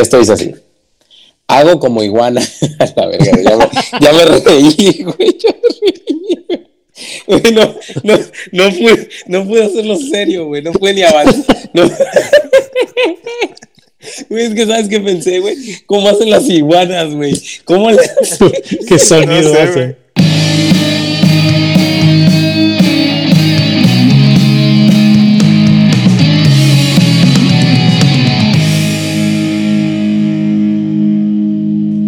Esto dice así. Hago como iguana. la verga, ya me, ya me reí, güey. Ya me reí. Güey, no, no, no, pude, no pude hacerlo serio, güey. No pude ni avanzar. No. Güey, es que sabes qué pensé, güey. ¿Cómo hacen las iguanas, güey? ¿Cómo le... ¿Qué sonido No sé, hace?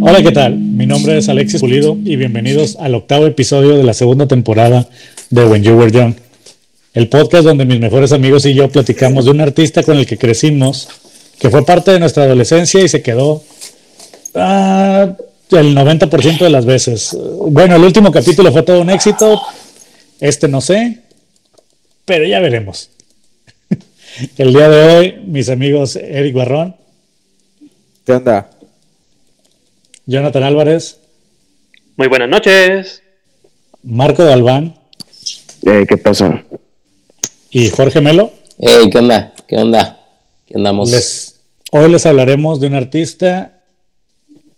Hola, ¿qué tal? Mi nombre es Alexis Pulido y bienvenidos al octavo episodio de la segunda temporada de When You Were Young, el podcast donde mis mejores amigos y yo platicamos de un artista con el que crecimos, que fue parte de nuestra adolescencia y se quedó ah, el 90% de las veces. Bueno, el último capítulo fue todo un éxito, este no sé, pero ya veremos. El día de hoy, mis amigos Eric Barrón, ¿Qué onda? Jonathan Álvarez, Muy buenas noches. Marco Galván Eh, ¿Qué pasó? y Jorge Melo. ¿qué onda? ¿Qué onda? ¿Qué andamos? Les, hoy les hablaremos de un artista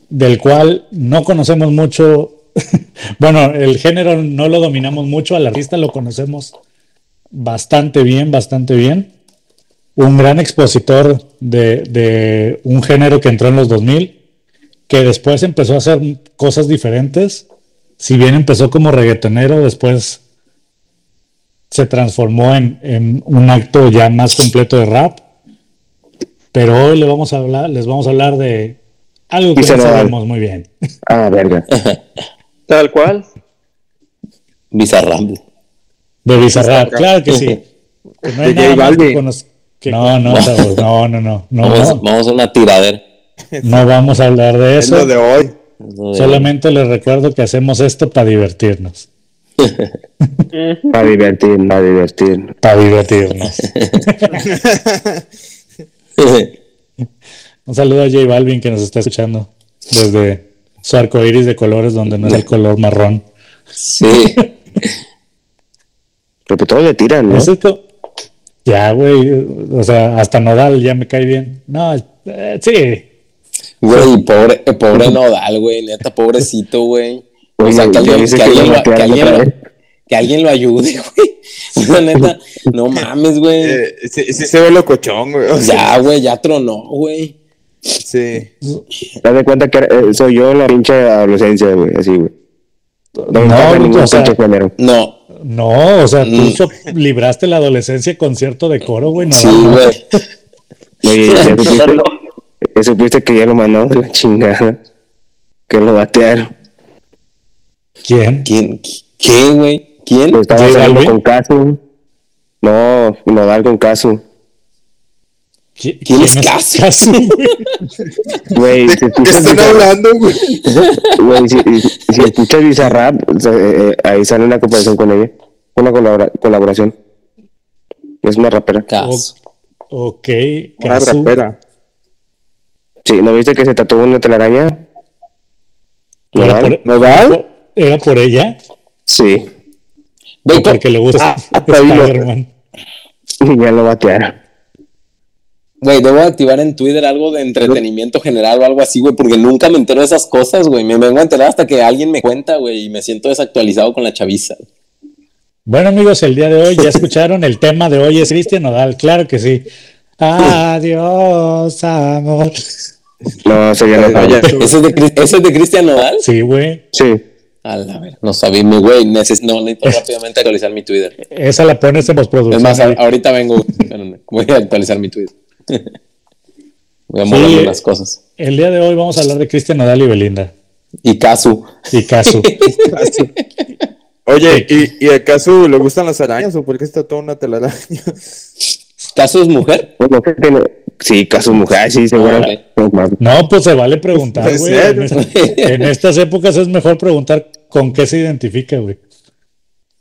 del cual no conocemos mucho. bueno, el género no lo dominamos mucho, al artista lo conocemos bastante bien, bastante bien. Un gran expositor de, de un género que entró en los 2000, que después empezó a hacer cosas diferentes. Si bien empezó como reggaetonero, después se transformó en, en un acto ya más completo de rap. Pero hoy le vamos a hablar, les vamos a hablar de algo que no sabemos muy bien. Ah, verga. Tal cual. Bizarrap. De Bizarrap, claro que sí. No hay De nada más que conoc- No, no, no, no, no, no, Vamos, no, vamos a una tiradera. No vamos a hablar de Es eso. lo de hoy. Solamente les recuerdo que hacemos esto para divertirnos. Para divertir, para divertir. Para divertirnos. Un saludo a J Balvin que nos está escuchando desde su arco iris de colores donde no es el color marrón. sí. Porque todos le tiran, ¿no? ¿Es esto? Ya, güey. O sea, hasta Nodal ya me cae bien. No, eh, sí. Güey, pobre, eh, pobre Nodal, güey. Neta, pobrecito, güey. O sea, que alguien, que alguien lo lo, que batearon alguien otra lo- vez. que alguien lo ayude, güey. O sea, neta, no mames, güey. Eh, sí, sí se ve locochón, güey. O sea, Ya, güey, ya tronó, güey. sí. Te das cuenta que eh, soy yo la pinche adolescencia, güey. Así, güey. No, No, o sea. No, No, o sea, tú Mm. libraste la adolescencia con cierto decoro, güey. No, sí, güey. Oye, ¿ya supiste, ya supiste que ya lo mandó de la chingada? Que lo batearon. ¿Quién? ¿Quién? ¿Qué, güey? ¿Quién? Lo estaba ¿J saliendo Balvin? con Casu. No, Nodal con Casu. ¿Qui- ¿Quién es Casu? Casu, güey? Si ¿Qué están hablando, güey? güey, si, si escuchas Bizarrap, eh, eh, ahí sale una comparación con ella. Una colabora- colaboración. Es una rapera. Caso. ok, Una Casu. rapera. Sí, ¿no viste que se tatuó una telaraña? ¿Era ¿Nodal? por, ¿Nodal? ¿Era por ella? Sí, Güey, ¿O porque le gusta Ah, lo- Spider-Man? y ya lo batearon. Güey, debo activar en Twitter algo de entretenimiento general o algo así, güey, porque nunca me entero de esas cosas, güey. Me vengo a enterar hasta que alguien me cuenta, güey, y me siento desactualizado con la chaviza. Bueno, amigos, el día de hoy ya escucharon. El tema de hoy es Cristian Nodal, claro que sí. Adiós, amor. No, eso ya no No. ¿Ese es de, es Cristian Nodal? Sí, güey. Sí, A la ver, no mi güey, neces no, necesito rápidamente actualizar mi Twitter. Esa la pones en Es postproducción. más, a- güey. ahorita vengo, voy a actualizar mi Twitter. Voy a Sí. mover unas cosas. El día de hoy vamos a hablar de Cristian Nodal y Belinda. Y Casu. Y Casu. Oye, ¿y, ¿y acaso le gustan las arañas o por qué está toda una telaraña? ¿Casu es mujer? bueno, ¿qué tiene? Sí, caso mujer, sí, seguro. Ah, No, pues se vale preguntar, ¿En güey. serio? En, es- en estas épocas es mejor preguntar con qué se identifica, güey.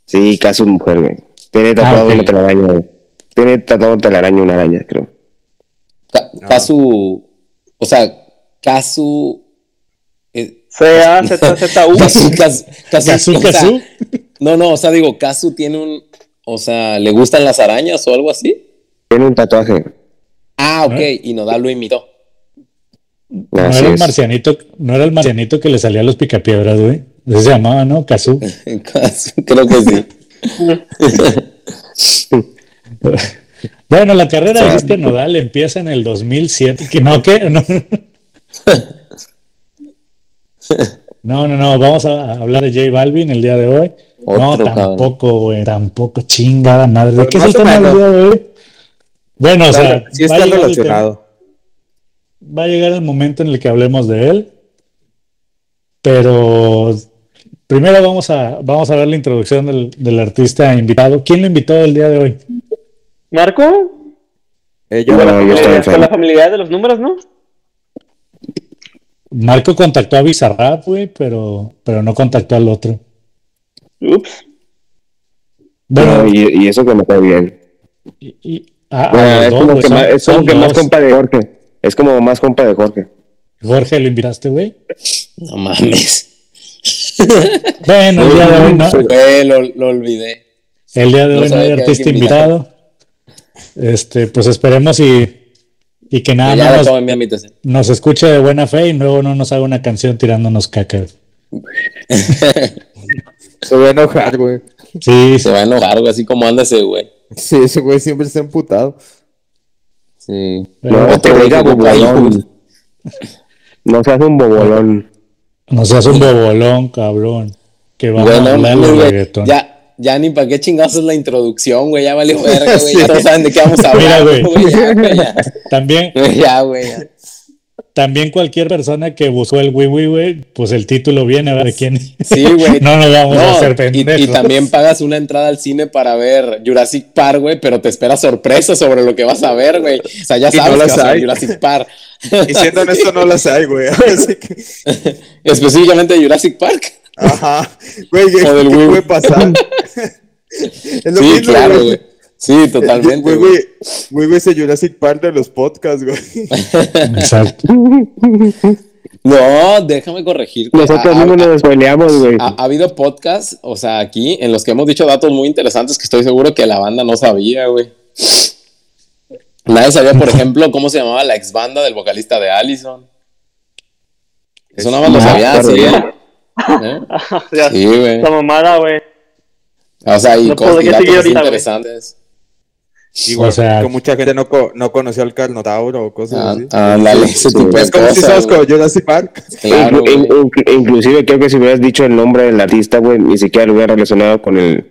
Sí, caso mujer, güey. Tiene tatuado Ah, ok. una telaraña, güey. Tiene tatuado telaraña una araña, creo. Ca- Casu, o sea, Casu... eh, C-A-Z-Z-U. Casu, Casu, Casu, Casu, sea, Casu. No, no, o sea, digo, Casu tiene un... O sea, ¿le gustan las arañas o algo así? Tiene un tatuaje. Ah, ok, y Nodal lo imitó. No era el marcianito, no era el marcianito que le salía a los picapiedras, güey. Se llamaba, ¿no? Kazoo. Creo que sí. Bueno, la carrera de Cristian Nodal empieza en el 2007. Que no, ¿qué? No. No, no, no, vamos a hablar de J Balvin el día de hoy. no, Otro, tampoco, güey, tampoco, chingada madre. ¿De qué es el tema del día de hoy? Bueno, o sea, sí va, está a llegar el relacionado. va a llegar el momento en el que hablemos de él, pero primero vamos a, vamos a ver la introducción del, del artista invitado. ¿Quién lo invitó el día de hoy? ¿Marco? Eh, yo- No, Con la, yo estoy familiaridad, con la familiaridad de los números, ¿no? Marco contactó a Bizarrap, güey, pero, pero no contactó al otro. Ups. Bueno, No, y, y eso que me cae bien. y- y- a- a Bueno, los es dos, como güey, que, son- más, es como son que más dos. compa de Jorge. Es como más compa de Jorge. Jorge, ¿lo invitaste, güey? No mames. Bueno, el día de hoy no, lo, lo olvidé. el día de hoy no hay artista invitado. Este, pues esperemos y, y que nada más nos escuche de buena fe y luego no nos haga una canción tirándonos caca. Se va a enojar, güey. Sí, Se va a enojar, güey, así como anda ese güey. Sí, ese güey siempre está emputado. Sí. pero No, te diga bobolón. No seas un bobolón. no seas un bobolón, cabrón. Que Güey, a no hablar de güey. reggaetón. Ya, ya ni para qué chingados es la introducción, güey. Ya valió verga, güey. Ya todos saben de qué vamos a Mira, hablar, güey. güey. Ya, güey. Ya, También, Güey, ya, güey. También cualquier persona que buscó el Wii Wii, güey, pues el título viene a ver de quién. Sí, güey. no nos vamos a hacer y, pendejos. y también pagas una entrada al cine para ver Jurassic Park, güey, pero te espera sorpresa sobre lo que vas a ver, güey. O sea, ya Y no sabes que vas a ver. Jurassic Park. Y siendo honesto, no las hay, güey. Que, Específicamente Jurassic Park. ajá. Güey, ¿qué, O del qué Wii. puede pasar? es lo Sí, mismo, claro, güey. Sí, totalmente. Güey, güey. güey, güey, ese Jurassic Park de los podcasts, güey. Exacto. No, déjame corregirte. Nosotros mismos ha- nos spoileamos, güey. ha, ha habido podcasts, o sea, aquí, en los que hemos dicho datos muy interesantes que estoy seguro que la banda no sabía, güey. Nadie sabía, por ejemplo, cómo se llamaba la ex banda del vocalista de Allison. Eso nada más lo Ah, sabía, sí. ¿Eh? Sí, güey. La mamada, güey. O sea, y No cosas y datos interesantes. Igual O sea- que mucha gente no, co- no conoció al Carnotauro o cosas Ah, así. Ese tipo de es como si sabes con Jurassic Park. Claro, in- inclusive creo que si hubieras dicho el nombre del artista, güey, ni siquiera lo hubiera relacionado con el,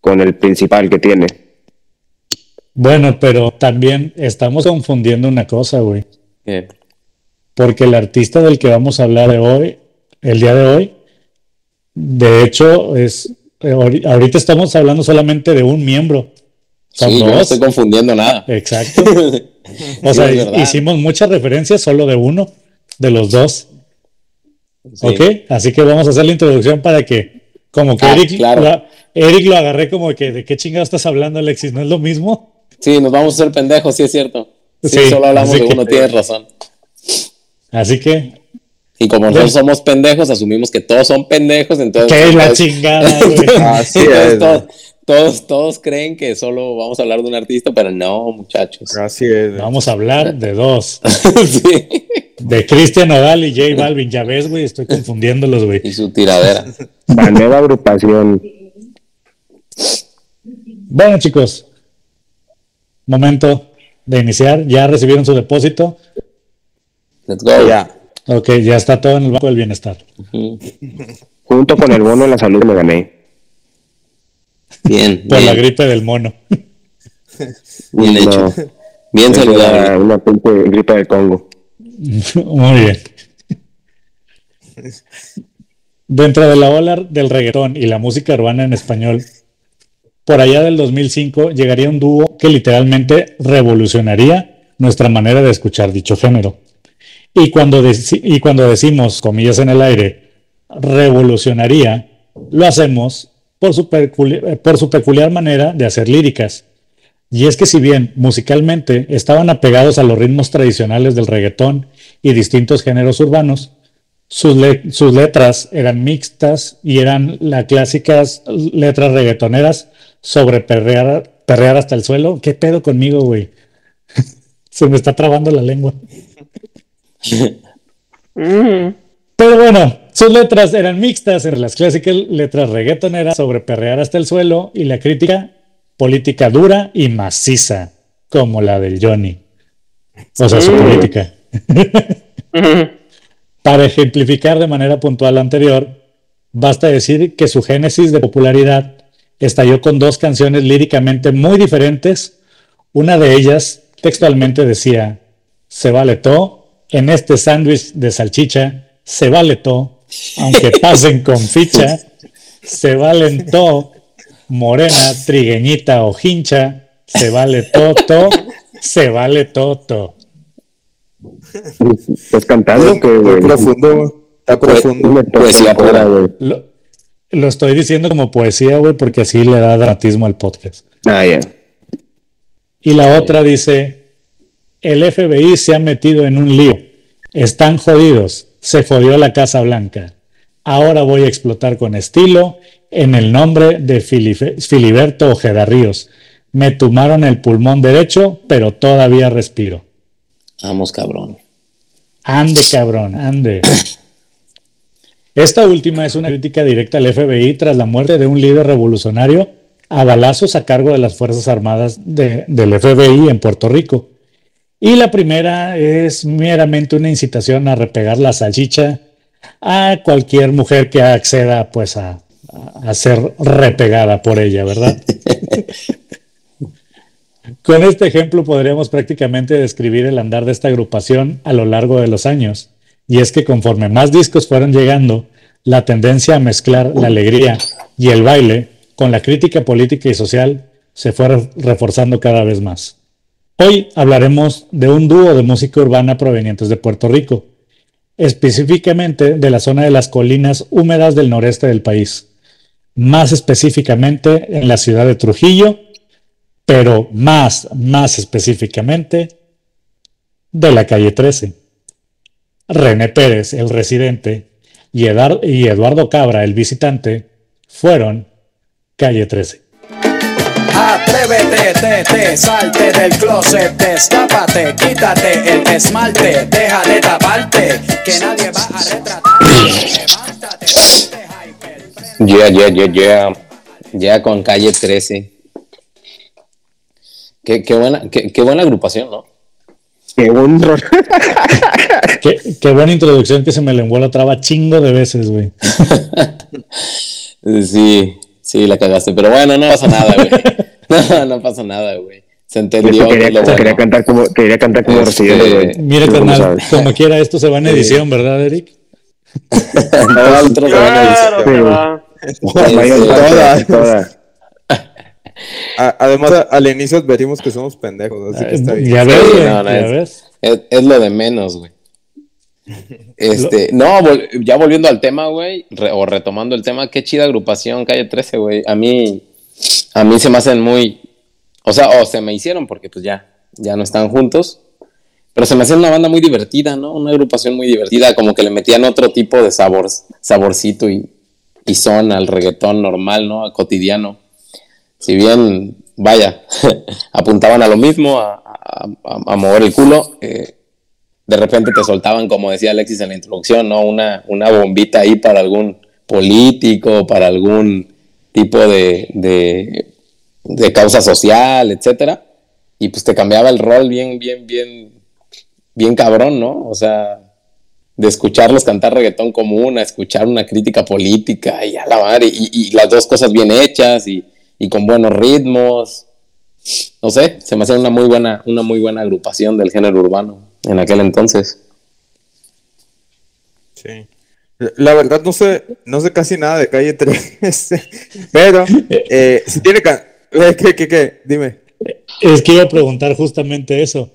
con el principal que tiene. Bueno, pero también estamos confundiendo una cosa, güey. ¿Qué? Porque el artista del que vamos a hablar de hoy, el día de hoy, de hecho, es eh, ahori- ahorita estamos hablando solamente de un miembro. Son Sí, yo no dos. estoy confundiendo nada. Exacto. O Sí, sea, hicimos muchas referencias solo de uno, de los dos. Sí. ¿Ok? Así que vamos a hacer la introducción para que, como que Ah, Eric, claro. lo, Eric lo agarré como que, ¿de qué chingado estás hablando, Alexis? ¿No es lo mismo? Sí, nos vamos a hacer pendejos, sí es cierto. Sí, Sí, solo hablamos de que- uno, tienes razón. Así que, Y como nosotros somos pendejos, asumimos que todos son pendejos, entonces... ¿qué es la chingada, güey? Así es. todos, todos, todos creen que solo vamos a hablar de un artista, pero no, muchachos. Así es. Vamos a hablar de dos. sí. De Cristian Nodal y J Balvin. Ya ves, güey, estoy confundiéndolos, güey. Y su tiradera. La nueva agrupación. Bueno, chicos, momento de iniciar. Ya recibieron su depósito. Let's go. Ya. Ok, ya está todo en el banco del bienestar. Ujú. Junto con el bono de la salud me gané. Bien, Por la gripe del mono. bien No, hecho. Bien saludable. una pinche gripe del Congo. Muy bien. Dentro de la ola del reggaetón y la música urbana en español, por allá del 2005 llegaría un dúo que literalmente revolucionaría nuestra manera de escuchar dicho género. Y cuando, deci- y cuando decimos, comillas en el aire, revolucionaría, lo hacemos por su, eh, por su peculiar manera de hacer líricas. Y es que si bien musicalmente estaban apegados a los ritmos tradicionales del reggaetón y distintos géneros urbanos, sus, sus letras eran mixtas y eran las clásicas letras reggaetoneras sobre perrear, perrear hasta el suelo. ¿Qué pedo conmigo, güey? Se me está trabando la lengua. Pero bueno, sus letras eran mixtas entre las clásicas letras reggaetoneras sobre perrear hasta el suelo y la crítica política dura y maciza, como la del Johnny. O sea, su política. Para ejemplificar de manera puntual lo anterior, basta decir que su génesis de popularidad estalló con dos canciones líricamente muy diferentes. Una de ellas textualmente decía, se vale todo, en este sándwich de salchicha, se vale todo, aunque pasen con ficha, se valen todo, morena, trigueñita o hincha, se vale todo, todo, se vale todo, todo. Estás cantando que, Muy güey. profundo. Está profundo. Me toca Poesía pura. güey. Lo, lo estoy diciendo como poesía, güey, porque así le da dramatismo al podcast. Ah, ya. Y la otra dice, el FBI se ha metido en un lío. Están jodidos. Se jodió la Casa Blanca. Ahora voy a explotar con estilo en el nombre de Filiberto Ojeda Ríos. Me tumaron el pulmón derecho, pero todavía respiro. Vamos, cabrón. Ande, cabrón, ande. Esta última es una crítica directa al FBI tras la muerte de un líder revolucionario a balazos a cargo de las Fuerzas Armadas de- del FBI en Puerto Rico. Y la primera es meramente una incitación a repegar la salchicha a cualquier mujer que acceda pues a, a ser repegada por ella, ¿verdad? Con este ejemplo podríamos prácticamente describir el andar de esta agrupación a lo largo de los años. Y es que conforme más discos fueron llegando, la tendencia a mezclar la alegría y el baile con la crítica política y social se fue re- reforzando cada vez más. Hoy hablaremos de un dúo de música urbana provenientes de Puerto Rico, específicamente de la zona de las colinas húmedas del noreste del país, más específicamente en la ciudad de Trujillo, pero más, más específicamente de la calle 13. René Pérez, el residente, y, Eduardo Cabra, el visitante, fueron calle 13. Atrévete, te, te, salte del closet, destápate, quítate el esmalte, deja de taparte, que nadie va a retratarte. Yeah, yeah, yeah, yeah. Ya con calle 13. Qué, qué buena, qué, qué buena agrupación, ¿no? Qué buen rol. Qué, qué buena introducción que se me lenguó la traba chingo de veces, güey. Sí, sí, la cagaste. Pero bueno, no pasa nada, güey. No, no pasa nada, güey. Se entendió. quería, lo quería cantar como, quería cantar como Este, güey. Mira, carnal, como quiera, esto se va en edición, ¿verdad, Eric? Nosotros Claro que va. Este, toda, toda. A- además, a- al inicio advertimos que somos pendejos, así que está bien. Ya ves, Sí, güey, no, no, ya es- ves. Es, es lo de menos, güey. Este, no, vol- ya volviendo al tema, güey, re- o retomando el tema, qué chida agrupación Calle 13, güey. A mí, a mí se me hacen muy, o sea, o se me hicieron porque pues ya, ya no están juntos, pero se me hacen una banda muy divertida, ¿no? Una agrupación muy divertida, como que le metían otro tipo de sabor, saborcito y, y son al reggaetón normal, ¿no? A cotidiano. Si bien, vaya, apuntaban a lo mismo, a, a- a- a mover el culo, eh, de repente te soltaban, como decía Alexis en la introducción, ¿no? Una, una bombita ahí para algún político, para algún tipo de, de, causa social, etcétera. Y pues te cambiaba el rol bien, bien, bien, bien cabrón, ¿no? O sea, de escucharlos cantar reggaetón común a escuchar una crítica política y a la madre, y, y las dos cosas bien hechas y, y con buenos ritmos. No sé, se me hace una muy buena, una muy buena agrupación del género urbano en aquel entonces. Sí. La- verdad no sé, no sé casi nada de calle 13, pero eh, si tiene can- eh, ¿Qué, qué, qué? Dime. Es que iba a preguntar justamente eso.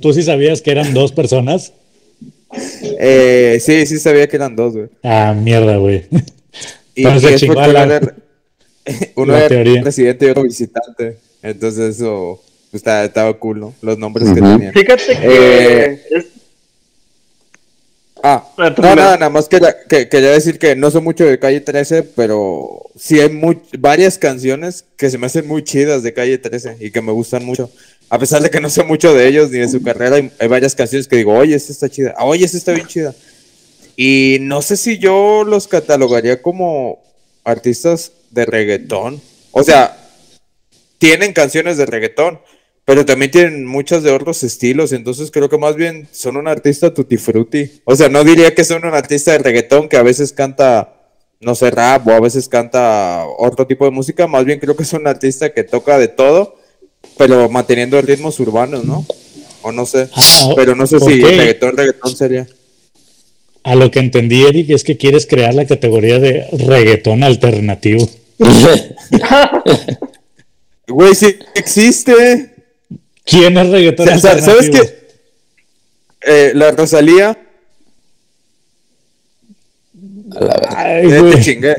¿Tú sí sabías que eran dos personas? Eh, sí, sí sabía que eran dos, güey. Ah, mierda, güey. Y, es porque uno era, uno era presidente y otro visitante. Entonces eso estaba, estaba cool, ¿no? Los nombres que tenían. Fíjate que Eh, es- Ah, no, nada, nada más quería, que, quería decir que no sé mucho de Calle 13, pero sí hay muy, varias canciones que se me hacen muy chidas de Calle 13 y que me gustan mucho. A pesar de que no sé mucho de ellos ni de su carrera, hay, hay varias canciones que digo, oye, esta está chida, oye, esta está bien chida. Y no sé si yo los catalogaría como artistas de reggaetón. O sea, tienen canciones de reggaetón, pero también tienen muchas de otros estilos. Entonces creo que más bien son un artista tutti frutti. O sea, no diría que son un artista de reggaetón que a veces canta, no sé, rap o a veces canta otro tipo de música. Más bien creo que es un artista que toca de todo, pero manteniendo ritmos urbanos, ¿no? O no sé. Ah, pero no sé si reggaetón, reggaetón sería. A lo que entendí, Eric, es que quieres crear la categoría de reggaetón alternativo. Güey, sí existe. ¿Quién es reggaetón sa- alternativo? ¿Sabes qué? Eh, la Rosalía. A la verga, Ay, eh, te chingué.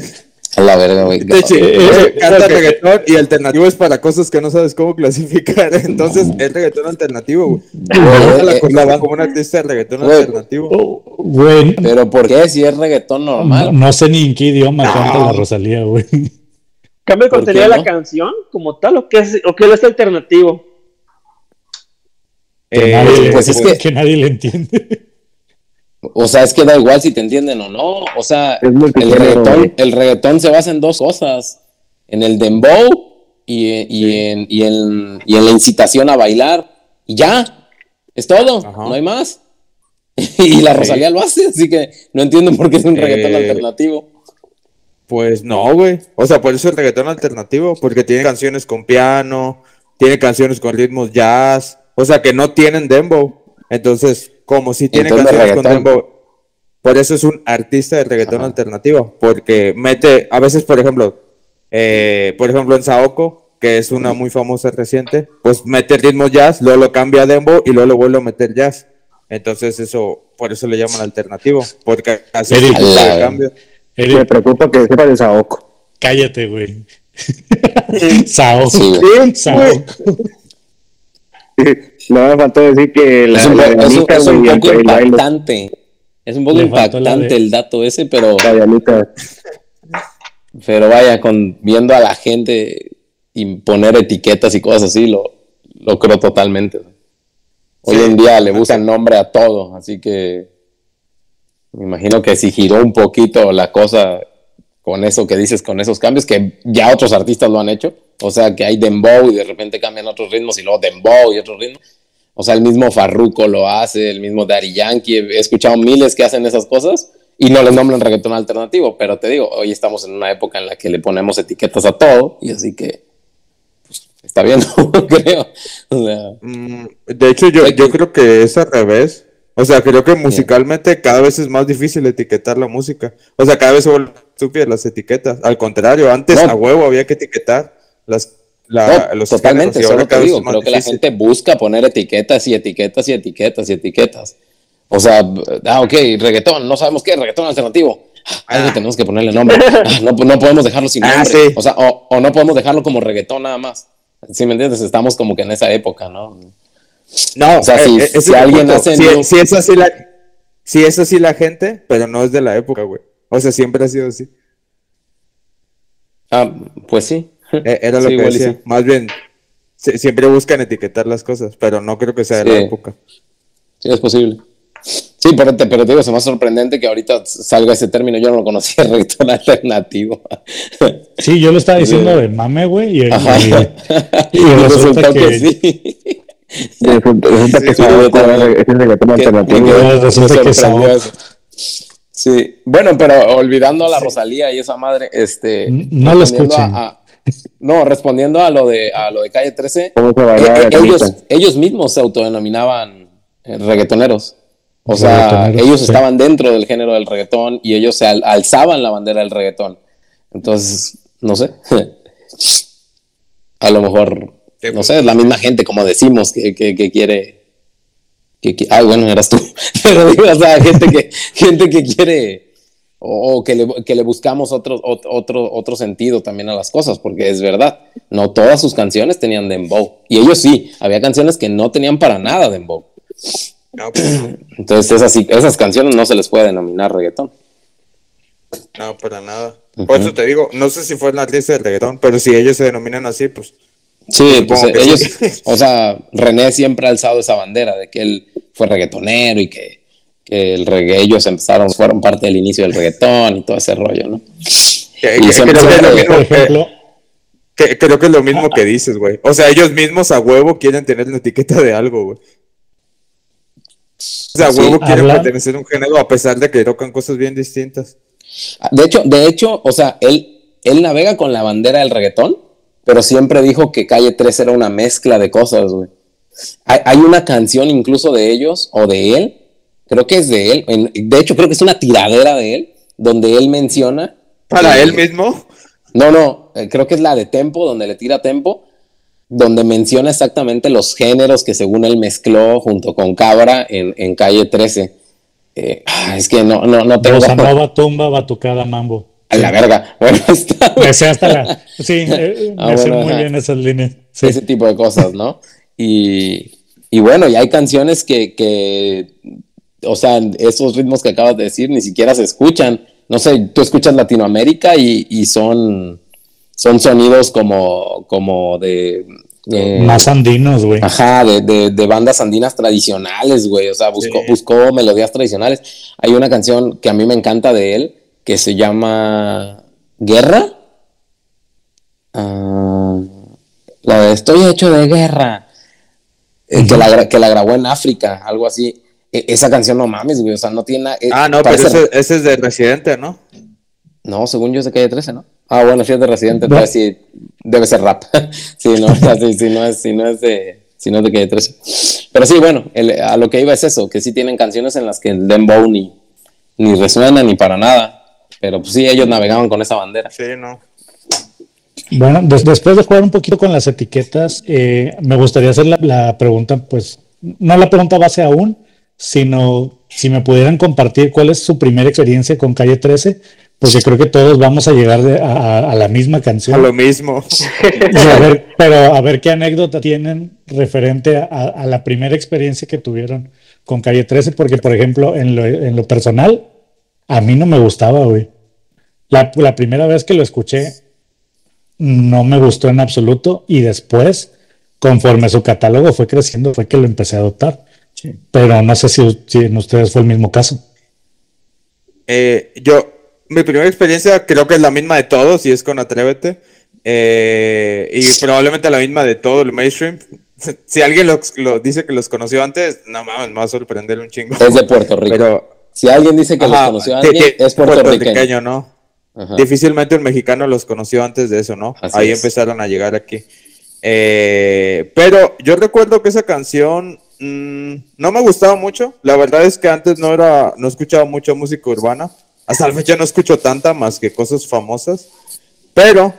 a la verga, güey. Te chingué. eh, Canta ok. reggaetón y alternativo es para cosas que no sabes cómo clasificar. Entonces es reggaetón alternativo, güey. Güey, la eh, como un artista de reggaetón alternativo. Oh, Güey, Pero ¿por qué si es reggaetón no, normal? no sé ni en qué idioma canta la Rosalía, güey. ¿Cambia el ¿Por contenido de no? la canción como tal o qué es, o qué es alternativo? Que, Eh, nadie, pues es que- que nadie le entiende. O sea, es que da igual si te entienden o no. O sea, Es el reggaetón, el se basa en dos cosas. En el dembow y, y en, y, en, y en la incitación a bailar. Y ya. Es todo. Ajá. No hay más. y la Rosalía lo hace, así que no entiendo por qué es un reggaetón Eh, alternativo. Pues no, güey. O sea, por eso es reggaetón alternativo, porque tiene canciones con piano, tiene canciones con ritmos jazz, o sea, que no tienen dembow. Entonces, como si tiene Entonces, canciones con dembow, por eso es un artista de reggaetón Ajá. alternativo, porque mete, a veces, por ejemplo, eh, por ejemplo, en Saoko, que es una muy famosa reciente, pues mete ritmos jazz, luego lo cambia a dembow y luego lo vuelve a meter jazz. Entonces, eso, por eso le llaman alternativo, porque hace ese Eric. de Ala. cambio. Me preocupa que sepa de Saoko. cállate, güey. Sao. Sí, güey. No me faltó decir que la, es un, la es un- es un el, poco el impactante. Es un poco impactante el dato ese, pero, la pero vaya, con viendo a la gente y poner etiquetas y cosas así, lo, lo creo totalmente. Hoy Sí. en día le usan nombre a todo, así que me imagino que si giró un poquito la cosa con eso que dices, con esos cambios, que ya otros artistas lo han hecho, o sea, que hay dembow y de repente cambian otros ritmos y luego dembow y otros ritmos. O sea, el mismo Farruko lo hace, el mismo Daddy Yankee, he escuchado miles que hacen esas cosas y no les nombran reggaetón alternativo, pero te digo, hoy estamos en una época en la que le ponemos etiquetas a todo y así que pues, está bien, creo. O sea, Mm, De hecho, yo, que- creo que es al revés. O sea, creo que musicalmente cada vez es más difícil etiquetar la música. O sea, cada vez se vuelven estúpidas las etiquetas. Al contrario, antes No. a huevo había que etiquetar las, la- No, los totalmente, te cada vez digo, creo que la gente busca poner etiquetas y etiquetas y etiquetas y etiquetas. O sea, ah, ok, reggaetón, no sabemos qué es reggaetón alternativo. Ah, algo tenemos que ponerle nombre. Ah, no, no podemos dejarlo sin Ah, nombre. sí. O sea, o, o no podemos dejarlo como reggaetón nada más. ¿Sí me entiendes? Estamos como que en esa época, ¿no? No, O sea, eh, si- eh, si alguien hace Si, si es así la, si es así la gente, pero no es de la época, güey. O sea, siempre ha sido así. Ah, pues sí. Eh, Era lo Sí, que decía. sí. Más bien, si- siempre buscan etiquetar las cosas, pero no creo que sea de la época. Sí, es posible. Sí, pero te, pero te digo, es más sorprendente que ahorita salga ese término. Yo no lo conocía, reggaetón alternativo. Sí, yo lo estaba diciendo de mame, güey. Y, Ajá. y- Y y resulta que, que- sí. Resulta, resulta que Sí, es el reggaetón Que- alternativo. que- Resulta me que sorprendió Sao- eso. Sí, bueno, pero olvidando a la Rosalía y esa madre, este. No lo escuchen. a- a- no, respondiendo a lo de a lo de calle 13, ¿Cómo se eh, ellos, ellos mismos se autodenominaban eh, reggaetoneros. O sea, ellos sí. estaban dentro del género del reggaetón y ellos se al- alzaban la bandera del reggaetón. Entonces, no sé. A lo mejor, no pues. sé, es la misma gente, como decimos, que, que, que quiere. Que, ah, bueno, eras tú. Pero digo, o sea, gente que, gente que quiere. O, o que, le, que le buscamos otro, ot- otro, otro sentido también a las cosas, porque es verdad, no todas sus canciones tenían dembow. Y ellos sí, había canciones que no tenían para nada dembow. No, pues, Entonces esas, canciones no se les puede denominar reggaetón. no, para nada. Por eso te digo, no sé si fue la artista de reggaetón, pero si ellos se denominan así, pues Sí, pues que ellos, sí. o sea, René siempre ha alzado esa bandera de que él fue reggaetonero y que que el reggae, ellos empezaron, fueron parte del inicio del reggaetón y todo ese rollo, ¿no? Que- Y que- siempre- creo, que es lo mismo que, ejemplo, que- creo que es lo mismo que dices, güey. O sea, ellos mismos a huevo quieren tener la etiqueta de algo, güey. O sea, a Sí, huevo quieren pertenecer a un género a pesar de que tocan cosas bien distintas. De hecho, de hecho, o sea, él, él navega con la bandera del reggaetón, pero siempre dijo que Calle 3 era una mezcla de cosas, güey. Hay, hay una canción incluso de ellos o de él, creo que es de él, en- de hecho creo que es una tiradera de él, donde él menciona... Para que- él mismo. No, no, eh, creo que es la de Tempo, donde le tira Tempo, donde menciona exactamente los géneros que según él mezcló junto con Cabra en, en Calle 13. Eh, ah, es que no, no, no tengo... bossa nova, tumba, batucada, mambo. A la verga. Bueno, está. Me sé hasta la. Sí, eh, Ah, me sé bueno, muy ajá. bien esas líneas. Sí. ese tipo de cosas, ¿no? Y, y bueno, y hay canciones que, que, o sea, esos ritmos que acabas de decir ni siquiera se escuchan. No sé, tú escuchas Latinoamérica y, y son, son sonidos como, como de... eh, Más andinos, güey. Ajá, de, de, de bandas andinas tradicionales, güey. O sea, buscó, Sí. buscó melodías tradicionales. Hay una canción que a mí me encanta de él que se llama Guerra. Ah, la de Estoy hecho de guerra. Eh, que, la, que la grabó en África, algo así. E- esa canción no mames, güey. O sea, no tiene nada. eh, Ah, no, pero ese, ese es de Residente, ¿no? No, según yo es de calle 13, ¿no? Ah, bueno, si es de Residente, No. sí, debe ser rap. sí, no, o sea, sí, sí, no es, si no es de, si no es de calle 13. Pero sí, bueno, el- a lo que iba es eso, que sí tienen canciones en las que el dembow ni, ni resuena ni para nada. Pero pues sí, ellos navegaban con esa bandera. Sí, no. Bueno, des- después de jugar un poquito con las etiquetas, eh, me gustaría hacer la, la pregunta, pues, no la pregunta base aún, sino si me pudieran compartir cuál es su primera experiencia con Calle 13, porque creo que todos vamos a llegar de- a, a- a la misma A canción. lo mismo. A ver, pero a ver qué anécdota tienen referente a, a la primera experiencia que tuvieron con Calle 13, porque por ejemplo, en lo, en lo personal, a mí no me gustaba, güey. La, la primera vez que lo escuché, no me gustó en absoluto y después, conforme su catálogo fue creciendo, fue que lo empecé a adoptar. Pero no sé si, si en ustedes fue el mismo caso. Eh, yo, mi primera experiencia creo que es la misma de todos y es con Atrévete. Eh, y probablemente la misma de todo el mainstream. Si alguien los- lo, dice que los conoció antes, no mames, me va a sorprender un chingo. Es de Puerto Rico. Pero, si alguien dice que los conoció a ti- alguien, ti- es puertorriqueño. ¿no? Ajá. Difícilmente un mexicano los conoció antes de eso, ¿no? Así Ahí es. empezaron a llegar aquí. Eh, pero yo recuerdo que esa canción mm, no me gustaba mucho. La verdad es que antes no era, no escuchaba mucha música urbana. Hasta la fecha no escucho tanta más que cosas famosas. Pero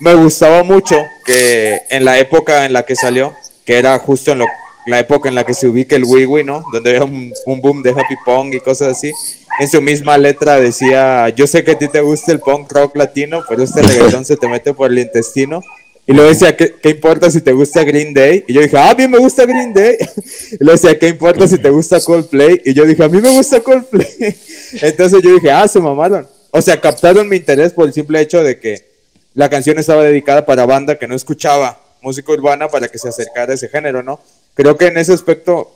me gustaba mucho que en la época en la que salió, que era justo en lo- la época en la que se ubica el Wii ¿no? Donde había un, un boom de happy pong y cosas así. En su misma letra decía, yo sé que a ti te gusta el punk rock latino, pero este reggaetón se te mete por el intestino. Y luego decía, ¿qué, qué importa si te gusta Green Day? Y yo dije, ah, a mí me gusta Green Day. Y luego decía, ¿qué importa si te gusta Coldplay? Y yo dije, a mí me gusta Coldplay. Entonces yo dije, ah, se mamaron. O sea, captaron mi interés por el simple hecho de que la canción estaba dedicada para banda que no escuchaba música urbana para que se acercara a ese género, ¿no? Creo que en ese aspecto,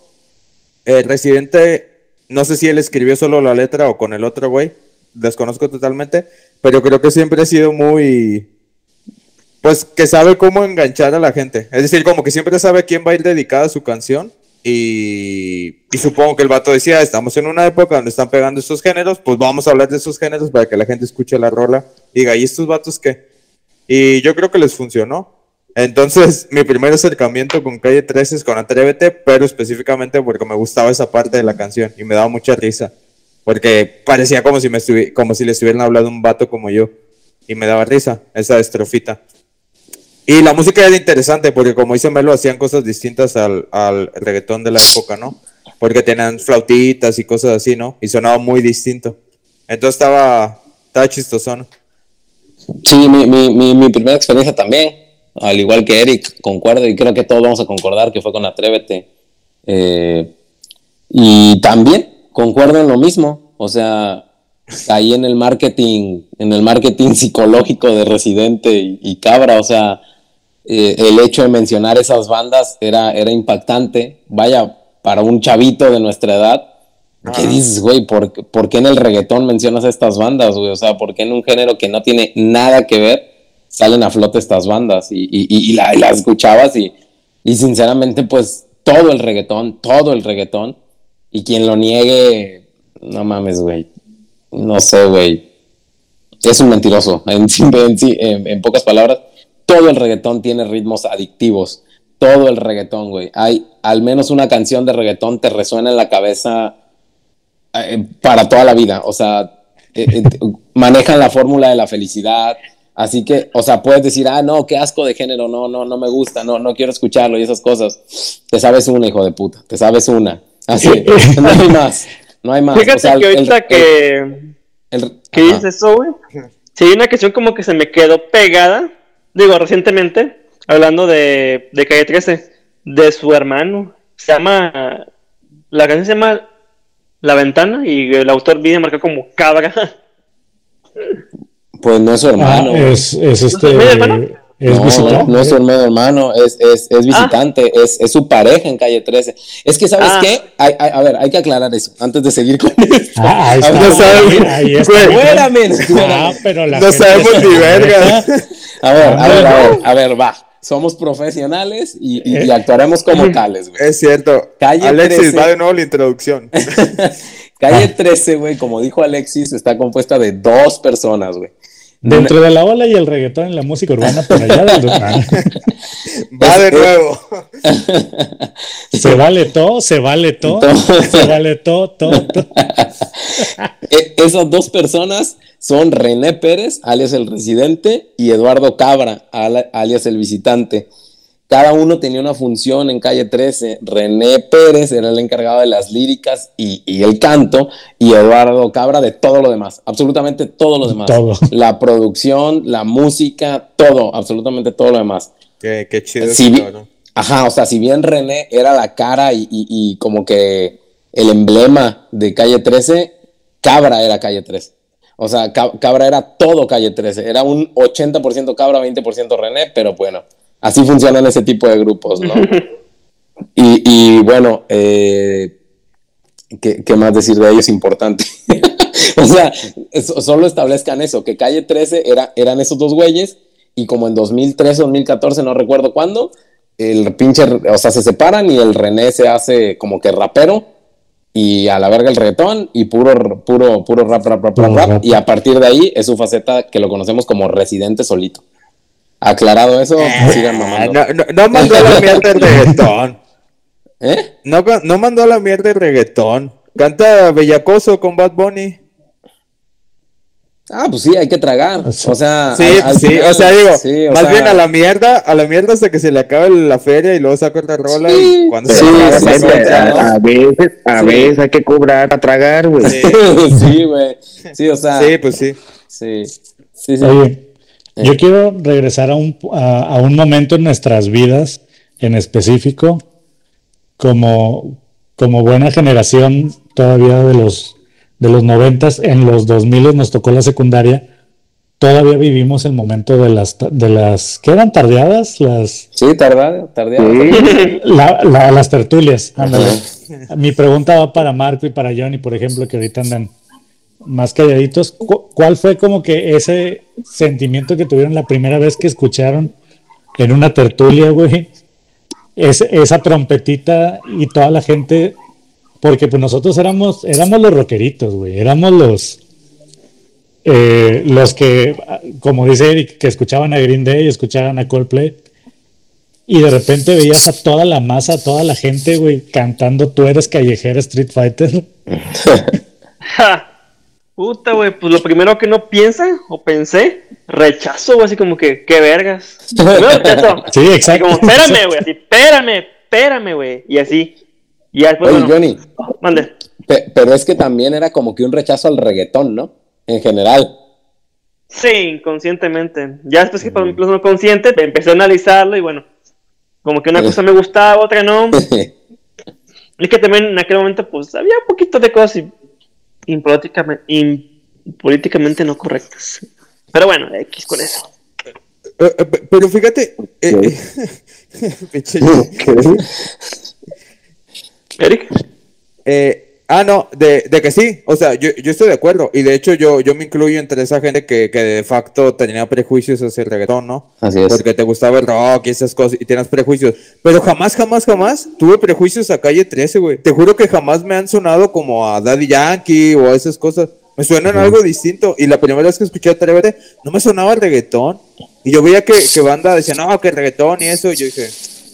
el Residente, no sé si él escribió solo la letra o con el otro güey, desconozco totalmente, pero creo que siempre ha sido muy, pues que sabe cómo enganchar a la gente. Es decir, como que siempre sabe a quién va a ir dedicada su canción. Y, y supongo que el vato decía, estamos en una época donde están pegando estos géneros, pues vamos a hablar de esos géneros para que la gente escuche la rola y diga, ¿y estos vatos qué? Y yo creo que les funcionó. Entonces, mi primer acercamiento con Calle 13 es con Atrévete, pero específicamente porque me gustaba esa parte de la canción y me daba mucha risa. Porque parecía como si, me como si le estuvieran hablando un vato como yo. Y me daba risa esa estrofita. Y la música era interesante porque como dice Melo, hacían cosas distintas al, al reggaetón de la época, ¿no? Porque tenían flautitas y cosas así, ¿no? Y sonaba muy distinto. Entonces estaba, estaba chistosón. Sí, mi, mi, mi, mi primera experiencia también, al igual que Eric, concuerdo y creo que todos vamos a concordar que fue con Atrévete. Eh, y también concuerdo en lo mismo, o sea, ahí en el marketing, en el marketing psicológico de Residente y Cabra, o sea, eh, el hecho de mencionar esas bandas era, era impactante. Vaya, para un chavito de nuestra edad, ¿Qué dices, güey? ¿Por, por qué en el reggaetón mencionas a estas bandas, güey? O sea, ¿por qué en un género que no tiene nada que ver salen a flote estas bandas? Y, y, y, y la- y las escuchabas y, y sinceramente, pues todo el reggaetón, todo el reggaetón. Y quien lo niegue, no mames, güey. No sé, güey. Es un mentiroso. En, en, en- en pocas palabras, todo el reggaetón tiene ritmos adictivos. Todo el reggaetón, güey. Hay al menos una canción de reggaetón te resuena en la cabeza eh, para toda la vida. O sea, eh, eh, manejan la fórmula de la felicidad. Así que, o sea, puedes decir, ah, no, qué asco de género, no, no, no me gusta, no, no quiero escucharlo y esas cosas. Te sabes una, hijo de puta, te sabes una. Así, no hay más, no hay más. Fíjate O sea, que ahorita el- que, el- ajá. dices eso, güey. Sí, hay una canción como que se me quedó pegada, digo, recientemente, hablando de, de Calle 13, de su hermano. Se llama, la canción se llama La Ventana y el autor viene marcado como Cabra. Pues no es su Ah, hermano. güey. es, es este. ¿No es mi hermano? Es no, visitante. no, no es su hermano, hermano, es, es, es visitante, es, es su pareja en calle 13. Es que, ¿sabes Ah. qué? Hay- hay- a ver, hay que aclarar eso antes de seguir con esto. Ah, ahí está. no sabemos. ahí, está. Ah, pero la No sabemos ni verga. A ver, a ver, a Ah, ver, a ver, va. Somos profesionales y, y- y Eh. actuaremos como tales, güey. Es cierto. Calle Alexis, 13. va de nuevo la introducción. Calle 13, güey, como dijo Alexis, está compuesta de dos personas, güey. Dentro de la ola y el reggaetón en la música urbana, por allá del Va de Es- nuevo. Se vale todo, se vale todo, Todo. se vale todo, todo, todo. E- esas dos personas son René Pérez, alias el residente, y Eduardo Cabra, alias el visitante. Cada uno tenía una función en calle 13. René Pérez era el encargado de las líricas y, y el canto, y Eduardo Cabra de todo lo demás, absolutamente todo lo demás. Todo. La producción, la música, todo, absolutamente todo lo demás. Qué, qué chido. Ajá, o sea, si bien René era la cara y, y- y como que el emblema de calle 13, Cabra era calle 13. O sea, Ca- Cabra era todo calle 13. Era un 80% Cabra, 20% René, pero bueno, así funcionan ese tipo de grupos, ¿no? y, y bueno, eh, ¿qué, qué más decir de ellos importante? o sea, eso- solo establezcan eso, que calle 13 era, eran esos dos güeyes y como en 2013 o 2014, no recuerdo cuándo, el pinche, o sea, se separan y el René se hace como que rapero y a la verga el reggaetón y puro, puro, puro rap, rap, rap, rap, rap, rap. y a partir de ahí es su faceta que lo conocemos como residente solito. Aclarado eso, sigan Ah, mamando. no, no, no mandó a la mierda el reggaetón. ¿Eh? No, no mandó a la mierda el reggaetón. Canta Bellacoso con Bad Bunny. Ah, pues sí, hay que tragar. O sea, Sí, al- al sí, final, o sea, digo, sí, o más sea, bien a la mierda, a la mierda hasta que se le acabe la feria y luego saca otra rola Sí, y cuando sí, se acabe sí, saca sí, otra, sí, ¿no? a, a veces, a Sí. veces hay que cobrar para tragar, güey. Sí, sí, güey. Sí, o sea, sí, pues sí. sí. Sí, sí. Oye, yo quiero regresar a un, a, a un momento en nuestras vidas en específico, como, como buena generación todavía de los, de los noventas, en los 2000 nos tocó la secundaria, todavía vivimos el momento de las, de las, ¿qué eran tardeadas? Las, Sí, la- la- las tertulias, ándale. Mi pregunta va para Marco y para Johnny, por ejemplo, que ahorita andan más calladitos. ¿Cu- ¿Cuál fue como que ese sentimiento que tuvieron la primera vez que escucharon en una tertulia, güey? Es- esa trompetita y toda la gente, porque pues nosotros éramos, éramos los rockeritos, güey, éramos los, eh, los que, como dice Eric, que escuchaban a Green Day, escuchaban a Coldplay. Y de repente veías a toda la masa, a toda la gente, güey, cantando Tú eres callejera Street Fighter. Puta, güey, pues lo primero que no piensa o pensé, rechazo, güey, así como que, qué vergas. Rechazo. Sí, Así exacto. como, espérame, güey, así, espérame, espérame, güey. Y así. Y ya después, Oye, bueno, Johnny, mande. pe- pero es que también era como que un rechazo al reggaetón, ¿no? En general. Sí, inconscientemente. Ya después que por ejemplo no consciente, empecé a analizarlo y bueno, como que una cosa me gustaba, otra no. Y que también en aquel momento, pues, había un poquito de cosas im- impolíticamente, im- políticamente no correctas. Pero bueno, X con eso. Eh, eh, pe- Pero fíjate, eh, eh, Eric. eh, Ah, no, de, de que sí, o sea, yo, yo estoy de acuerdo. Y de hecho, yo, yo me incluyo entre esa gente que, que de facto tenía prejuicios hacia el reggaetón, ¿no? Así es. Porque te gustaba el rock y esas cosas y tienes prejuicios. Pero jamás, jamás, jamás tuve prejuicios a calle 13, güey. Te juro que jamás me han sonado como a Daddy Yankee o a esas cosas. Me suenan algo distinto. Y la primera vez que escuché Atrévete, no me sonaba el reggaetón. Y yo veía que, que banda decía, no, que el reggaetón y eso. Y yo dije,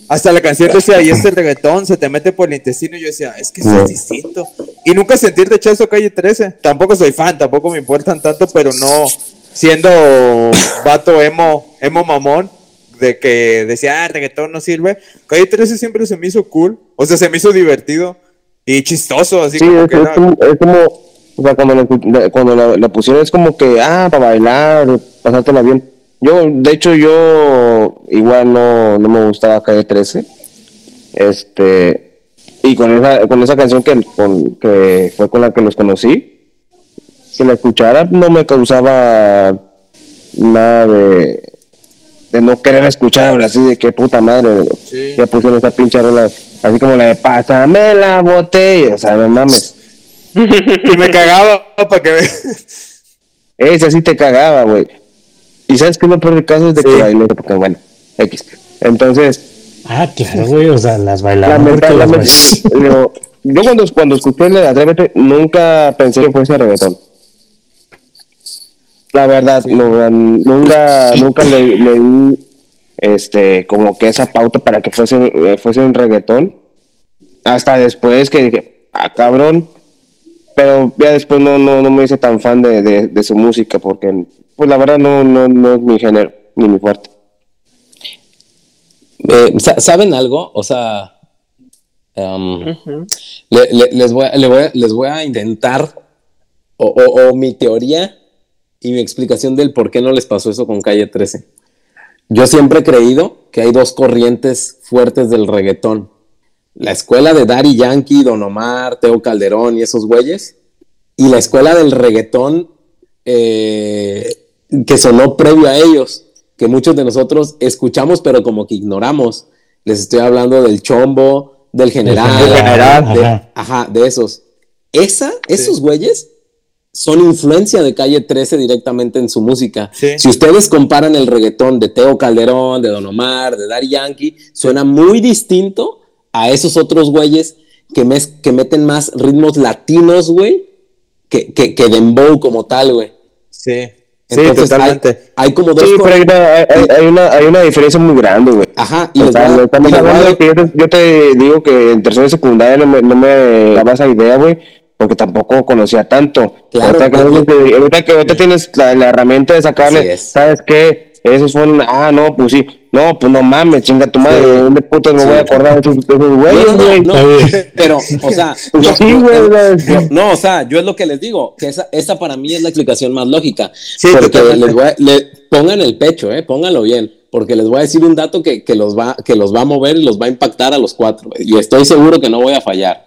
hasta la canción decía, y este reggaetón se te mete por el intestino. Y yo decía, es que eso es distinto. Y nunca sentí rechazo calle 13. Tampoco soy fan, tampoco me importan tanto, pero no siendo vato emo, emo mamón, de que decía, ah, reggaetón no sirve. Calle 13 siempre se me hizo cool. O sea, se me hizo divertido y chistoso, así Sí, como es, que es era- como, es como, o sea, cuando, la, cuando la, la pusieron es como que, ah, para bailar, pasártela bien. Yo, de hecho, yo igual no, no me gustaba Calle 13. Este, y con esa, con esa canción que, con, que fue con la que los conocí, que la escuchara no me causaba nada de, de no querer escuchar, así de que puta madre, ya pusieron esa pinche rola, así como la de pásame la botella, o sea, no mames. y me cagaba para que. Ese sí te cagaba, güey. Y sabes que lo peor del caso es de que Sí. bailé, porque bueno, X. Entonces, Ah, claro, güey, o sea, las las lamentablemente, yo, yo cuando, cuando escuché el de Atrévete, nunca pensé que fuese reggaetón. La verdad, no, nunca, nunca le, leí este, como que esa pauta para que fuese, eh, fuese un reggaetón. Hasta después que dije, ah, cabrón. Pero ya después no, no, no me hice tan fan de, de, de su música porque, pues la verdad, no, no, no es mi género, ni mi fuerte. Eh, sa- ¿Saben algo? O sea, le- les, voy a, le voy a- les voy a intentar, o, o- o mi teoría y mi explicación del por qué no les pasó eso con Calle 13. Yo siempre he creído que hay dos corrientes fuertes del reggaetón. La escuela de Daddy Yankee, Don Omar, Teo Calderón y esos güeyes. Y la escuela del reggaetón eh, que sonó previo a ellos, que muchos de nosotros escuchamos pero como que ignoramos. Les estoy hablando del chombo, del general, Del general, de, ajá. ajá, de esos. Esa, esos güeyes son influencia de Calle 13 directamente en su música. Sí. Si ustedes comparan el reggaetón de Teo Calderón, de Don Omar, de Daddy Yankee, suena muy distinto a esos otros güeyes que, mes- que meten más ritmos latinos, güey, que, que, que dembow como tal, güey. Sí, sí, totalmente. Hay, hay como dos... Sí, pero hay una, hay, hay- una, hay una diferencia muy grande, güey. Ajá, y O sea, voy a- no estamos y les voy a hablando yo te, yo te digo que en tercera y secundaria no me, no me daba esa idea, güey, porque tampoco conocía tanto. Claro, ahorita, que, porque- ahorita que- ahorita tienes la, la herramienta de sacarle, es. ¿sabes qué? Esos fueron, ah, no, pues sí, no, pues no mames, chinga tu madre, ¿de dónde putas me Sí. voy a acordar de esos, No, güeyes, no, no, güey? pero, o sea, yo- sí, güey, no, o sea, yo es lo que les digo, que esa, esa para mí es la explicación más lógica. Sí, porque les voy a- le- pongan el pecho, eh, pónganlo bien, porque les voy a decir un dato que, que los va, que los va a mover y los va a impactar a los cuatro, y estoy seguro que no voy a fallar.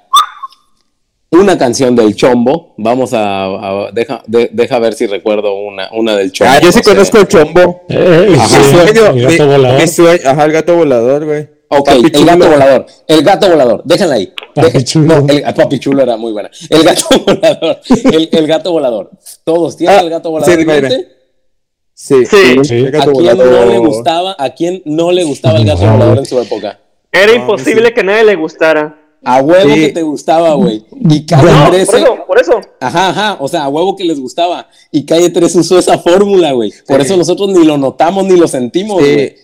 Una canción del Chombo, vamos a, a- deja, de- deja ver si recuerdo una, una del Chombo. Ah, yo sí no sé. conozco el chombo. Eh, Ajá. sí, Mi sueño, el gato mi- volador. mi sueño- ajá, el gato volador, güey. Ok, Papi el chulo. gato volador. El gato volador. Déjenla ahí. Papi chulo. No, el, papi chulo era muy buena. El gato volador. El, el gato volador. ¿Todos tienen Ah, el gato volador sí, dime. Sí, Sí. Sí. el ¿A quién no le gustaba? ¿A quién no le gustaba el gato volador en su época? Era imposible que nadie le gustara. A huevo Sí. que te gustaba, güey. Y calle No, por 13. eso, por eso. Ajá, ajá. O sea, a huevo que les gustaba. Y calle 13 usó esa fórmula, güey. Por Sí. eso nosotros ni lo notamos ni lo sentimos, Sí, güey. Nos llegó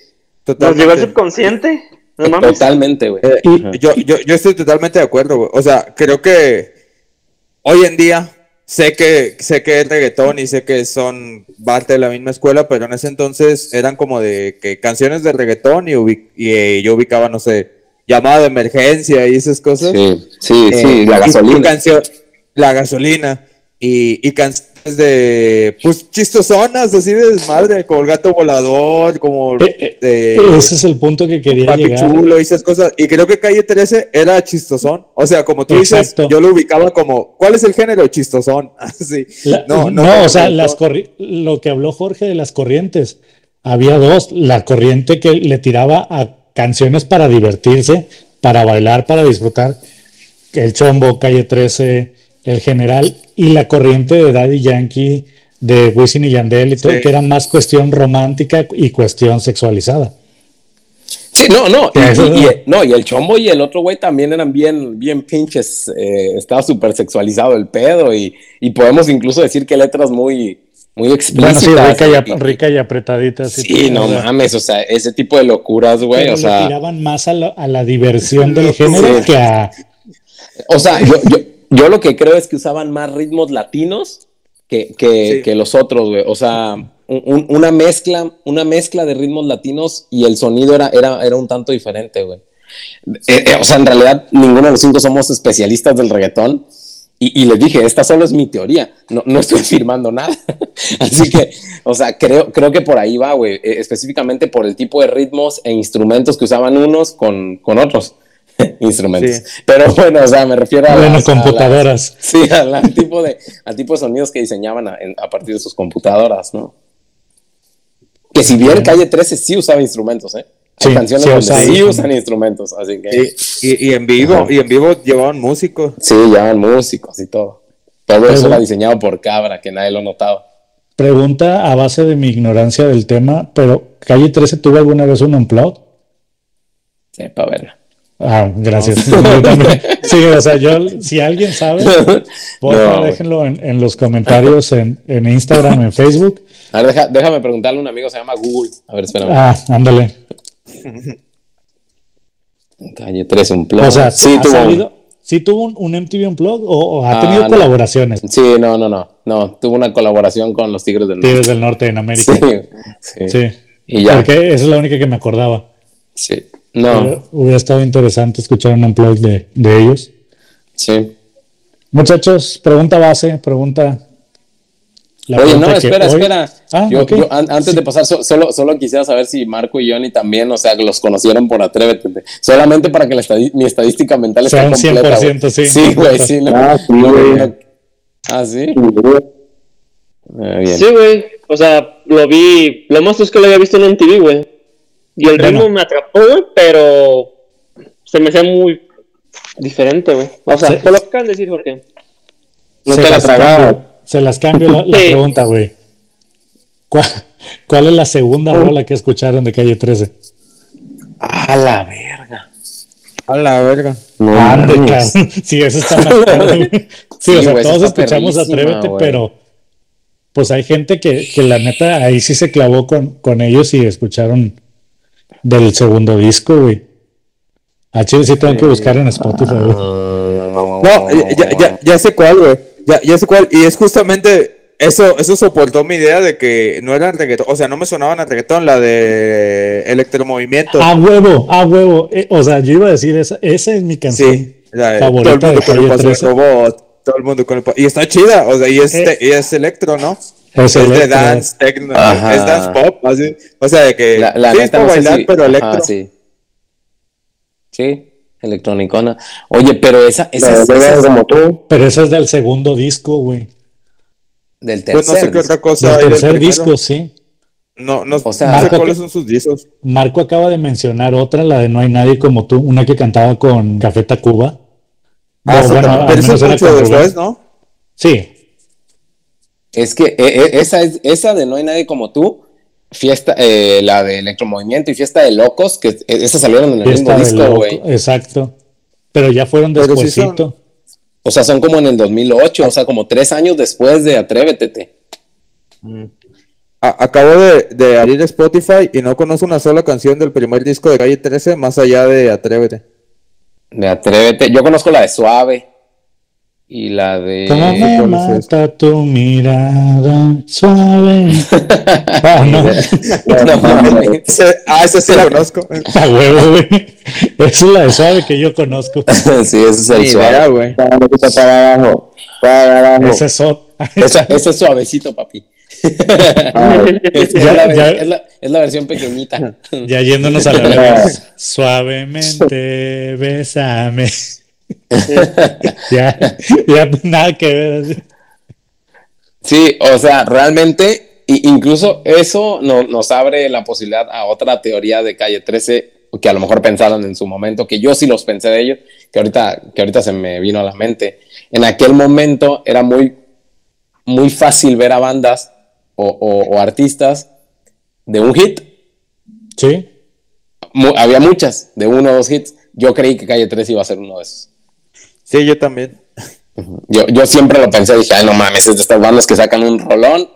el totalmente. subconsciente. No mames. Totalmente, güey. Eh, yo, yo, yo estoy totalmente de acuerdo, güey. O sea, creo que hoy en día sé que, sé que es reggaetón y sé que son parte de la misma escuela, pero en ese entonces eran como de que canciones de reggaetón y, ubi- y, eh, yo ubicaba, no sé, llamada de emergencia y esas cosas. Sí, sí, Eh, sí. La gasolina. canción- la gasolina. Y, y canciones de, pues, chistosonas, así de desmadre, como el gato volador, como Eh, eh, de... Ese es el punto que quería Papi llegar. chulo y esas cosas. Y creo que Calle 13 era chistosón. O sea, como tú Exacto. dices, yo lo ubicaba como, ¿cuál es el género? Chistosón. Así. La- no, no, no, o sea, las lo que habló Jorge de las corrientes, había dos, la corriente que le tiraba a canciones para divertirse, para bailar, para disfrutar, el chombo, calle 13, el general y la corriente de Daddy Yankee, de Wisin y Yandel y todo, Sí. que era más cuestión romántica y cuestión sexualizada. Sí, no, no. Sí, Y, eso y- no. y- no, y el chombo y el otro güey también eran bien, bien pinches. eh, estaba súper sexualizado el pedo. Y, y podemos incluso decir que letras muy, muy Bueno, explícitas. sí, rica y, y- ap- rica y apretadita. así Sí, no mames, o sea, ese tipo de locuras, güey, o le sea, tiraban más a la, a la diversión del género Sí. que a. o sea, yo, yo, yo lo que creo es que usaban más ritmos latinos que, que, Sí. que los otros, güey, o sea, un- un- una mezcla, una mezcla de ritmos latinos y el sonido era, era, era un tanto diferente, güey. Eh, eh, o sea, en realidad ninguno de los cinco somos especialistas del reggaetón. Y, y les dije, esta solo es mi teoría, no, no estoy afirmando nada. Así que, o sea, creo, creo que por ahí va, güey, eh, específicamente por el tipo de ritmos e instrumentos que usaban unos con, con otros instrumentos. Sí. Pero bueno, o sea, me refiero a, Bueno, las- a las- computadoras. sí, al, al tipo de, al tipo de sonidos que diseñaban a, a partir de sus computadoras, ¿no? Que si bien Calle 13 sí usaba instrumentos, ¿eh? Hay Sí, canciones sí donde sí usan instrumentos, así que... Y, y- y en vivo, Ajá. y en vivo llevaban músicos. Sí, llevan músicos y todo. Todo eso era diseñado por Cabra, que nadie lo notaba. Pregunta a base de mi ignorancia del tema, pero ¿Calle 13 tuvo alguna vez un unplug? Sepa verla. Ah, gracias. Sí, o sea, yo, si alguien sabe, por favor, déjenlo en, en los comentarios en, en Instagram, en Facebook. A ver, deja- déjame preguntarle a un amigo, se llama Google. A ver, espérame. Ah, ándale. Calle 13, un plug. O sea, sí, ¿ha tuvo. un- sabido- ¿sí tuvo un, un MTV Unplugged o, o ha Ah, tenido no. colaboraciones? Sí, no, no, no. No, tuvo una colaboración con los Tigres del Norte. Tigres del Norte en América. Sí, sí. Sí. Y ya. Porque esa es la única que me acordaba. Sí. No, Hubiera, hubiera estado interesante escuchar un unplug de, de ellos. sí. Muchachos, pregunta base, pregunta. La Oye, no, espera, hoy- espera. Ah, yo, ok. yo, an- antes de pasar, so- solo, solo quisiera saber si Marco y Johnny también, o sea, que los conocieron por Atrévete. Solamente para que la mi estadística mental esté Sea un completa. 100%, güey. sí. Sí, güey, sí. No, Ah, sí, no, güey. no. Ah, sí. Ah, bien. Sí, güey. O sea, lo vi. Lo más es que lo había visto en un TV, güey. Y el ritmo me atrapó, güey, pero se me hacía muy diferente, güey. O sea, Sí. por lo que acaban de decir, Jorge. No se, te la tragaba. Se las cambio la, pregunta, güey. ¿Cuál, cuál es la segunda rola que escucharon de Calle 13? A la verga. A la verga. No, Ande, cabrón. Sí, eso está más. Sí, Sí, o sea, todos escuchamos Atrévete, pero pues hay gente que, que la neta ahí sí se clavó con, con ellos y escucharon del segundo disco, güey. A Chile sí tengo que buscar en Spotify, güey. No, ya, ya, ya, ya sé cuál, güey. Ya, ya sé cuál. Y es justamente eso, eso soportó mi idea de que no eran reggaetón. O sea, no me sonaban a reggaetón, la de electromovimiento. A huevo, a huevo. Eh, o sea, yo iba a decir, esa, esa es mi canción. sí, la todo el mundo con el paso del 13. robot. Todo el mundo con el paso. Y está chida, o sea, y es, Eh. y es electro, ¿no? Es Es, de dance, techno, Ajá. es dance pop, así. O sea, de que La, la sí, es neta para no sé bailar, si- pero ajá, electro. sí. Sí, electronicona. Oye, pero esa, esa, como tú. Pero esa es del segundo disco, güey. del Pues no tercer. sé qué otra cosa Del hay del tercer disco, sí. No, no, O sea, no sé Marco, cuáles son sus discos. Marco acaba de mencionar otra, la de No hay nadie como tú, una que cantaba con Café Tacuba. Ah, O eso bueno, pero eso mucho después, ¿no? Sí, Es que eh, eh, esa, es, esa de No hay nadie como tú, fiesta, eh, la de electromovimiento y fiesta de locos, que eh, esas salieron en el Fiesta mismo disco, güey. Exacto. Pero ya fueron Pero sí despuesito. O sea, son como en el 2008, o sea, como tres años después de Atrévete. A- acabo de, de abrir Spotify y no conozco una sola canción del primer disco de Calle 13 más allá de Atrévete. De Atrévete. Yo conozco la de Suave y la de. ¿Cómo me ¿cuál es mata tu mirada suave? Ah, no. No ah, esa sí la conozco. A huevo, güey. Esa es la de suave que yo conozco. sí, ese es el Ni suave. güey. Para abajo, para abajo. Para abajo. Ese es. Esa- ese es suavecito, papi. Ah, es, Ya- la, ya- es la- es la versión pequeñita. Ya yéndonos a la verga. Suavemente, bésame. Ya, ya nada que ver. Sí, o sea, realmente, incluso eso no- nos abre la posibilidad a otra teoría de Calle 13 que a lo mejor pensaron en su momento, que yo sí los pensé de ellos, que ahorita, que ahorita se me vino a la mente. En aquel momento era muy, muy fácil ver a bandas o, o- o artistas de un hit. Sí. Mu- había muchas, de uno o dos hits. Yo creí que Calle 3 iba a ser uno de esos. Sí, yo también. Yo, yo siempre lo pensé, dije, ay, no mames, es de estas bandas que sacan un rolón,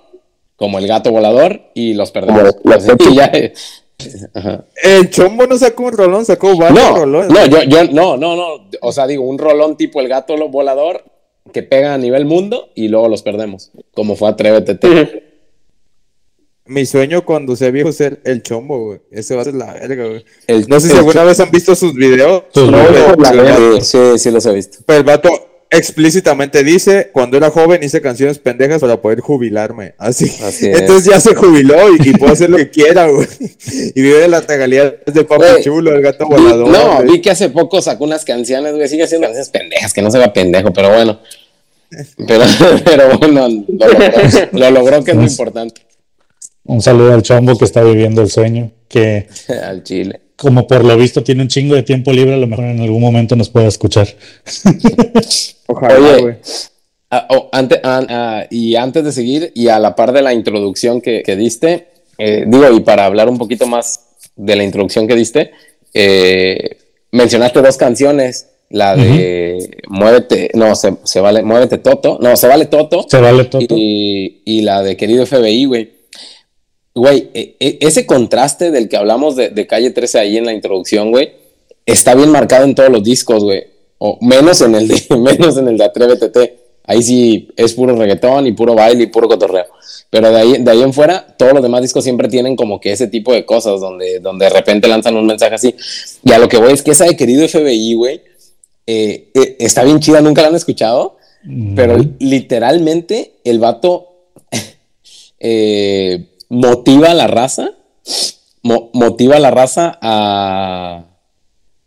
como el gato volador, y los perdemos. Como los ya, eh. El chombo no sacó un rolón, sacó varios No, rolones. no, yo, yo, no, no, no. O sea, digo, un rolón tipo el gato volador que pega a nivel mundo y luego los perdemos. Como fue Atrévete. Mi sueño cuando sea viejo es ser el chombo, güey. Ese va a ser la verga, güey. El- No sé si alguna vez han visto sus videos. Sus No, videos, la vato- Sí, sí, los he visto. pero el vato explícitamente dice, cuando era joven hice canciones pendejas para poder jubilarme. Así. Así es. Entonces ya se jubiló y, y puede hacer lo que quiera, güey. Y vive de las regalías de Papi Güey, Chulo, el gato Vi- volador. no, güey. vi que hace poco sacó unas canciones, güey. Sigue haciendo canciones pendejas, que no se vea pendejo, pero bueno. Pero, pero bueno, lo logró, lo logró, que es lo importante. Un saludo al chombo que está viviendo el sueño, que Al chile. como por lo visto tiene un chingo de tiempo libre, a lo mejor en algún momento nos pueda escuchar. Ojalá, Oye, güey. Ah, oh, ante- ah, ah, y antes de seguir, y a la par de la introducción que, que diste, eh, digo, y para hablar un poquito más de la introducción que diste, eh, mencionaste dos canciones, la de Muévete, no, se, se vale, Muévete Toto, no, se vale Toto, Se vale todo. y, y la de Querido FBI, güey. Güey, e- e- ese contraste del que hablamos de, de Calle 13 ahí en la introducción, güey, está bien marcado en todos los discos, güey. O menos en el de, menos en el de Atrévete. Te. Ahí sí es puro reggaetón y puro baile y puro cotorreo. Pero de ahí, de ahí en fuera, todos los demás discos siempre tienen como que ese tipo de cosas donde, donde de repente lanzan un mensaje así. Y a lo que voy es que esa de Querido FBI, güey, eh, eh, está bien chida, nunca la han escuchado. Pero literalmente el vato eh, motiva a la raza, mo- motiva a la raza a,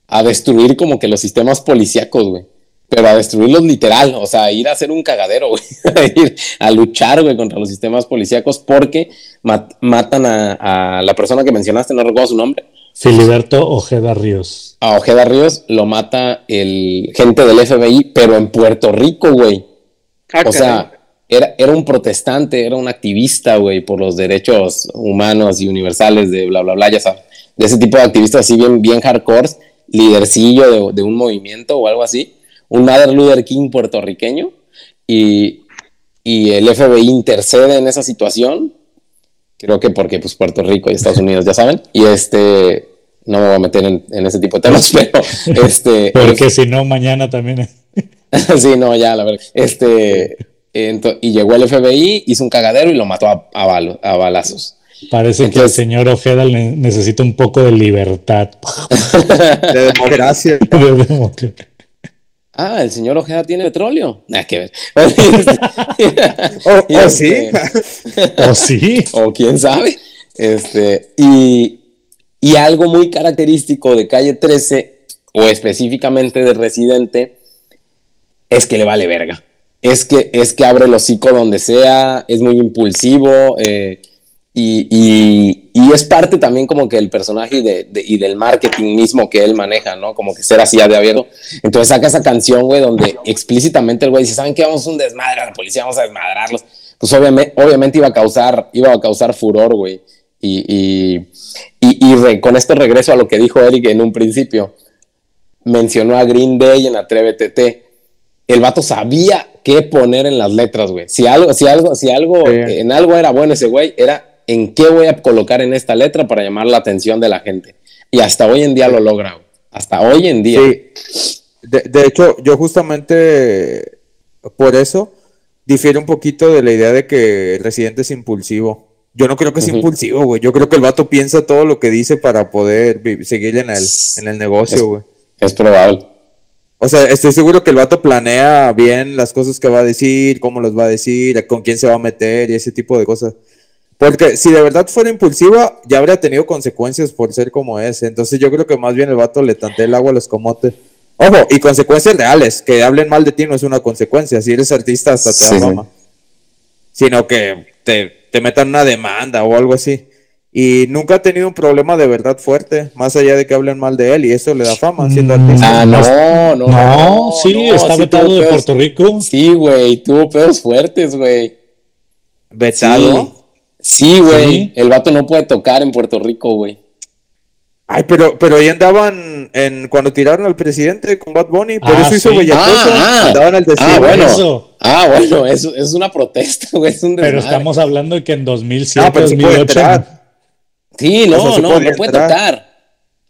a destruir como que los sistemas policíacos, güey. Pero a destruirlos literal, o sea, a ir a hacer un cagadero, güey. A ir a luchar, güey, contra los sistemas policíacos porque mat- matan a, a la persona que mencionaste, no recuerdo su nombre. Filiberto Ojeda Ríos. A Ojeda Ríos lo mata el gente del FBI, pero en Puerto Rico, güey. Ah, O sea, era, era un protestante, era un activista, güey, por los derechos humanos y universales de bla, bla, bla, ya sabes. De ese tipo de activistas así bien, bien hardcore, lidercillo de, de un movimiento o algo así. Un Mother Luther King puertorriqueño. Y, y el FBI intercede en esa situación. Creo que porque, pues, Puerto Rico y Estados Unidos, ya saben. Y este, no me voy a meter en, en ese tipo de temas, pero este... Porque si no, mañana también. sí, no, ya, la verdad. Este, ento- y llegó el FBI, hizo un cagadero y lo mató a, a balo- a balazos. Parece que el Entonces- señor Ojeda ne- necesita un poco de libertad. De democracia. De democracia. Ah, el señor Ojeda tiene petróleo. Nada que ver. O, o este- sí. ¿O sí? o quién sabe. Este, y, y algo muy característico de calle 13, o específicamente de Residente, es que le vale verga. Es que, es que abre el hocico donde sea, es muy impulsivo, eh, y, y- es parte también como que el personaje de- de- y del marketing mismo que él maneja, ¿no? Como que ser así de abierto. Entonces saca esa canción, güey, donde explícitamente el güey dice, ¿saben qué? Vamos a un desmadre a la policía, vamos a desmadrarlos. Pues obviamente, obviamente iba a causar, iba a causar furor, güey. Y, y, re- con esto regreso a lo que dijo Eric en un principio. Mencionó a Green Day en Atrévete. El vato sabía qué poner en las letras, güey. Si algo, si algo, si algo, Sí. en algo era bueno ese güey, era en qué voy a colocar en esta letra para llamar la atención de la gente. Y hasta hoy en día lo logra, güey. Hasta hoy en día. Sí. De, de hecho, yo justamente por eso difiere un poquito de la idea de que el residente es impulsivo. Yo no creo que es Ujú. impulsivo, güey. Yo creo que el vato piensa todo lo que dice para poder seguir en el, en el negocio, güey. Es probable. O sea, estoy seguro que el vato planea bien las cosas que va a decir, cómo las va a decir, con quién se va a meter y ese tipo de cosas. Porque si de verdad fuera impulsiva, ya habría tenido consecuencias por ser como es. Entonces yo creo que más bien el vato le tantea el agua a los comotes. Ojo, y consecuencias reales. Que hablen mal de ti no es una consecuencia. Si eres artista, hasta te Sí, da sí. fama. Sino que te, te metan una demanda o algo así. Y nunca ha tenido un problema de verdad fuerte, más allá de que hablen mal de él y eso le da fama siendo artista. Ah, no, no. No, sí, está sí vetado de pedos- Puerto Rico. Sí, güey, tuvo pedos fuertes, güey. Vetado. Sí, güey. Sí. El vato no puede tocar en Puerto Rico, güey. Ay, pero, pero ahí andaban en cuando tiraron al presidente con Bad Bunny, por Ah, eso hizo sí. Ah, ah. andaban al. Ah, bueno. Eso. Ah, bueno, eso es una protesta, güey. Es un Pero estamos hablando de que en 2007, No, pero sí puede 2008. entrar. Sí, no, O sea, sí no, no puede entrar. tocar.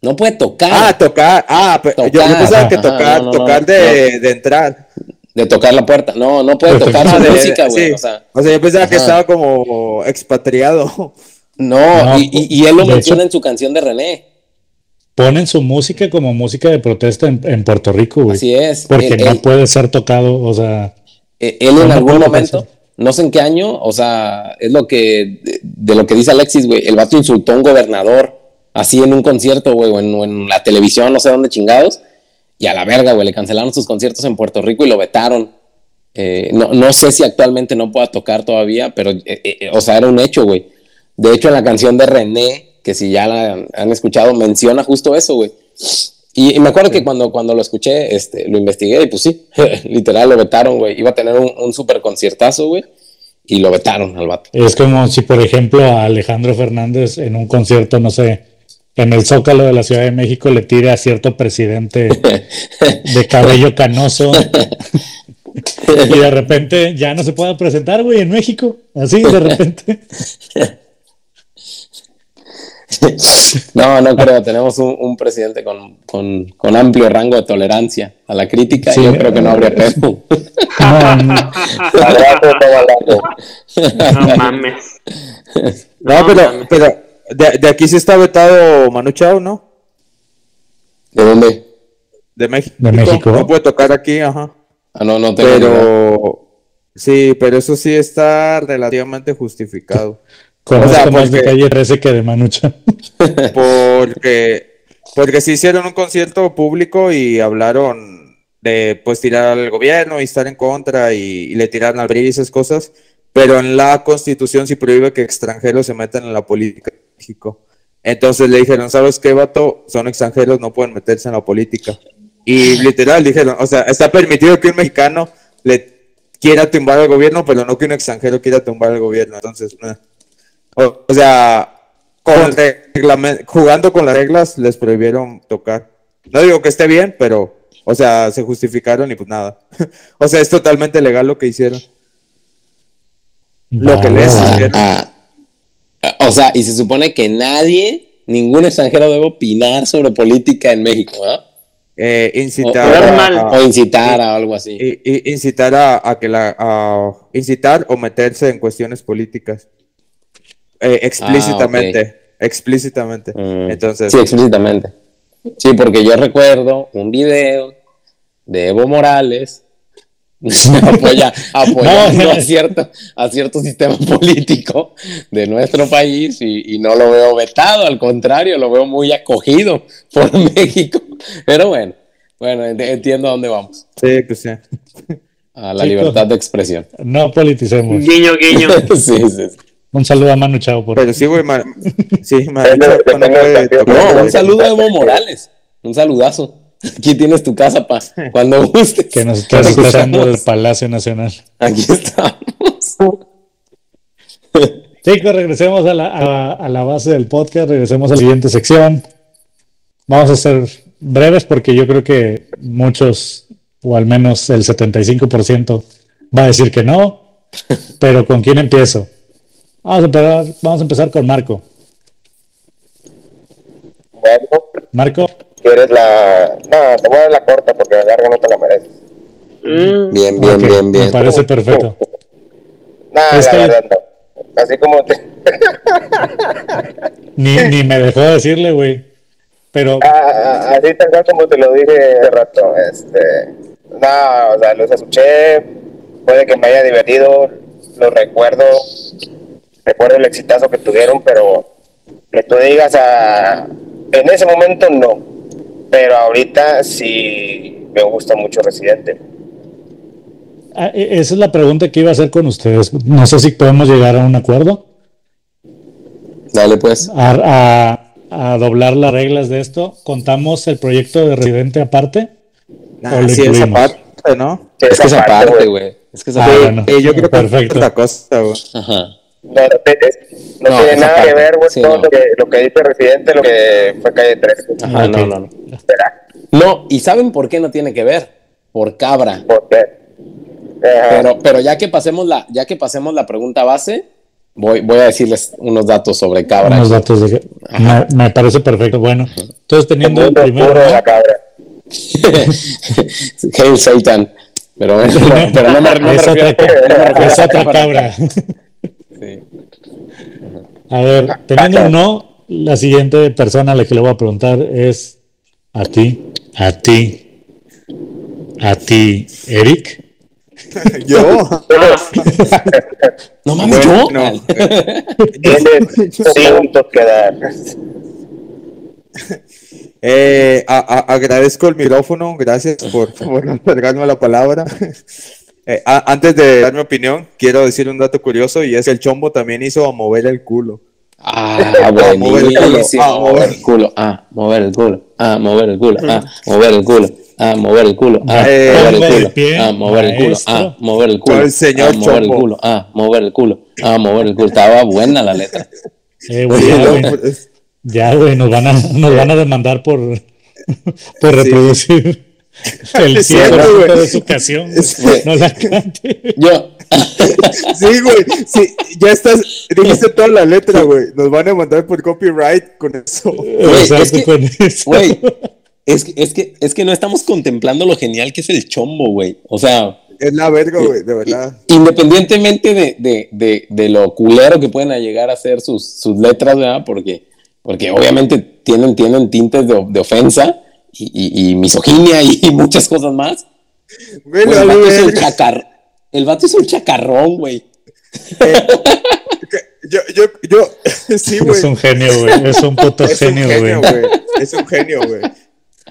No puede tocar. Ah, tocar. Ah, pe- yo, yo Tocar. pensaba que tocar, no, no, no, tocar de, de entrar. de tocar la puerta. No, no puede tocar Ah, su de- música, güey. sí. O sea, yo pensaba que estaba como expatriado. no, No, y, y- y él lo menciona hecho- en su canción de René. Ponen su música como música de protesta en, en Puerto Rico, güey. Así es. Porque Él- no él- puede ser tocado, o sea, Eh, él en no algún momento, pensar. No sé en qué año, o sea, es lo que, de, lo que dice Alexis, güey, el vato insultó a un gobernador, así en un concierto, güey, o en, o en la televisión, no sé dónde chingados, y a la verga, güey, le cancelaron sus conciertos en Puerto Rico y lo vetaron. Eh, no, no sé si actualmente no pueda tocar todavía, pero, eh, eh, o sea, era un hecho, güey. De hecho, en la canción de René, que si ya la han escuchado, menciona justo eso, güey. Y, y me acuerdo que cuando, cuando lo escuché, este, lo investigué y pues sí, literal lo vetaron, güey. Iba a tener un, un super conciertazo, güey. Y lo vetaron al vato. es como si, por ejemplo, a Alejandro Fernández en un concierto, no sé, en el Zócalo de la Ciudad de México le tire a cierto presidente de cabello canoso y de repente ya no se pueda presentar, güey, en México. Así, de repente. No, no creo. Tenemos un, un presidente con, con, con amplio rango de tolerancia a la crítica. Sí. Yo creo que no habría pedo. No, mames. No, pero, pero de, de aquí sí está vetado Manu Chao, ¿no? ¿De dónde? De México. De México. No puede tocar aquí, ajá. Ah, no, no tengo idea. Pero sí, pero eso sí está relativamente justificado. Conozco O sea, más de porque- calle 13 que de Manucha. Porque, porque sí hicieron un concierto público y hablaron de pues tirar al gobierno y estar en contra y, y le tiraron al PRI y esas cosas, pero en la constitución sí prohíbe que extranjeros se metan en la política de México. Entonces le dijeron, ¿sabes qué, vato? Son extranjeros, no pueden meterse en la política. Y literal dijeron, o sea, está permitido que un mexicano le quiera tumbar al gobierno, pero no que un extranjero quiera tumbar al gobierno. Entonces, eh. O, o sea, con jugando con las reglas les prohibieron tocar. No digo que esté bien, pero, o sea, se justificaron y pues nada. o sea, es totalmente legal lo que hicieron. Lo que les hicieron. Ah, ah, o sea, y se supone que nadie, ningún extranjero debe opinar sobre política en México, ¿verdad? Eh, O, incitar Hablar a- mal. a- o incitar a algo así. i- i- incitar a, a que la a incitar o meterse en cuestiones políticas Eh, explícitamente explícitamente Mm, entonces Sí, explícitamente. Sí, porque yo recuerdo un video de Evo Morales apoya, apoyando a, cierto, a cierto sistema político de nuestro país y, y no lo veo vetado, al contrario, lo veo muy acogido por México. Pero bueno, bueno, ent- entiendo a dónde vamos, sí pues sí a la Chicos. libertad de expresión. No politicemos. Guiño, guiño. sí, sí, sí. Un saludo a Manu Chao por pero sí güey ma- sí ma- Depende- no puede un saludo a Evo Morales, un saludazo. Aquí tienes tu casa, pa, cuando gustes. que nos estás escuchando del Palacio Nacional. Aquí estamos. Chicos, regresemos a la, a- a la base del podcast, regresemos a la siguiente sección. Vamos a ser breves porque yo creo que muchos, o al menos el 75%, va a decir que no. Pero ¿con quién empiezo? Vamos a empezar, vamos a empezar con Marco. Bueno, Marco, quieres la. No, te voy a dar la corta porque la larga no te la mereces. Mm, Bien, bien, ok, bien, me bien. parece perfecto. Nada, Es la verdad no. Así como te. Ni, ni me dejó decirle, güey. Pero Ah, ah, así tal cual como te lo dije hace rato. Este. No, o sea, los escuché. Puede que me haya divertido. Los recuerdo. Recuerdo el exitazo que tuvieron, pero que tú digas a. En ese momento no. Pero ahorita sí me gusta mucho Residente. ah, e- esa es la pregunta que iba a hacer con ustedes. No sé si podemos llegar a un acuerdo. Dale pues. a, a- a doblar las reglas de esto. ¿Contamos el proyecto de Residente aparte? Nah, ¿O lo sí, esa incluimos? parte, ¿no? Es que esa Esa parte, parte, güey. Es que esa Ah, parte. bueno. Eh, yo creo que Perfecto. es otra cosa, güey. Ajá. No, no, no tiene nada parte. que ver, güey, Sí, todo no. lo, que, lo que dice Residente, lo que fue Calle 3. Ajá, Ok. no, no, no. Será. No, ¿y saben por qué no tiene que ver? Por cabra. ¿Por. Pero, pero ya que pasemos la, ya que pasemos la pregunta base, voy, voy a decirles unos datos sobre cabra. Unos datos de que- me, me parece perfecto. Bueno, entonces teniendo el primero, de la cabra. Hail Satan. Pero, pero no me, no me refiero otra, no me refiero es a otra cabra. Sí. A ver, teniendo un no, la siguiente persona a la que le voy a preguntar es a ti, a ti, a ti, Eric. Yo. No mames, yo. Bueno, Tienes puntos que dar. Eh, a- a- agradezco el micrófono, gracias por, por entregarme la palabra. Eh, a- antes de dar mi opinión, quiero decir un dato curioso y es que el chombo también hizo a mover el culo. Ah, mover el culo, buenísimo. a mover. el culo. Ah, mover el culo. Ah, mover el culo. Ah, mover el culo. Ah, mover el culo. Ah, Eh, mover el culo. Ah, mover el culo. Ah, mover el culo. El señor ah, mover el Chombo. culo. Ah, mover el culo. Ah, mover el culo. Estaba buena la letra. Eh, güey, Sí, ya, no, güey, pues, ya, güey, nos van a, nos van a demandar por, por reproducir el 100% güey. de su canción. No la cante. Yo. Sí, güey, sí, ya estás, dijiste toda la letra, güey. Nos van a mandar por copyright con eso. Güey, Exacto, es que- con eso. Güey, es que, es, que, es que no estamos contemplando lo genial que es el chombo, güey. O sea, Es la verga, güey, de verdad. independientemente de, de, de, de lo culero que pueden llegar a ser sus, sus letras, ¿verdad? Porque, porque obviamente tienen, tienen tintes de, de ofensa y, y- y misoginia y muchas cosas más. El, vato es un verga. chacar- el vato es un chacarrón, güey. Yo, yo, yo, sí, güey. Es un genio, güey. Es un puto Es genio, güey. Es un genio, güey.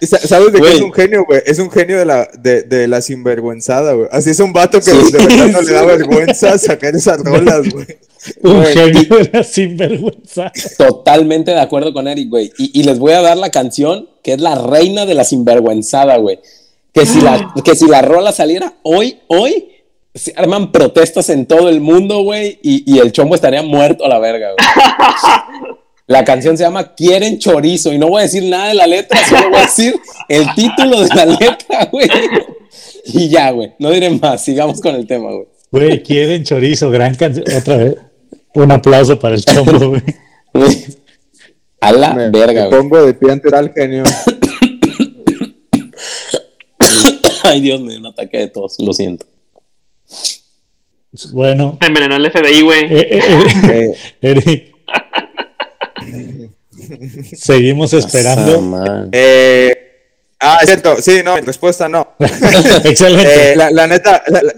¿Y sa- ¿Sabes de qué es un genio, güey? Es un genio de la, de, de la sinvergüenzada, güey. Así es un vato que Sí. de verdad no le da vergüenza sacar esas rolas, güey. Un genio de la sinvergüenza. Totalmente de acuerdo con Eric, güey. Y, y les voy a dar la canción que es la reina de la sinvergüenzada, güey. Que si la, que si la rola saliera hoy, hoy, se arman protestas en todo el mundo, güey, y, y el chombo estaría muerto a la verga, güey. La canción se llama Quieren chorizo y no voy a decir nada de la letra, solo voy a decir el título de la letra, güey. Y ya, güey, no diré más, sigamos con el tema, güey. Güey, quieren chorizo, gran canción. Otra vez. Un aplauso para el chombo, güey. A la Me, verga, me güey. pongo de pie ante el genio. Ay, Dios, me dio un ataque de tos, lo siento. Bueno, envenenó el FBI, güey. eh, eh, eh, Eh, Eric. Seguimos esperando. eh, ah, es cierto. Sí, no, respuesta no. Excelente. Eh, la, la neta, la- la-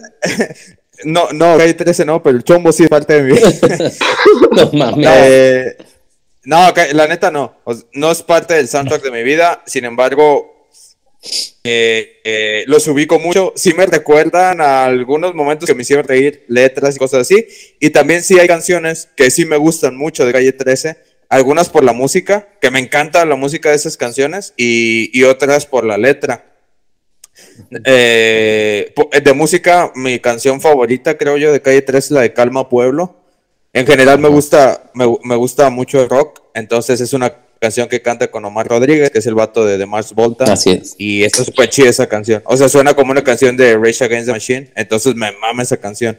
no, no, hay 13 no, pero el chombo sí es parte de mí. No mames. Eh, no, la neta no. No es parte del soundtrack de mi vida. Sin embargo, eh, eh, los ubico mucho. Sí me recuerdan a algunos momentos que me hicieron reír, letras y cosas así. Y también sí hay canciones que sí me gustan mucho de Calle 13. Algunas por la música, que me encanta la música de esas canciones, y, y otras por la letra. Eh, de música, mi canción favorita, creo yo, de Calle 13 es la de Calma Pueblo. En general me gusta, me, me gusta mucho el rock, entonces es una canción que canta con Omar Rodríguez, que es el vato de The Mars Volta. Así es. Y está súper chida esa canción. O sea, suena como una canción de Rage Against the Machine, entonces me mama esa canción.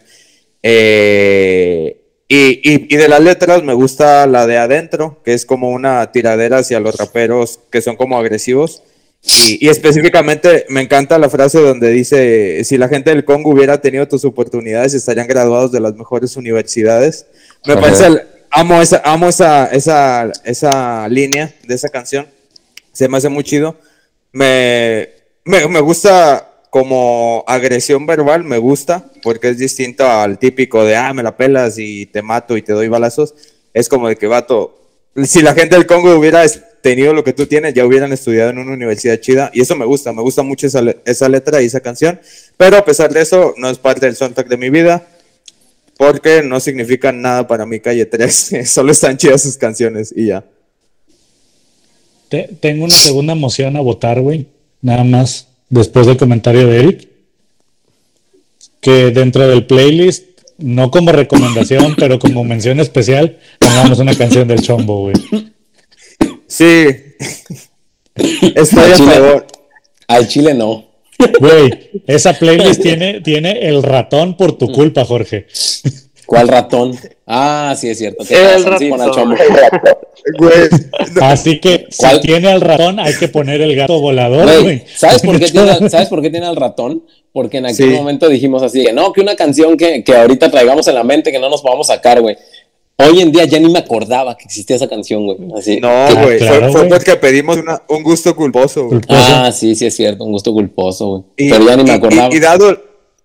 Eh, y, y, y de las letras me gusta la de Adentro, que es como una tiradera hacia los raperos que son como agresivos. Y, y específicamente me encanta la frase donde dice, si la gente del Congo hubiera tenido tus oportunidades, estarían graduados de las mejores universidades. Me Ajá. parece, amo, esa, amo esa, esa, esa línea de esa canción. Se me hace muy chido. Me, me, me gusta como agresión verbal, me gusta, porque es distinto al típico de, ah, me la pelas y te mato y te doy balazos. Es como de que, vato, si la gente del Congo hubiera tenido lo que tú tienes, ya hubieran estudiado en una universidad chida. Y eso me gusta, me gusta mucho esa, le- esa letra y esa canción. Pero a pesar de eso, no es parte del soundtrack de mi vida. porque no significan nada para mí Calle 13. Solo están chidas sus canciones y ya. Te- tengo una segunda moción a votar, güey. Nada más después del comentario de Eric. Que dentro del playlist, no como recomendación, pero como mención especial, pongamos una canción del Chombo, güey. Sí. Estoy a Chile. favor. Al chile no. Güey, esa playlist tiene, tiene el ratón por tu culpa, Jorge. ¿Cuál ratón? Ah, sí, es cierto. ¿Qué El? Sí, ratón. chombo. Güey. Así que si ¿Cuál? tiene al ratón, hay que poner el gato volador, Güey, güey. ¿sabes por, qué tiene, ¿Sabes por qué tiene al ratón? Porque en aquel Sí. momento dijimos así, que no, que una canción que, que ahorita traigamos en la mente que no nos podamos sacar, güey. Hoy en día ya ni me acordaba que existía esa canción, güey. Así. No, Ah, güey. claro, fue, porque pedimos una- un gusto culposo, güey. Ah, sí, sí es cierto, un gusto culposo, güey. Y, Pero ya ni me acordaba. y- y dado,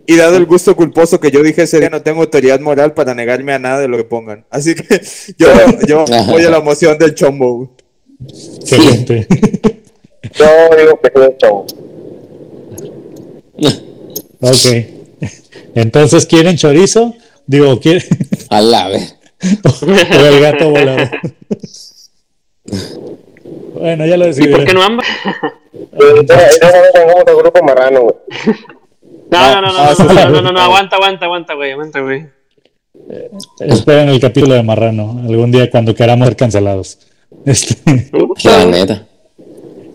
y dado el gusto culposo que yo dije ese día, no tengo autoridad moral para negarme a nada de lo que pongan. Así que yo, yo voy a la moción del chombo. güey. Excelente. Yo digo que es chavo. Ok. Entonces, ¿quieren chorizo? Digo, ¿quieren A la vez. o el gato volador? bueno, ya lo ¿Y decidí. por qué no ambas? Tengamos el grupo marrano, güey. No, no, no, Ah, no, no, no, no, no, no, aguanta, aguanta, aguanta, güey, aguanta, güey. Esperen el capítulo de Marrano, algún día cuando queramos ser cancelados. Este, La neta.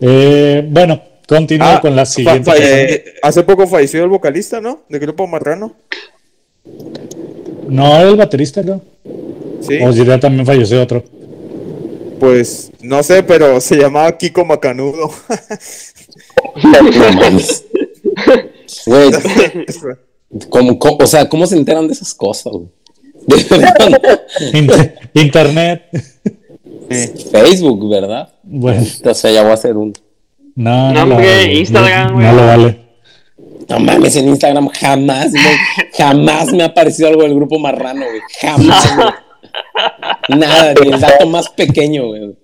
eh, bueno, continúo Ah, con la siguiente. eh, hace poco falleció el vocalista, ¿no? De Grupo Marrano. No, era el baterista, ¿no? Sí. O si ya también falleció otro. Pues no sé, pero se llamaba Kiko Macanudo. No mames. Güey, ¿cómo- cómo- o sea, ¿cómo se enteran de esas cosas. Inter- Internet. Facebook, ¿verdad? Bueno, O sea, ya voy a hacer un. No, No, hombre, vale, Instagram, no, güey. no lo vale. No mames, en Instagram jamás, güey. Jamás me ha aparecido algo del grupo marrano, güey. Jamás, güey. Nada, ni el dato más pequeño, güey.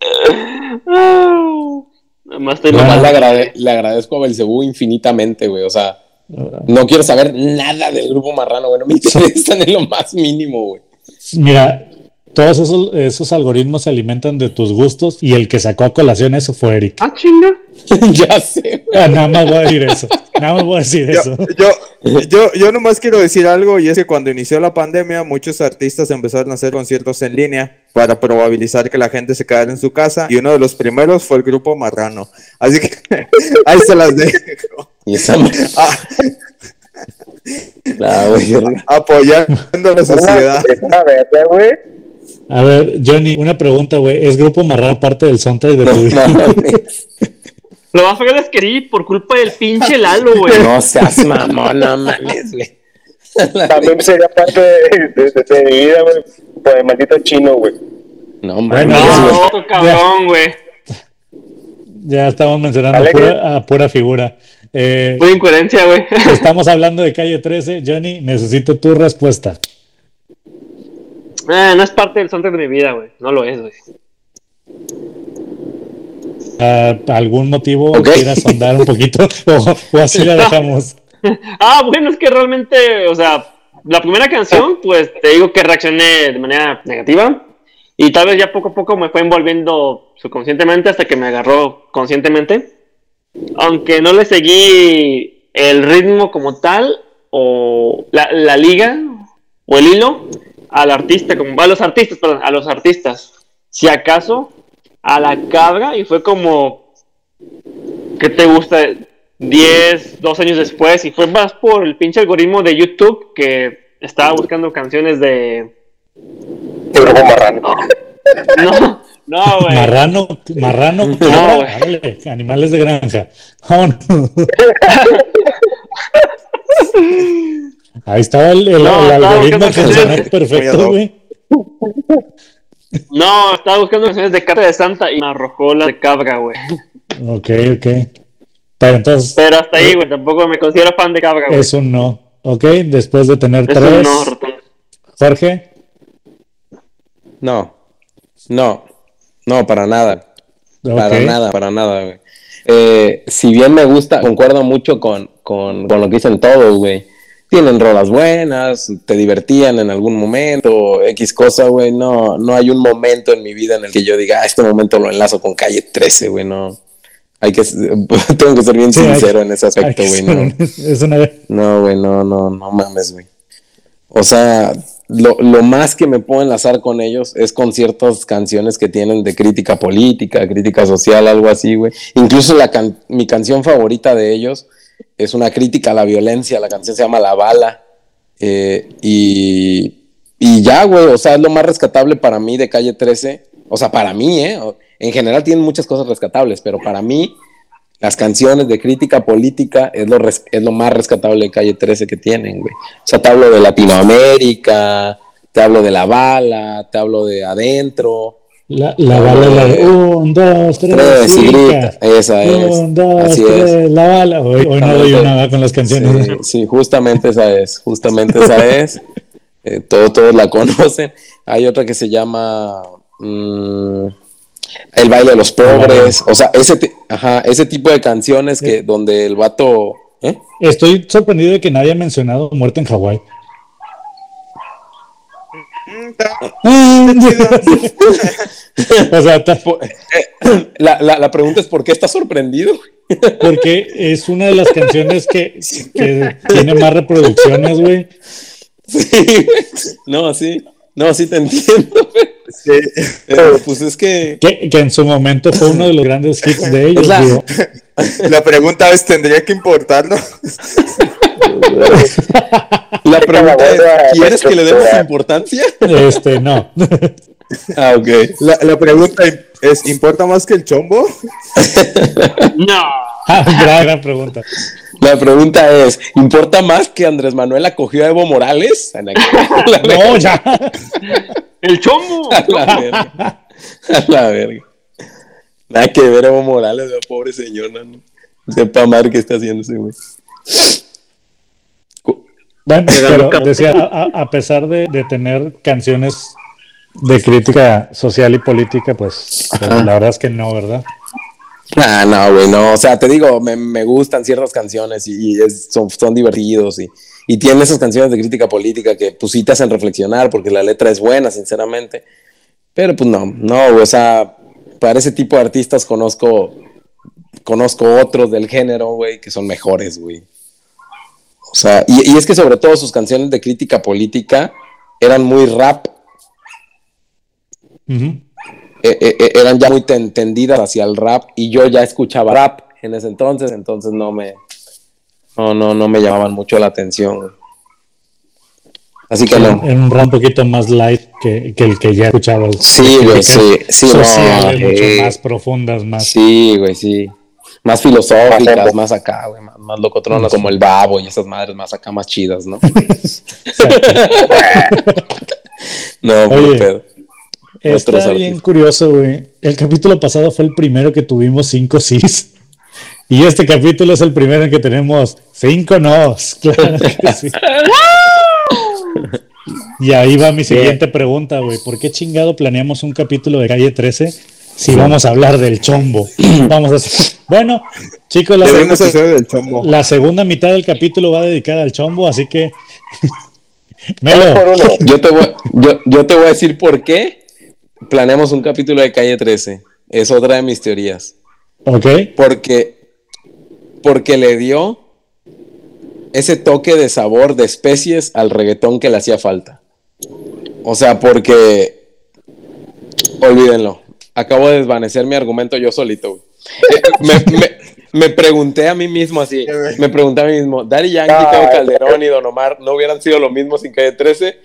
Nada más estoy Bueno. Le, agrade- le agradezco a Belcebú infinitamente, güey. O sea, no quiero saber nada del grupo marrano, güey. No me interesa en lo más mínimo, güey. Mira, todos esos, esos algoritmos se alimentan de tus gustos y el que sacó a colación eso fue Eric. Ah, chinga. ya sé, güey. Ah, nada más voy a decir eso. Nada más voy a decir Yo, eso. yo, yo, yo nomás quiero decir algo y es que cuando inició la pandemia muchos artistas empezaron a hacer conciertos en línea para probabilizar que la gente se quedara en su casa y uno de los primeros fue el grupo Marrano. Así que ahí se las dejo. Y esa Ah, Ah, güey. apoyando a la sociedad. Es una verga, güey. A ver, Johnny, una pregunta, güey. ¿Es Grupo Marrano parte del soundtrack de No, tu vida? mames. Lo más feo es que sí, por culpa del pinche Lalo, güey. no seas mamón, no mames, güey. También sería parte de, de- de- de mi vida, güey. Por el maldito chino, güey. No mames. No, otro cabrón, güey. Ya estamos mencionando pura, a pura figura. Eh, Muy incoherencia, güey. estamos hablando de calle 13. Johnny, necesito tu respuesta. Ah, no es parte del soundtrack de mi vida, güey. No lo es, güey. Ah, ¿Algún motivo Ok. quieras sondar un poquito? o, o así la dejamos. Ah, bueno, es que realmente, o sea, la primera canción, pues te digo que reaccioné de manera negativa. Y tal vez ya poco a poco me fue envolviendo subconscientemente hasta que me agarró conscientemente. Aunque no le seguí el ritmo como tal, o la, la liga, o el hilo, al artista, como a los artistas, perdón, a los artistas. Si acaso, a la cabra, y fue como, ¿qué te gusta? 10, 2 años después, y fue más por el pinche algoritmo de YouTube que estaba buscando canciones de. El grupo marrano. No, no, güey. Marrano, marrano, güey. árale, animales de granja. Vámonos. Ahí estaba el, el- No, el estaba algoritmo canciones. perfecto, güey. No, estaba buscando canciones de Carta de Santa y me arrojó la de Cabra, güey. Ok, ok. Pero entonces Pero hasta ahí, güey, tampoco me considero fan de Cabra, güey. es un no. Ok, después de tener Es un tres. no, rotundo. Jorge, No, no, no, para nada. Para nada, para nada, güey. Eh, si bien me gusta, concuerdo mucho con, con, con lo que dicen todos, güey. Tienen rolas buenas, te divertían en algún momento, X cosa, güey. No, no hay un momento en mi vida en el que yo diga, ah, este momento lo enlazo con calle 13, güey, no. Hay que, tengo que ser bien Sí, hay sincero que- en ese hay aspecto, güey. No. Es una no, güey, no, no, no mames, güey. O sea, lo, lo más que me puedo enlazar con ellos es con ciertas canciones que tienen de crítica política, crítica social, algo así, güey. Incluso la can- mi canción favorita de ellos es una crítica a la violencia, la canción se llama La Bala. eh, y, y ya, güey, o sea, es lo más rescatable para mí de Calle 13. O sea, para mí, ¿eh? En general tienen muchas cosas rescatables, pero para mí las canciones de crítica política es lo, es lo más rescatable de Calle 13 que tienen, güey. O sea, te hablo de Latinoamérica, te hablo de La Bala, te hablo de Adentro. La, la bala la de un, dos, tres, Tres, y grita. Esa es. Un, dos, Así tres, es. la bala. Hoy, hoy no doy una con las canciones. Sí, sí, justamente esa es, justamente esa es. Eh, todo- todos la conocen. Hay otra que se llama mm, El baile de los pobres. O sea, ese, ajá, ese tipo de canciones que donde el vato. ¿eh? Estoy sorprendido de que nadie ha mencionado Muerte en Hawái. Mm, o sea, ta- La, la- la pregunta es: ¿por qué estás sorprendido? porque es una de las canciones que, que tiene más reproducciones, güey. Sí, no, sí. No, sí te entiendo. sí. Pero, pues es que. Que, que en su momento fue uno de los grandes hits de ellos. La- digo. La pregunta es, ¿tendría que importarlo? La pregunta es: ¿quieres que le demos importancia? Este, no. Ah, ok. La, la pregunta es, ¿importa más que el chombo? No. Ah, gran, gran pregunta. La pregunta es: ¿importa más que Andrés Manuel acogió a Evo Morales? No, ya. El chombo. A la verga. A la verga. Nada que ver Evo Morales, pobre señor, no, no. Sepa madre qué está haciendo ese güey. Bueno, pero decía, a, pesar de, de tener canciones de crítica social y política, pues, pues, la verdad es que no, ¿verdad? Ah, no, güey, no. O sea, te digo, me, me gustan ciertas canciones y, y es- son, son divertidos y, y tienen esas canciones de crítica política que pues sí te hacen reflexionar porque la letra es buena, sinceramente. Pero pues no, no, güey, o sea, para ese tipo de artistas conozco, conozco otros del género, güey, que son mejores, güey. O sea, y, y es que sobre todo sus canciones de crítica política eran muy rap, eh, eh, eh, eran ya muy ten- tendidas hacia el rap y yo ya escuchaba rap en ese entonces, entonces no me, no, no, no me llamaban mucho la atención. Así que no. En un rap un poquito más light que, que el que ya escuchabas. Sí, güey, sí, sí, no, mucho eh, más profundas, más. Sí, güey, sí. Más filosóficas, Más acá, güey, más, más locotronas, como el babo y esas madres más acá, más chidas, ¿no? no, Oye, pedo. Está Otros bien artistas. curioso, güey. El capítulo pasado fue el primero que tuvimos cinco sís. Y este capítulo es el primero en que tenemos cinco nos. Claro que sí. Y ahí va mi siguiente pregunta, güey. ¿Por qué chingado planeamos un capítulo de calle 13 si vamos a hablar del chombo? Vamos a hacer... Bueno, chicos, la, Debemos seg- hacer el chombo. la segunda mitad del capítulo va dedicada al chombo, así que. Melo. Yo te, voy, yo, yo te voy a decir por qué planeamos un capítulo de Calle 13. Es otra de mis teorías. ok. Porque, porque le dio ese toque de sabor de especies al reggaetón que le hacía falta. O sea, porque, olvídenlo, acabo de desvanecer mi argumento yo solito. Me, me- me pregunté a mí mismo así, me pregunté a mí mismo, ¿Daddy Yankee, Ah, Calderón y Don Omar no hubieran sido lo mismo sin Calle 13?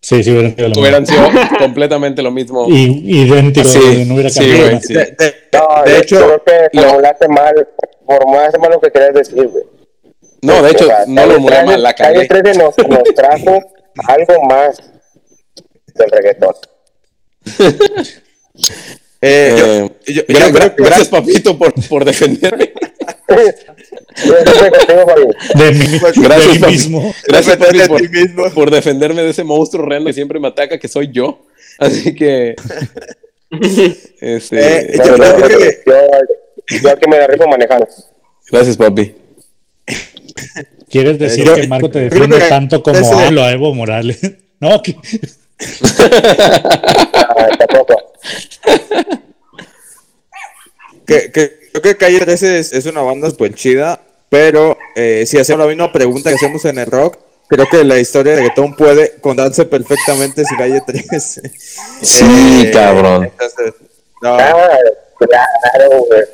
Sí, sí, hubieran sido lo Hubieran sido completamente lo mismo. Y, idéntico, Sí, no hubiera sí, cambiado güey, sí. De, de- No, de hecho, creo que lo- formulaste mal, formaste mal lo que querías decir, güey. No, de hecho, O sea, no Calle lo 13 mal, la Calle cagué. 13 nos, nos trajo algo más del reggaetón. eh, yo- Eh, yo- yo gracias, papito, por, por defenderme. De mí, de Gracias, mí papi. mismo. Gracias, papi, por, ti mismo. por defenderme de ese monstruo real que siempre me ataca, que soy yo. Así que. este, Eh, yo Bueno, creo que- yo, yo aquí me manejando. gracias, papi. ¿Quieres decir yo- que Marco te defiende tanto como ese- a Evo Morales? No, que- Ah, tampoco. Que, que- creo que Calle 13 es, es una banda pues chida, pero eh, si hacemos la misma pregunta que hacemos en el rock, creo que la historia de reggaetón puede contarse perfectamente si Calle 13. Sí, Eh, cabrón. Entonces, no, claro, güey.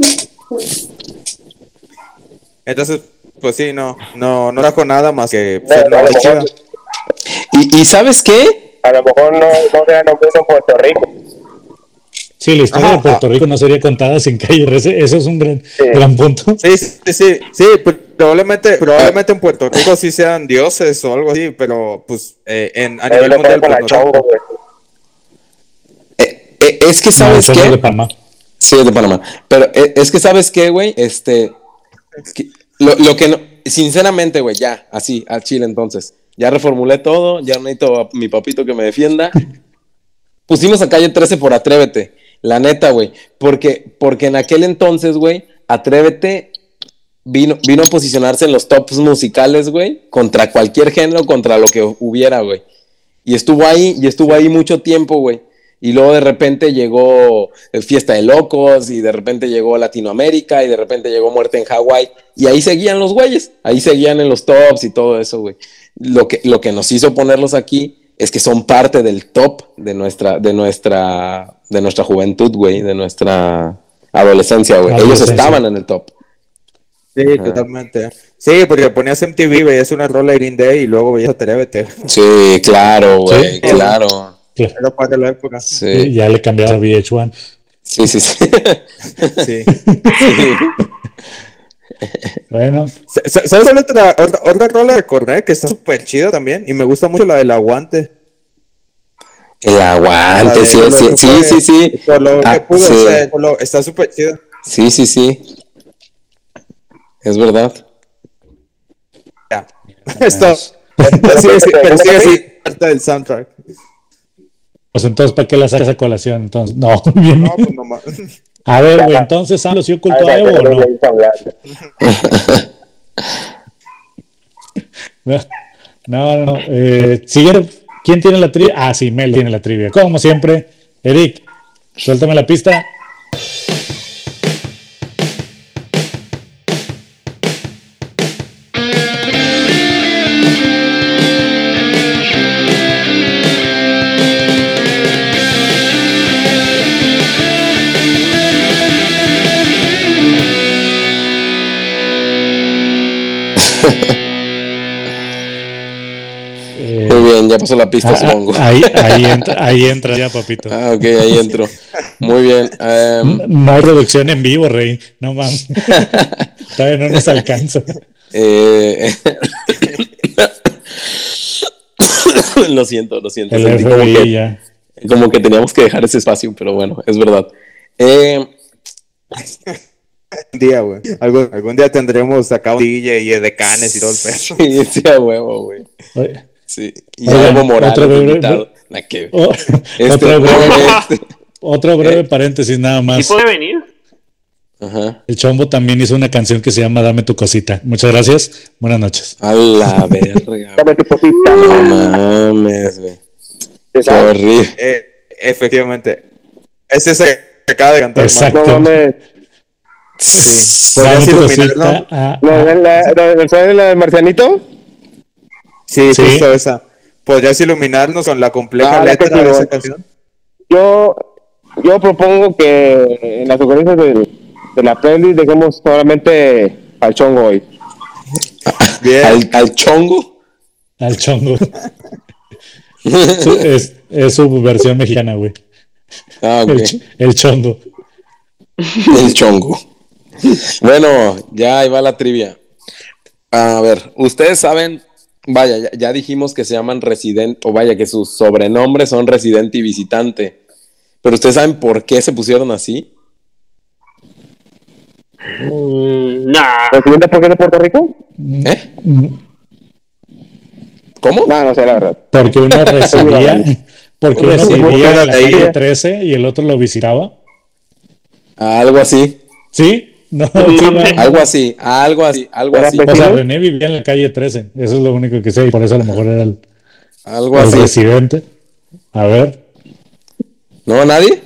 entonces, pues sí, no, no, no trajo nada más que ser una ¿Y, y sabes qué? A lo mejor no, no se han nombrado en Puerto Rico. sí, la historia Ajá, de Puerto. Rico no sería contada sin calle 13. Eso es un gran, Sí. gran punto. Sí, sí, sí, sí, probablemente, probablemente en Puerto Rico sí sean dioses o algo así, pero pues eh, en, a nivel lo mundial pues, no. Eh, eh, es que sabes es de. Panamá. Sí, es de Panamá. Pero eh, es que sabes qué, güey. Este. que- lo, lo que no. Sinceramente, güey, ya, así, al chile entonces. Ya reformulé todo, ya necesito a mi papito que me defienda. Pusimos a calle 13 por Atrévete. La neta, güey. Porque, porque en aquel entonces, güey, Atrévete vino, vino a posicionarse en los tops musicales, güey, contra cualquier género, contra lo que hubiera, güey. Y estuvo ahí, y estuvo ahí mucho tiempo, güey. Y luego de repente llegó el Fiesta de Locos, y de repente llegó Latinoamérica, y de repente llegó Muerte en Hawái. Y ahí seguían los güeyes, ahí seguían en los tops y todo eso, güey. Lo que, lo que nos hizo ponerlos aquí es que son parte del top de nuestra, de nuestra, de nuestra juventud, güey, de nuestra adolescencia, güey. Ellos estaban en el top. Sí, totalmente. Sí, porque ponías MTV, veías una rola de Green Day y luego veías Atrévete. Sí, claro, güey, Sí. claro. Claro. Era parte de la época. Sí, Ya le cambiaba a VH1. sí, sí. sí. Sí. Bueno, Sa- sa- ¿Sabes cuál otra, otra, otra rola de Cornet que está súper chida también? Y me gusta mucho la del aguante. El aguante, de sí, lo sí, sí, sí, sí. Por lo Ah, que pudo sí. ser, por lo- está súper chida. Sí, sí, sí. Es verdad. Ya. Pero sigue, sí, pero sigue así, parte del soundtrack. pues entonces, ¿para qué la sacas a colación? Entonces, no, bien. No, pues nomás. A ver, güey, entonces, ¿AMLO sí ocultó a Evo o no? No, no, no. Eh, ¿Quién tiene la trivia? Ah, sí, Mel tiene la trivia. Como siempre, Eric, suéltame la pista. Pasó la pista, ah, supongo. ah, ahí, ahí, entra, ahí entra ya, papito. Ah, ok, ahí entro. Muy bien. em, No hay producción en vivo, Rey. No mames. Todavía no nos alcanza. eh, lo siento, lo siento. El como, que, ya. como que teníamos que dejar ese espacio, pero bueno, es verdad. Eh, Un día, güey. Algún, algún día tendremos acá un DJ y decanes y todo el peso. sí, sí, a huevo, güey. Sí. Y Oigan, Evo Morales otro breve- invitado. Oh, Este, otro breve, este. otro breve paréntesis nada ¿Y más. puede venir? Ajá. El Chombo también hizo una canción que se llama Dame tu cosita. Muchas gracias. Buenas noches. A la verga. Dame tu cosita. No mames, güey. Eh, efectivamente. Es ese que acaba de cantar. Exacto. No mames. Sí. Cosita. Ah, ¿La, ah, la, la, la, ¿sabes la de Marcianito? Sí, Sí. justo esa. ¿Podrías iluminarnos con la compleja Ah, letra de esa canción? Yo, yo propongo que en las sugerencias del- de la playlist dejemos solamente al chongo hoy. Bien. Al, al chongo. al Chongo. Es, es su versión mexicana, güey. Ah, ok. El, ch- el Chongo. El chongo. Bueno, ya ahí va la trivia. A ver, ustedes saben, vaya, ya, ya dijimos que se llaman residente, o vaya, que sus sobrenombres son residente y visitante. Pero ustedes saben por qué se pusieron así. Mm, nah. ¿Residente por qué de Puerto Rico? ¿Eh? ¿Cómo? No, no sé, la verdad. Porque uno recibía, porque uno Sí, vivía en la calle 13 y el otro lo visitaba. Algo así. ¿Sí? No, No sí. Algo así, algo así, algo así, O sea, ¿Vecino? René vivía en la calle 13. Eso es lo único que sé. Y por eso a lo mejor era el, algo el así. residente. A ver. ¿No, nadie?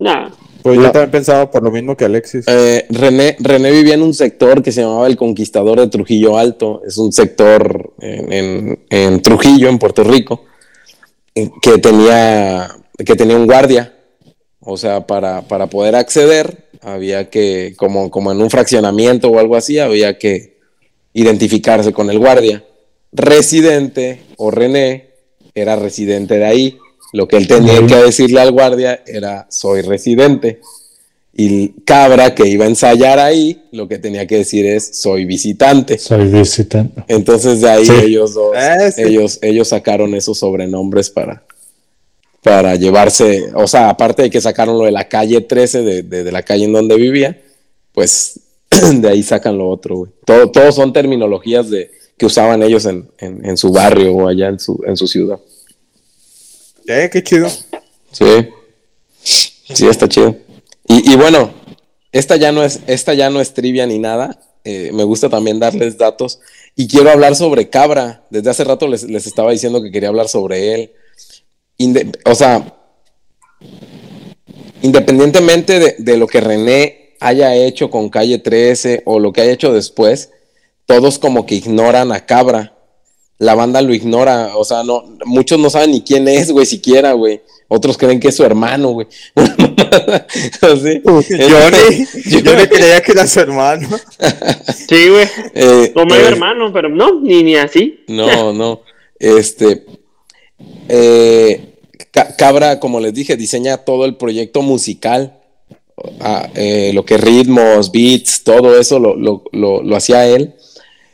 Nah. Pues No. yo también pensaba por lo mismo que Alexis. Eh, René, René vivía en un sector que se llamaba el Conquistador de Trujillo Alto. Es un sector en, en- en Trujillo, en Puerto Rico, en- que tenía, que tenía un guardia. O sea, para, para poder acceder, había que, como, como en un fraccionamiento o algo así, había que identificarse con el guardia. Residente o René era residente de ahí. Lo que él tenía que decirle al guardia era soy residente. Y Cabra, que iba a ensayar ahí, lo que tenía que decir es soy visitante. Soy visitante. Entonces de ahí Sí. ellos dos, Ah, sí. ellos, ellos sacaron esos sobrenombres para, para llevarse, o sea, aparte de que sacaron lo de la calle 13, de, de- de la calle en donde vivía, pues de ahí sacan lo otro, güey. Todo, todos son terminologías de, que usaban ellos en, en- en su barrio o allá en su, en su ciudad. Eh, qué chido. Sí, sí, está chido. Y, y bueno, esta ya no es, esta ya no es trivia ni nada. Eh, me gusta también darles datos. Y quiero hablar sobre Cabra. Desde hace rato les, les estaba diciendo que quería hablar sobre él. Inde- o sea, independientemente de, de lo que René haya hecho con Calle 13 o lo que haya hecho después, todos como que ignoran a Cabra. La banda lo ignora, o sea, no, muchos no saben ni quién es, güey, siquiera, güey. Otros creen que es su hermano, güey. Yo ni creía que era su hermano. Sí, güey. Eh, Como medio eh, hermano, pero no, ni, ni así. No, no. Este. Eh, Ca- Cabra, como les dije, diseña todo el proyecto musical. Ah, eh, lo que ritmos, beats, todo eso lo, lo- lo- hacía él.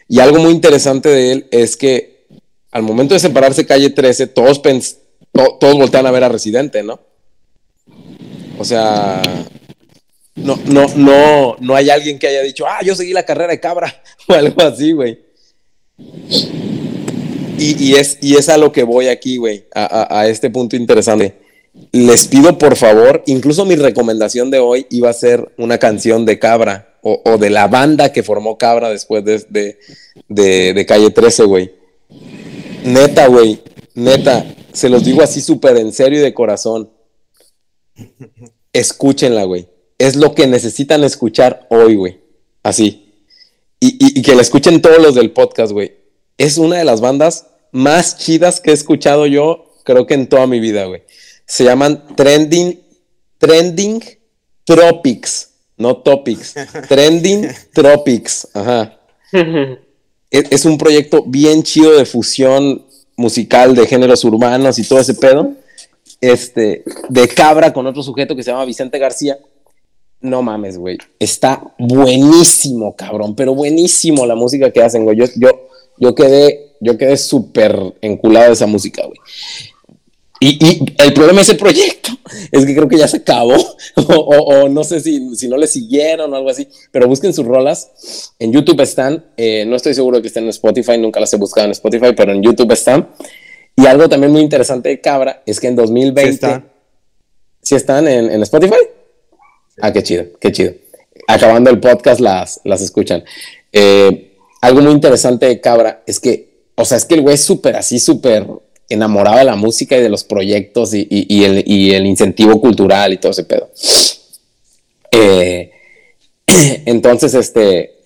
Y algo muy interesante de él es que al momento de separarse Calle 13, todos, pens- to- todos voltean a ver a Residente, ¿no? O sea, no, no, no, no hay alguien que haya dicho, ah, yo seguí la carrera de Cabra o algo así, güey. Y, y es, y es a lo que voy aquí, güey, a, a- este punto interesante. Les pido por favor, incluso mi recomendación de hoy iba a ser una canción de Cabra o, o de la banda que formó Cabra después de, de, de- de Calle 13, güey. Neta, güey, neta, se los digo así súper en serio y de corazón. Escúchenla, güey. Es lo que necesitan escuchar hoy, güey. Así. Y, y- y que la escuchen todos los del podcast, güey. Es una de las bandas más chidas que he escuchado yo, creo que en toda mi vida, güey. Se llaman Trending, Trending Tropics, no Topics. Trending Tropics, ajá. Es, es un proyecto bien chido de fusión musical de géneros urbanos y todo ese pedo. Este, de cabra con otro sujeto que se llama Vicente García. No mames, güey. Está buenísimo, cabrón, pero buenísimo la música que hacen, güey. Yo, yo, yo quedé, yo quedé súper enculado de esa música, güey. Y, y el problema de ese proyecto es que creo que ya se acabó, o, o- o no sé si, si no le siguieron o algo así, pero busquen sus rolas. En YouTube están, eh, no estoy seguro que estén en Spotify, nunca las he buscado en Spotify, pero en YouTube están. Y algo también muy interesante de Cabra es que en 2020... Sí están. ¿Sí están en, en Spotify? Ah, qué chido, qué chido. Acabando el podcast las, las escuchan. Eh, algo muy interesante de Cabra es que, o sea, es que el güey es súper así, súper enamorado de la música y de los proyectos y, el, incentivo cultural y todo ese pedo. Eh, entonces, este,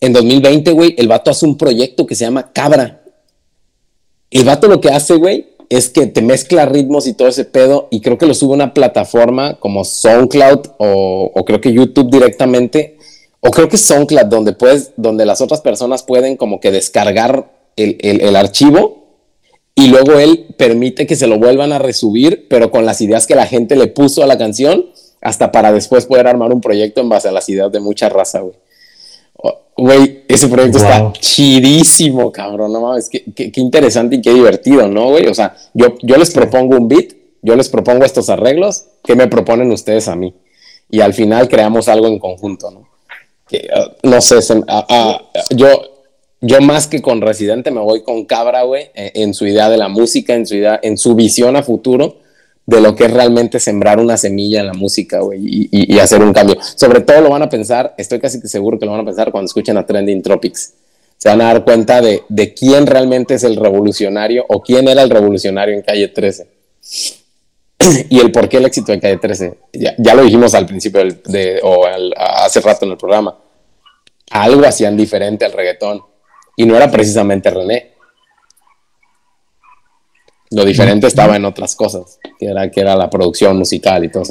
en 2020, güey, el vato hace un proyecto que se llama Cabra. El vato lo que hace, güey, es que te mezcla ritmos y todo ese pedo y creo que lo sube a una plataforma como SoundCloud o creo que YouTube directamente o creo que SoundCloud donde puedes, donde las otras personas pueden como que descargar el, el- el archivo y luego él permite que se lo vuelvan a resubir, pero con las ideas que la gente le puso a la canción, hasta para después poder armar un proyecto en base a las ideas de mucha raza, güey. Güey, ese proyecto Wow. está chidísimo, cabrón. No mames, qué, qué- qué interesante y qué divertido, ¿no, güey? O sea, yo, yo les propongo un beat, yo les propongo estos arreglos, ¿qué me proponen ustedes a mí? Y al final creamos algo en conjunto, ¿no? Que, ah, no sé, se- ah, ah, yo, yo más que con Residente me voy con Cabra, güey, eh, en su idea de la música, en su idea, en su visión a futuro, de lo que es realmente sembrar una semilla en la música, güey, y, y- y hacer un cambio. Sobre todo lo van a pensar, estoy casi que seguro que lo van a pensar cuando escuchen a Trending Tropics. Se van a dar cuenta de, de quién realmente es el revolucionario o quién era el revolucionario en Calle 13. Y el por qué el éxito de Calle 13. Ya, ya lo dijimos al principio del- de, o al- hace rato en el programa. Algo hacían diferente al reggaetón. Y no era precisamente René. Lo diferente estaba en otras cosas, que era, que era la producción musical y todo.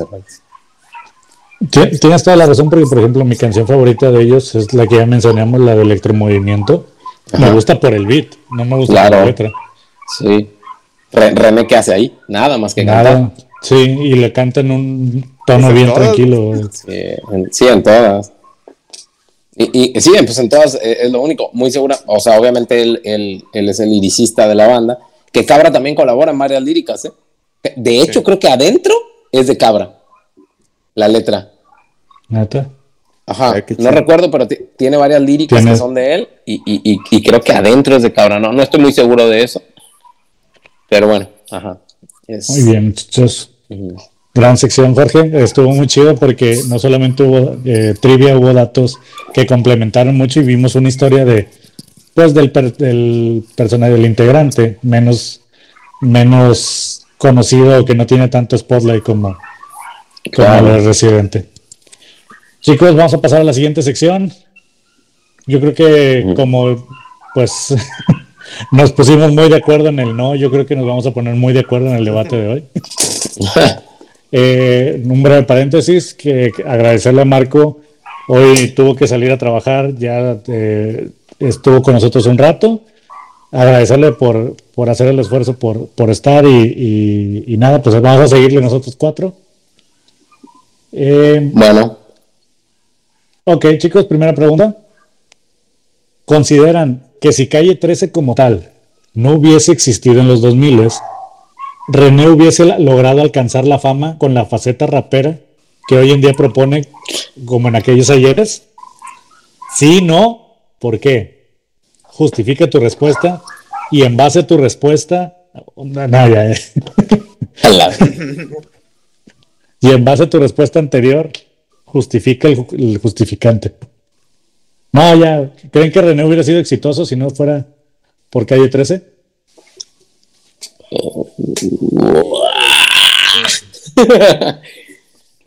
Ti- Tienes toda la razón porque, por ejemplo, mi canción favorita de ellos es la que ya mencionamos, la de Electromovimiento. Me Ajá. gusta por el beat, no me gusta Claro. por la letra. Sí. Re- René, ¿qué hace ahí? Nada más que cantar. Sí, y le canta en un tono en bien todas. tranquilo. Sí, en, sí, en todas. Y, y sí, pues en todas eh, es lo único, muy segura. O sea, obviamente él, él- él es el liricista de la banda, que Cabra también colabora en varias líricas. ¿eh? De hecho, creo que adentro es de Cabra, la letra. Neta. Ajá, no recuerdo, pero ti- tiene varias líricas Tiene- que son de él y, y- y- y creo que adentro es de Cabra. No, no estoy muy seguro de eso. Pero bueno, ajá. Es- Muy bien, muchachos. Gran sección, Jorge. Estuvo muy chido porque no solamente hubo eh, trivia, hubo datos que complementaron mucho y vimos una historia de, pues, del, per- del personaje, del integrante, menos, menos conocido o que no tiene tanto spotlight como, el residente. Chicos, vamos a pasar a la siguiente sección. Yo creo que como, pues, nos pusimos muy de acuerdo en el no, yo creo que nos vamos a poner muy de acuerdo en el debate de hoy. Eh, un breve paréntesis, que que agradecerle a Marco. Hoy tuvo que salir a trabajar, ya eh, estuvo con nosotros un rato. Agradecerle por, por hacer el esfuerzo, por, por estar y, y- y nada, pues vamos a seguirle nosotros cuatro. Eh, Bueno, ok, chicos, primera pregunta. ¿Consideran que si Calle 13 como tal no hubiese existido en los 2000 René hubiese logrado alcanzar la fama con la faceta rapera que hoy en día propone como en aquellos ayeres? Sí, no, ¿por qué? Justifica tu respuesta y en base a tu respuesta, no, no, ya, y en base a tu respuesta anterior, justifica el, ju- el justificante. No, ya, ¿creen que René hubiera sido exitoso si no fuera por calle 13?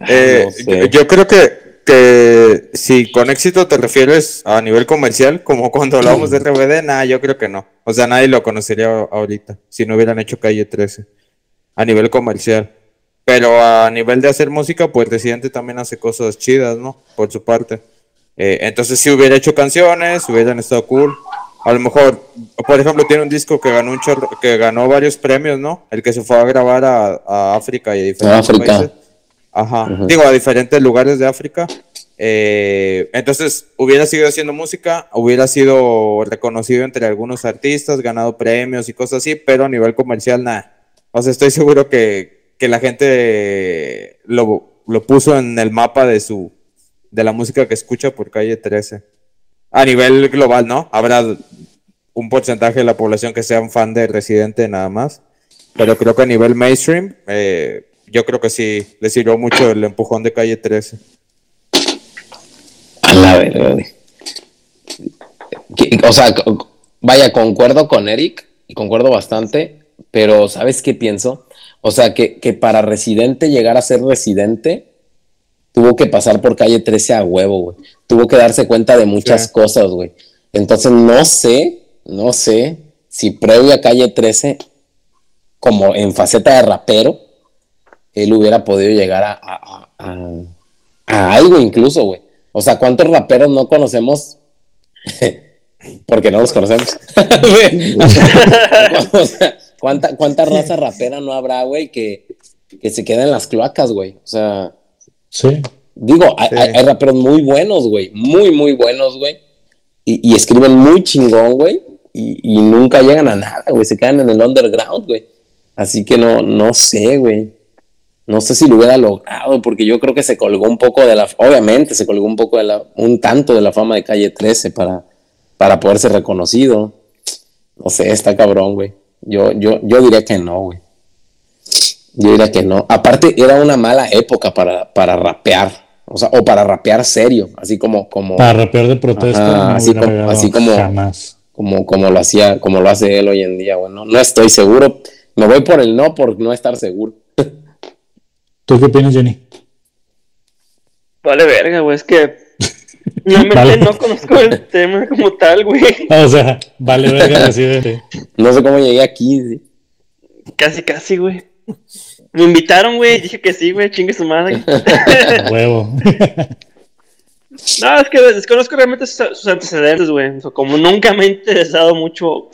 Eh, no sé. yo, yo creo que, que si con éxito te refieres a nivel comercial, como cuando hablábamos de RBD, nada, yo creo que no. O sea, nadie lo conocería ahorita si no hubieran hecho Calle 13 a nivel comercial. Pero a nivel de hacer música, pues Residente también hace cosas chidas, ¿no? Por su parte. Eh, entonces, si hubiera hecho canciones, hubieran estado cool. A lo mejor, por ejemplo, tiene un disco que ganó un chorro- que ganó varios premios, ¿no? El que se fue a grabar a, a África y a diferentes África. países. Ajá. Digo, a diferentes lugares de África. Eh, entonces, hubiera seguido haciendo música, hubiera sido reconocido entre algunos artistas, ganado premios y cosas así, pero a nivel comercial, nada. O sea, estoy seguro que, que la gente lo, lo puso en el mapa de su de la música que escucha por calle 13. A nivel global, ¿no? Habrá un porcentaje de la población que sea un fan de Residente nada más. Pero creo que a nivel mainstream, eh, yo creo que sí le sirvió mucho el empujón de calle 13. A la. Que- O sea, vaya, concuerdo con Eric y concuerdo bastante, pero ¿sabes qué pienso? O sea, que, que para Residente llegar a ser Residente, tuvo que pasar por calle 13 a huevo, güey. Tuvo que darse cuenta de muchas Sí. cosas, güey. Entonces, no sé, no sé si previo a calle 13, como en faceta de rapero, él hubiera podido llegar a, a- a- a- a algo incluso, güey. O sea, ¿cuántos raperos no conocemos? Porque no los conocemos. o sea, ¿cuánta, ¿cuánta raza rapera no habrá, güey, que, que se queda en las cloacas, güey? O sea, Sí. digo, hay, Sí. hay- hay raperos muy buenos, güey, muy, muy buenos, güey. Y, y escriben muy chingón, güey. Y, y nunca llegan a nada, güey. Se quedan en el underground, güey. Así que no, no sé, güey. No sé si lo hubiera logrado, porque yo creo que se colgó un poco de la, obviamente se colgó un poco de la, un tanto de la fama de calle 13 para, para poder ser reconocido. No sé, está cabrón, güey. Yo, yo, yo diría que no, güey. Yo diría que no. Aparte, era una mala época para, para rapear. O sea, o para rapear serio. Así como. como Para rapear de protesta, Ajá, no así como- así como- jamás. como, como lo hacía, como lo hace él hoy en día. Bueno, no estoy seguro. Me voy por el no por no estar seguro. ¿Tú qué opinas, Jenny? Vale, verga, güey. Es que. Realmente Vale. no conozco el tema como tal, güey. O sea, vale verga así de... No sé cómo llegué aquí. sí. Casi, casi, güey. Me invitaron, güey. Dije que sí, güey. Chingue su madre. huevo. No, es que desconozco realmente sus, sus antecedentes, güey. O sea, como nunca me ha interesado mucho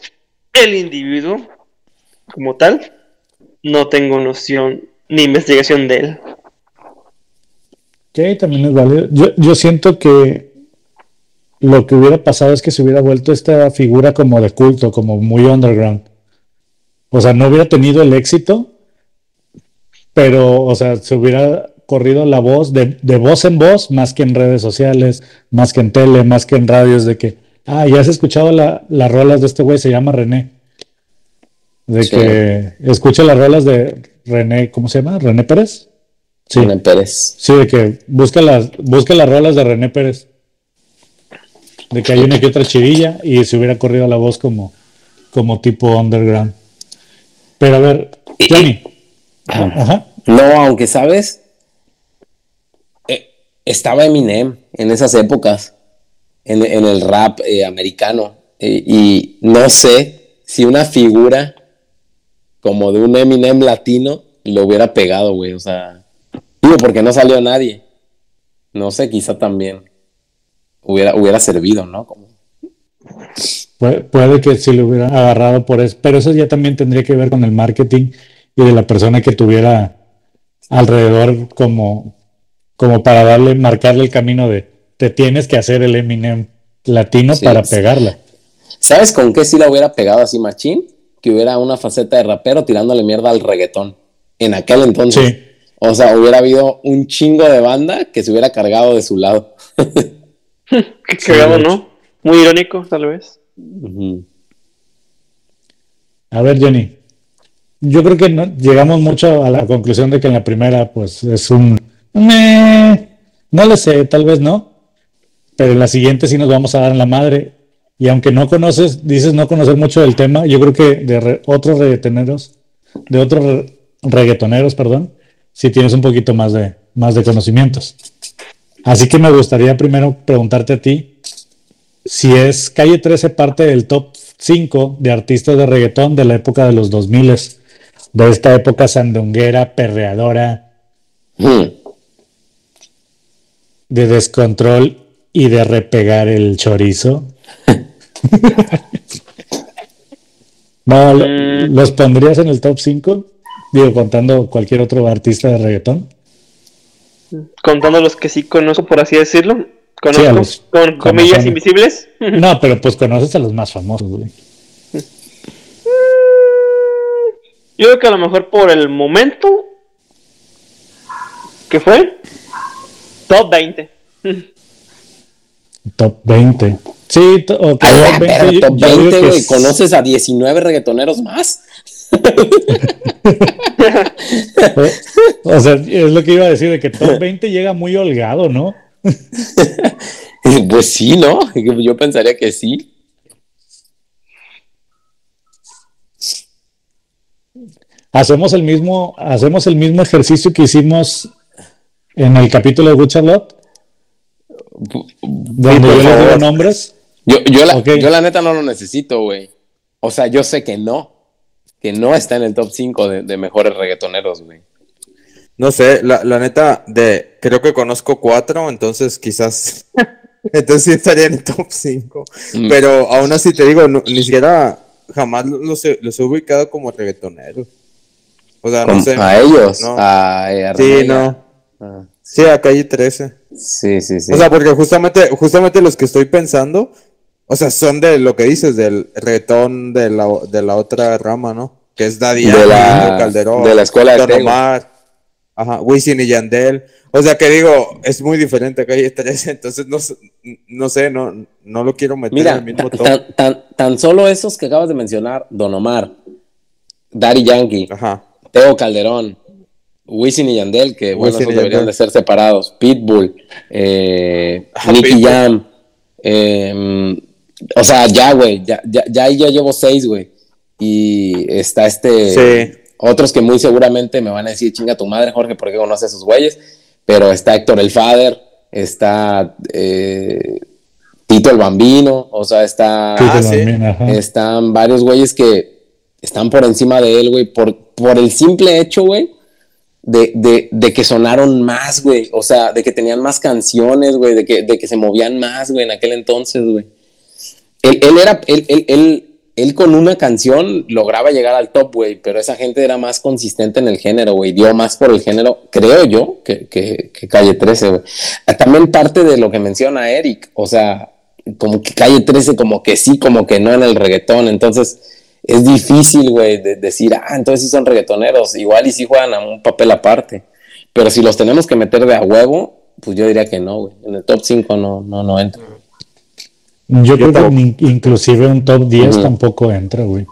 el individuo como tal, no tengo noción ni investigación de él. Ok, también es válido. Yo, yo siento que lo que hubiera pasado es que se hubiera vuelto esta figura como de culto, como muy underground. O sea, no hubiera tenido el éxito, pero, o sea, se hubiera corrido la voz de, de voz en voz, más que en redes sociales, más que en tele, más que en radios, de que, ah, ya has escuchado la- las rolas de este güey, se llama René. De Sí. que escucha las rolas de René, ¿cómo se llama? René Pérez. Sí. René Pérez. Sí, de que busca las, busca las rolas de René Pérez. De que hay una que otra chirilla y se hubiera corrido la voz como, como tipo underground. Pero a ver, Johnny. Ajá. No, aunque sabes, eh, estaba Eminem en esas épocas, en, en el rap eh, americano, eh, y no sé si una figura como de un Eminem latino lo hubiera pegado, güey, o sea, digo, porque no salió nadie. No sé, quizá también hubiera, hubiera servido, ¿no? Como- Puede, puede que si lo hubiera agarrado por eso, pero eso ya también tendría que ver con el marketing y de la persona que tuviera alrededor como, como para darle, marcarle el camino de te tienes que hacer el Eminem latino Sí, para sí. pegarla. ¿Sabes con qué sí la hubiera pegado así machín? Que hubiera una faceta de rapero tirándole mierda al reggaetón. En aquel entonces. Sí. O sea, hubiera habido un chingo de banda que se hubiera cargado de su lado. Qué cagado, ¿no? Muy irónico, tal vez. A ver, Jenny. Yo creo que no- llegamos mucho a la conclusión de que en la primera, pues es un. No lo sé, tal vez no. Pero en la siguiente sí nos vamos a dar en la madre. Y aunque no conoces, dices no conocer mucho del tema, yo creo que de re- otros reggaetoneros, de otros re- reggaetoneros, perdón, sí tienes un poquito más de, más de conocimientos. Así que me gustaría primero preguntarte a ti si es Calle 13 parte del top 5 de artistas de reggaetón de la época de los 2000 de esta época sandunguera, perreadora, Hmm. de descontrol y de repegar el chorizo. no, Mm. ¿los pondrías en el top 5? Digo, contando cualquier otro artista de reggaetón. Contando los que sí conozco, por así decirlo. Conozco Sí, a los- con comillas invisibles. No, pero pues conoces a los más famosos, güey. Yo creo que a lo mejor por el momento. ¿Qué fue? Top 20. Top 20. Sí, to- ok, A la top 20, verga, yo- top yo digo 20, que güey. es- ¿Conoces a 19 reggaetoneros más? O sea, es lo que iba a decir, de que top 20 llega muy holgado, ¿no? Pues sí, ¿no? Yo pensaría que sí. Hacemos el mismo, hacemos el mismo ejercicio que hicimos en el capítulo de Good Charlotte, donde yo les digo nombres. Yo, yo, la, Ok. yo la neta no lo necesito, güey. O sea, yo sé que no. Que no está en el top 5 de, de mejores reggaetoneros, güey. No sé, la, la neta, de creo que conozco cuatro, entonces quizás. entonces sí estaría en el top 5. Mm. Pero aún así te digo, no- ni siquiera jamás los he, los he ubicado como reggaetoneros. O sea, no sé. a ellos, no. a, a Sí, no. a- Sí, a calle 13. sí, sí, sí. O sea, porque justamente, justamente los que estoy pensando, o sea, son de lo que dices, del reggaetón de la, de la otra rama, ¿no? Que es Daddy De la- Calderón, de la escuela de. Omar, ajá, Wisin y Yandel. O sea, que digo, es muy diferente a Calle 13, entonces no, sé- no sé, no, no lo quiero meter en Mira, el mismo tan, top. tan, tan- tan solo esos que acabas de mencionar, Don Omar, Daddy Yankee, Ajá, Teo Calderón, Wisin y Yandel, que bueno, esos deberían de ser separados. Pitbull, eh, Ah, Nicky Pitbull. Jam. eh, o sea, ya, güey, ya, ya, ya yo llevo seis, güey. Y está este. Sí. Otros que muy seguramente me van a decir, chinga tu madre, Jorge, porque conoce a esos güeyes. Pero está Héctor el Fader, está eh, Tito el Bambino, o sea, está. Tito Ah, sí. Están varios güeyes que están por encima de él, güey, por, por el simple hecho, güey, de, de, de que sonaron más, güey. O sea, de que tenían más canciones, güey, de que, de que se movían más, güey, en aquel entonces, güey. Él, él era, él, él, él, él con una canción lograba llegar al top, güey, pero esa gente era más consistente en el género, güey, dio más por el género, creo yo, que, que, Calle 13, güey. Ah, También parte de lo que menciona Eric, o sea, como que Calle 13, como que sí, como que no en el reggaetón, entonces es difícil, güey, de decir, ah, entonces sí son reggaetoneros, igual y sí juegan a un papel aparte, pero si los tenemos que meter de a huevo, pues yo diría que no, güey, en el top 5 no, no, no entra. Yo, creo que ni- inclusive un top 10 Ujú. tampoco entra, güey.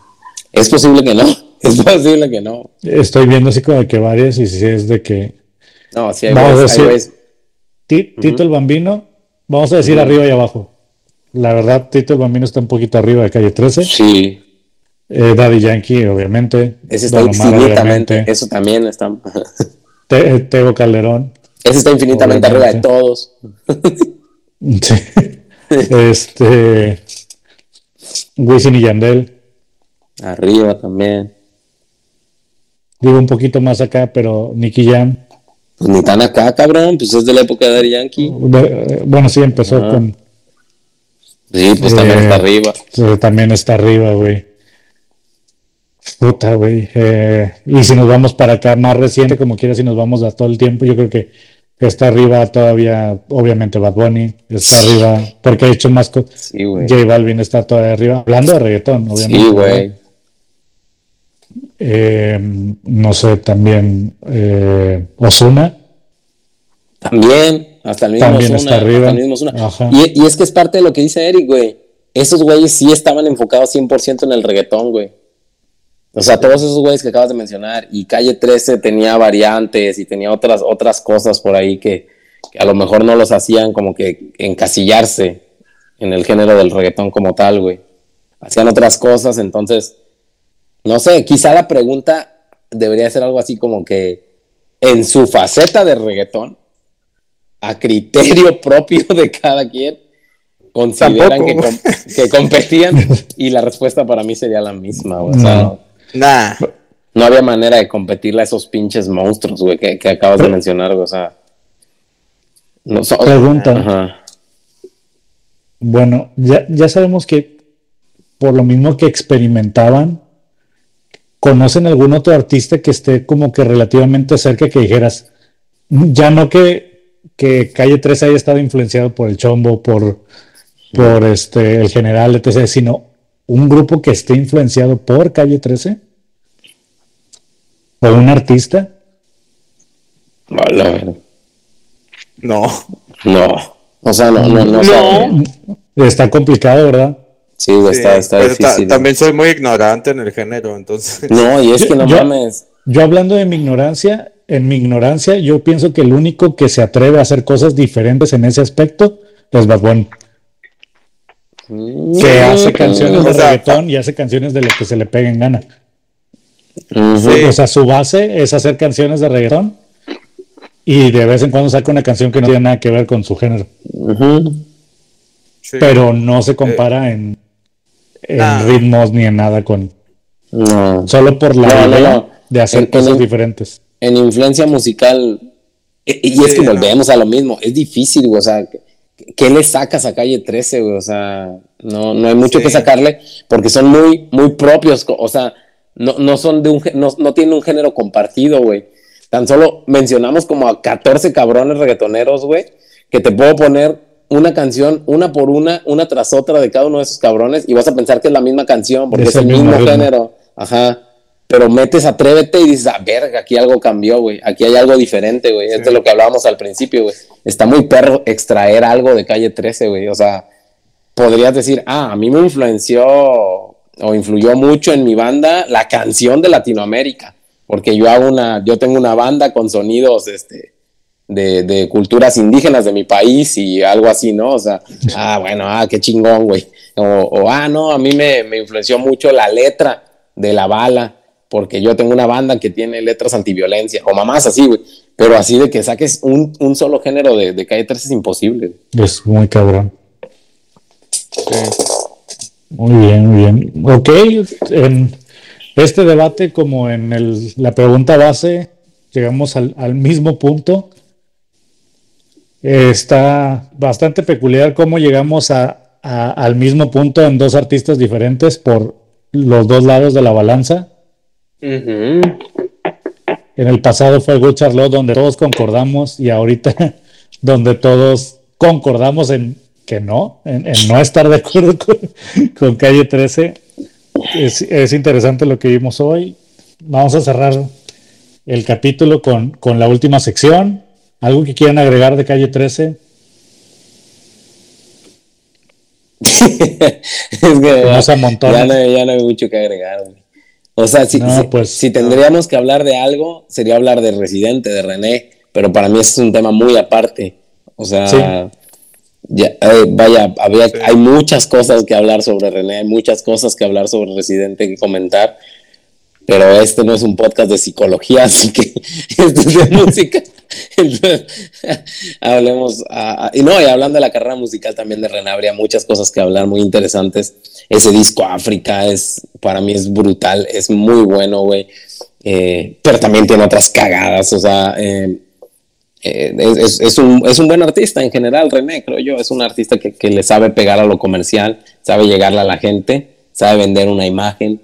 Es posible que no, es posible que no. Estoy viendo así como que varias y si es de que No, sí, hay Vamos a güeyes- hay decir- Tito el Bambino, vamos a decir arriba y abajo. La verdad, Tito el Bambino está un poquito arriba de calle 13. Sí, Eh, Daddy Yankee, obviamente. ese está Don infinitamente, eso también está, Te- eh, Tego Calderón. ese está infinitamente arriba de todos. Sí. Este. Wisin y Yandel. Arriba también. Digo un poquito más acá, pero Nicky Jam. Pues ni tan acá, cabrón, pues es de la época de Daddy Yankee. Eh, bueno, sí, empezó con. Sí, pues también está arriba. eh, También está arriba, güey. Puta, güey. Eh, y si nos vamos para acá más reciente, como quiera, si nos vamos a todo el tiempo, yo creo que está arriba todavía, obviamente Bad Bunny, está arriba, porque ha hecho más cosas. Sí, güey. J Balvin está todavía arriba, hablando de reggaetón, obviamente. Sí, güey. Eh, no sé, también eh, Ozuna. También, hasta el mismo También Ozuna, está arriba. mismo. Y, y es que es parte de lo que dice Eric, güey. Esos güeyes sí estaban enfocados 100% en el reggaetón, güey. O sea, todos esos güeyes que acabas de mencionar. Y Calle 13 tenía variantes y tenía otras, otras cosas por ahí que, que a lo mejor no los hacían como que encasillarse en el género del reggaetón como tal, güey. Hacían otras cosas, entonces, no sé, quizá la pregunta debería ser algo así como que en su faceta de reggaetón, a criterio propio de cada quien, consideran que, Tampoco. com- que competían y la respuesta para mí sería la misma, güey. O sea, No. No, Nah. no había manera de competirle a esos pinches monstruos, güey, que, que acabas de mencionar, güey. O sea, no son- Pregunta. Ajá. Bueno, ya, ya sabemos que por lo mismo que experimentaban, ¿conocen algún otro artista que esté como que relativamente cerca que dijeras, ya no que, que Calle 13 haya estado influenciado por el Chombo, por, por este, el general, etc., sino un grupo que esté influenciado por Calle 13? ¿O un artista? No. No. O sea, no, no, no. Está complicado, ¿verdad? Sí, está, Sí, está pero ta- difícil. también soy muy ignorante en el género, entonces. No, y es que no Yo- mames. Yo hablando de mi ignorancia, en mi ignorancia, yo pienso que el único que se atreve a hacer cosas diferentes en ese aspecto es Bad Bunny, que hace canciones de reggaetón y hace canciones de lo que se le pegue en gana. O sea, su base es hacer canciones de reggaetón y de vez en cuando saca una canción que no tiene nada que ver con su género. Sí. pero no se compara en, en Nah. ritmos ni en nada con, No. solo por la No, no, idea no. de hacer En- cosas diferentes. en influencia musical, y, y es Sí, que no. volvemos a lo mismo, es difícil, o sea, ¿qué, qué le sacas a Calle 13, güey? O sea, no, no hay mucho Sí. que sacarle, porque son muy, muy propios, o sea, no, no son de un, no, no tienen un género compartido, güey. Tan solo mencionamos como a 14 cabrones reggaetoneros, güey, que te puedo poner una canción, una por una, una tras otra de cada uno de esos cabrones, y vas a pensar que es la misma canción, porque Es el mismo mismo, ritmo. género. Ajá. Pero metes Atrévete y dices, ah, verga, aquí algo cambió, güey. Aquí hay algo diferente, güey. Esto es lo que hablábamos al principio, güey. Está muy perro extraer algo de calle 13, güey. O sea, podrías decir, ah, a mí me influenció o influyó mucho en mi banda la canción de Latinoamérica. porque yo hago una, yo tengo una banda con sonidos, este, de, de culturas indígenas de mi país y algo así, ¿no? O sea, ah, bueno, ah, qué chingón, güey. O, o, ah, no, a mí me, me influenció mucho la letra de la bala, porque yo tengo una banda que tiene letras antiviolencia, o mamás así, güey. Pero así de que saques un, un solo género de, de calle 13 es imposible. Es muy cabrón. Muy bien, muy bien. Ok, en este debate, como en el- la pregunta base, llegamos al, al mismo punto. Eh, está bastante peculiar cómo llegamos a- a- al mismo punto en dos artistas diferentes por los dos lados de la balanza. En el pasado fue Good Charlotte donde todos concordamos y ahorita donde todos concordamos en que no, en, en no estar de acuerdo con, con Calle 13. Es, es interesante lo que vimos hoy. Vamos a cerrar el capítulo con, con la última sección. ¿Algo que quieran agregar de Calle 13? es que ya no, ya no hay mucho que agregar, güey. O sea, si, No, si- pues, si tendríamos que hablar de algo, sería hablar de Residente, de René, pero para mí ese es un tema muy aparte. O sea, Sí. ya, eh, vaya, había, hay muchas cosas que hablar sobre René, hay muchas cosas que hablar sobre Residente que comentar, pero este no es un podcast de psicología, así que este es de música. Entonces, hablemos, ah, ah, y no, y hablando de la carrera musical también de René, habría muchas cosas que hablar muy interesantes. Ese disco África es, para mí es brutal, es muy bueno, güey. Eh, pero también tiene otras cagadas, o sea, eh, eh, es- es un, es un buen artista en general, René, creo yo. Es un artista que, que le sabe pegar a lo comercial, sabe llegarle a la gente, sabe vender una imagen.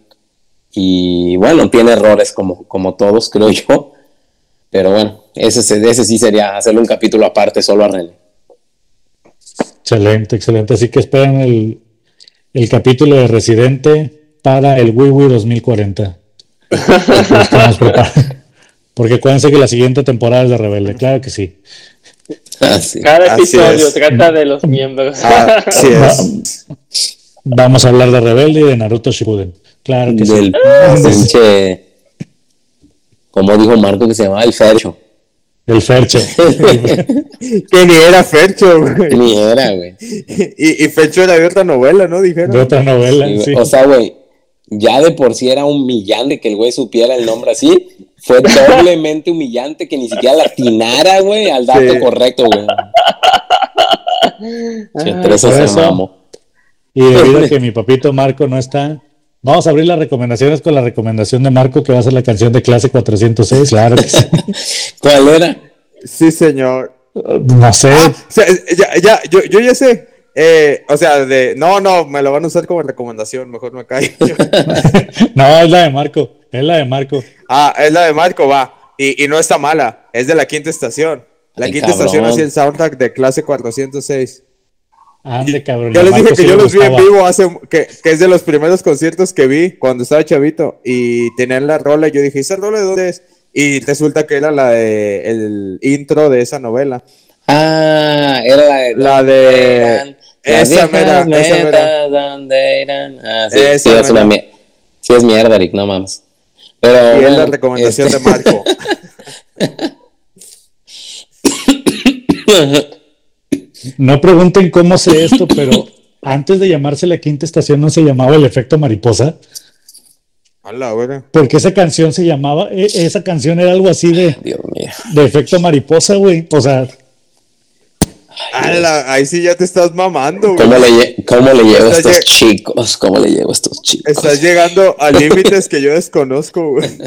Y bueno, tiene errores como, como todos, creo yo. Pero bueno, ese, se- ese sí sería hacerle un capítulo aparte solo a René. Excelente, excelente. Así que esperen el, el capítulo de Residente para el Wiwi 2040. Lo estamos preparando. Porque acuérdense que la siguiente temporada es de Rebelde, claro que sí. Así. Cada episodio trata de los miembros. Así es. Vamos a hablar de Rebelde y de Naruto Shippuden. Claro que sí. Del pinche. Como dijo Marco que se llamaba el Fercho. El Fercho. Que ni era Fercho, güey. Ni era, güey. Y, y Fercho era de otra novela, ¿no? Dijeron. De otra novela, Sí, sí. O sea, güey, ya de por sí era humillante que el güey supiera el nombre así. Fue doblemente humillante que ni siquiera la atinara, güey, al dato Sí. correcto, güey. Che, tres por se eso. mamó. Y debido a que mi papito Marco no está, vamos a abrir las recomendaciones con la recomendación de Marco, que va a ser la canción de clase 406. Claro que sí. ¿Cuál era? Sí, señor. No sé. O sea, ya, ya, yo, yo ya sé. Eh, o sea, de. No, no, me lo van a usar como recomendación. Mejor me callo. No, es la de Marco. Es la de Marco. ah, es la de Marco, va. Y, y no está mala. Es de la quinta estación. La Ay, quinta cabrón. estación hacía el soundtrack de clase 406. Ande, cabrón. Yo les dije que sí yo los vi en vivo hace. Que, que es de los primeros conciertos que vi cuando estaba chavito. Y tenían la rola. Y yo dije, ¿esa rola de dónde es? Y resulta que era la de. El intro de esa novela. Ah, era la de. La de- esa mera, esa mera. ¿dónde irán? Ah, sí, Esa sí, es una Sí, es mierda, Rick, no mames. Pero. Y es la recomendación este- de Marco. No pregunten cómo sé esto, pero antes de llamarse la quinta estación no se llamaba el efecto mariposa, Hola, güey. porque esa canción se llamaba, e- esa canción era algo así de, Dios mío. de efecto mariposa, güey. O sea, Ala, ahí sí ya te estás mamando, güey. ¿Cómo le, lle- cómo le llevo a estos chicos? ¿Cómo le llevo a estos chicos? Estás llegando a límites que yo desconozco, güey.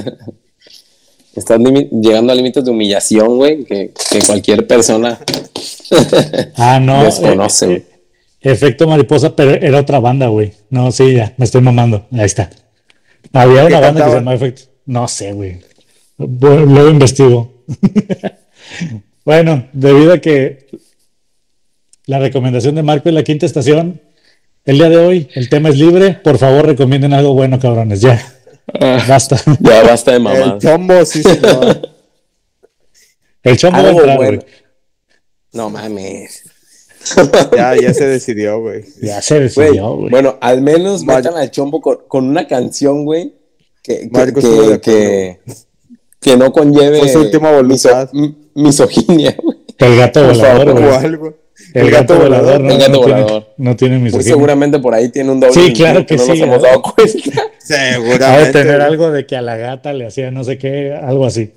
Estás llegando a límites de humillación, güey, que, que cualquier persona ah, no. desconoce, eh, güey. eh, efecto mariposa, pero era otra banda, güey. No, sí, ya, me estoy mamando. Ahí está. Había ¿Qué una banda que se llamaba Efecto. No sé, güey. Luego investigo. bueno, debido a que la recomendación de Marco es la quinta estación, el día de hoy el tema es libre. Por favor, recomienden algo bueno, cabrones. Ya, basta. Ya basta de El mamá. chombo, sí, señor. El chombo va a Algo entrar, bueno. güey. No mames. Ya, ya se decidió, güey. Ya se decidió, güey. bueno, al menos Mar- metan al chombo con, con una canción, güey, que, que, que- que- que no conlleve Fue su última voluntad. miso- misoginia, güey. El gato volador, güey. O algo. El gato volador, ¿no? El gato no tiene- volador. no tiene Muy misoginia. seguramente por ahí tiene un doble Sí, claro que no sí, nos hemos dado cuenta. Seguramente. De tener algo de que a la gata le hacía no sé qué, algo así.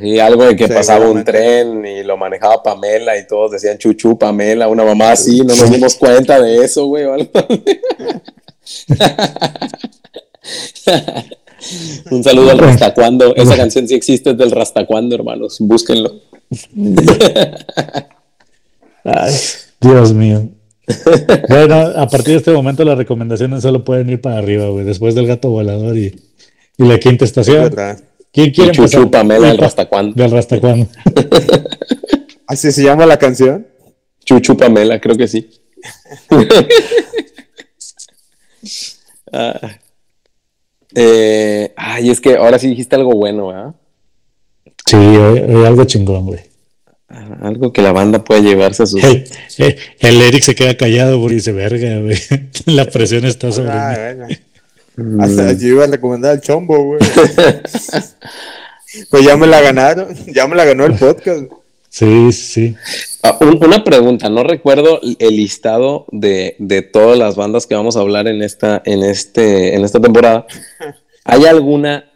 Y algo de que pasaba un tren y lo manejaba Pamela y todos decían chuchu Pamela, una mamá así, no nos dimos cuenta de eso, güey. o algo así. un saludo al Rastacuando. Esa canción sí existe, es del Rastacuando, hermanos. Búsquenlo. Ay, Dios mío. Bueno, a partir de este momento las recomendaciones solo pueden ir para arriba, güey. Después del gato volador y, y la quinta estación. ¿Verdad? ¿Quién quiere Y Chuchu empezar? Pamela del Epa, Rastacuando. Del Rastacuando. Así se llama la canción. Chuchu Pamela, creo que sí. Ah. Eh, ay, es que ahora sí dijiste algo bueno, ¿verdad? Sí, hoy- hoy algo chingón, güey. Ah, Algo que la banda puede llevarse a sus. El, el- el Eric se queda callado porque dice, verga, güey. La presión está sobre Ah, mí. bueno. Hasta yo iba a recomendar el chombo, güey. pues ya me la ganaron. Ya me la ganó el podcast. Sí, sí. Ah, un- una pregunta, no recuerdo el listado de, de todas las bandas que vamos a hablar en esta, en este, en esta temporada. ¿Hay alguna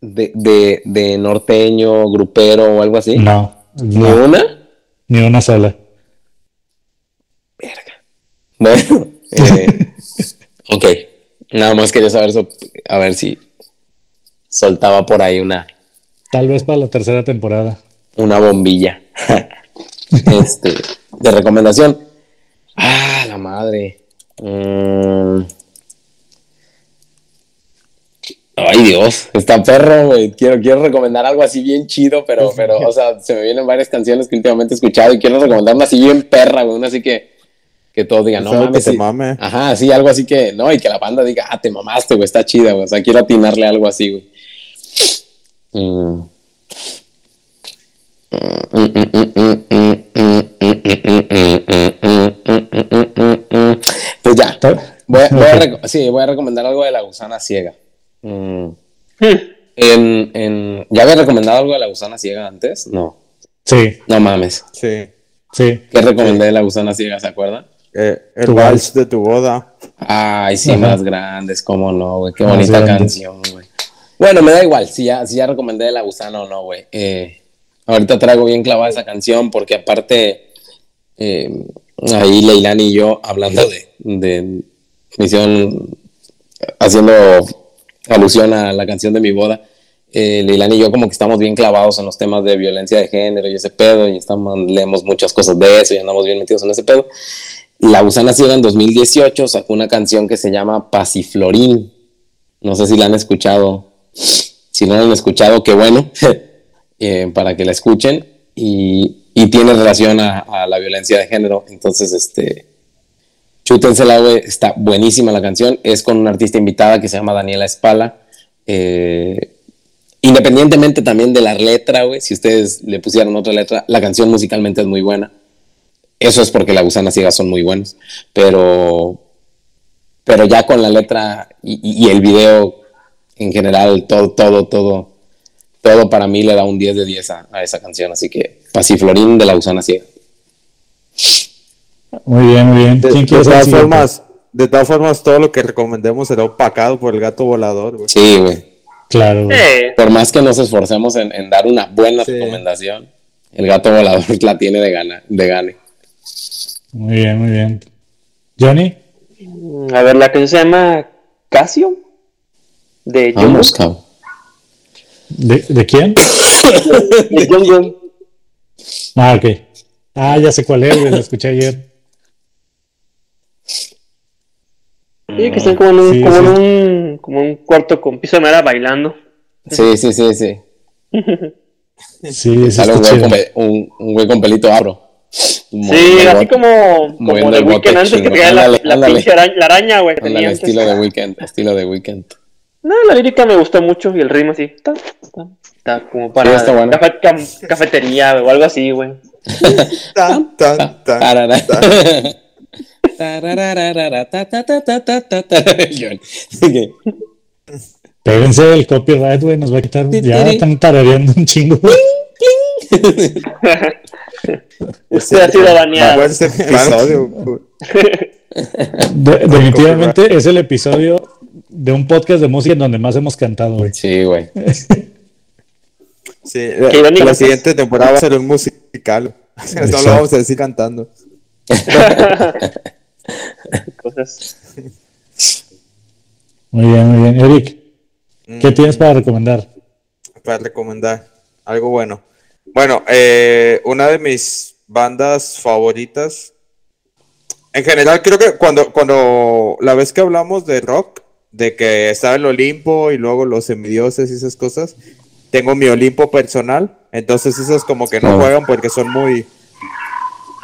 de, de, de norteño, grupero o algo así? No, ¿Ni no, una? ni una sola. Bueno, eh, ok. Nada más quería saber a ver si soltaba por ahí una, Tal vez para la tercera temporada. una bombilla. este, de recomendación. Ah, la madre. Mm. Ay, Dios, está perro, güey. Quiero, quiero recomendar algo así bien chido, pero, pero, o sea, se me vienen varias canciones que últimamente he escuchado y quiero recomendar una así bien perra, güey. Una así que, que todos digan, no Algo que mames. te sí". mame. Ajá, sí, algo así que, no, y que la banda diga, ah, te mamaste, güey, está chida, güey. O sea, quiero atinarle algo así, güey. Mm. Pues ya, voy, voy a sí, voy a recomendar algo de la gusana ciega. Mm. En, en- ¿Ya había recomendado algo de la gusana ciega antes? No, Sí, no mames. Sí. sí. ¿Qué recomendé de la gusana ciega, se acuerdan? Eh, el vals de tu boda. Ay, sí, Ajá. más grandes, cómo no, güey. Qué Más bonita grandes. canción, güey. Bueno, me da igual si ya, si ya recomendé de la gusana o no, güey. Eh, ahorita traigo bien clavada esa canción porque aparte, eh, ahí Leilani y yo hablando de, de misión, haciendo alusión a la canción de mi boda. Eh, y yo como que estamos bien clavados en los temas de violencia de género y ese pedo y estamos, leemos muchas cosas de eso y andamos bien metidos en ese pedo. La Gusana Ciega en 2018 sacó una canción que se llama Pasiflorín. No sé si la han escuchado. Si no la han escuchado, qué bueno, eh, para que la escuchen. Y, y tiene relación a la violencia de género. Entonces, este, chútensela, güey. Está buenísima la canción. Es con una artista invitada que se llama Daniela Espala. Eh, independientemente también de la letra, güey, si ustedes le pusieran otra letra, la canción musicalmente es muy buena. Eso es porque la gusana ciega son muy buenos. Pero, pero ya con la letra y el video en general, todo, todo, todo, todo para mí le da un 10 de 10 a, a esa canción. Así que Pasiflorín de la gusana ciega. Muy bien, muy bien. De, ¿Quién de quiere ser el todas formas, de todas formas, todo lo que recomendemos será opacado por el gato volador, güey. Sí, güey. Claro, güey. Eh, Por más que nos esforcemos en, en dar una buena Sí. recomendación, el gato volador la tiene de gana, de gane. Muy bien, muy bien. Johnny, a ver, la canción se llama Casio. De. Vamos, cabrón. ¿de, de quién? De Jungkook. Ah, ok. Ah, ya sé cuál es, güey, la escuché ayer. Sí, que están como en un, Sí, como en sí. un, como un cuarto con piso de madera bailando. Sí, sí, sí, sí. Sí, sí, Sale un güey, con, un, un güey con pelito afro. Sí, así como, como de Weekend antes que traía la, la pinche araña, la araña, güey. Ándale, tenía antes. estilo de weekend, estilo de weekend. No, la lírica me gustó mucho y el ritmo así. Está, está, está como para Sí, está bueno. cam- cafetería o algo así, güey. Tan, tan, tan, Péguense el copyright, güey, nos va a quitar. Ya están tarareando un chingo. Usted ha sido baneado. Este episodio, güey. De- definitivamente es el episodio de un podcast de música en donde más hemos cantado, güey. Sí, güey. Sí, la pues. siguiente temporada va a ser un musical. no lo vamos a decir cantando. Cosas. Muy bien, muy bien. Eric, ¿qué Mm, tienes para recomendar? Para recomendar algo bueno. Bueno, eh, una de mis bandas favoritas. En general, creo que cuando, cuando la vez que hablamos de rock, de que estaba el Olimpo y luego los semidioses y esas cosas, tengo mi Olimpo personal. Entonces, esas como que no juegan porque son muy,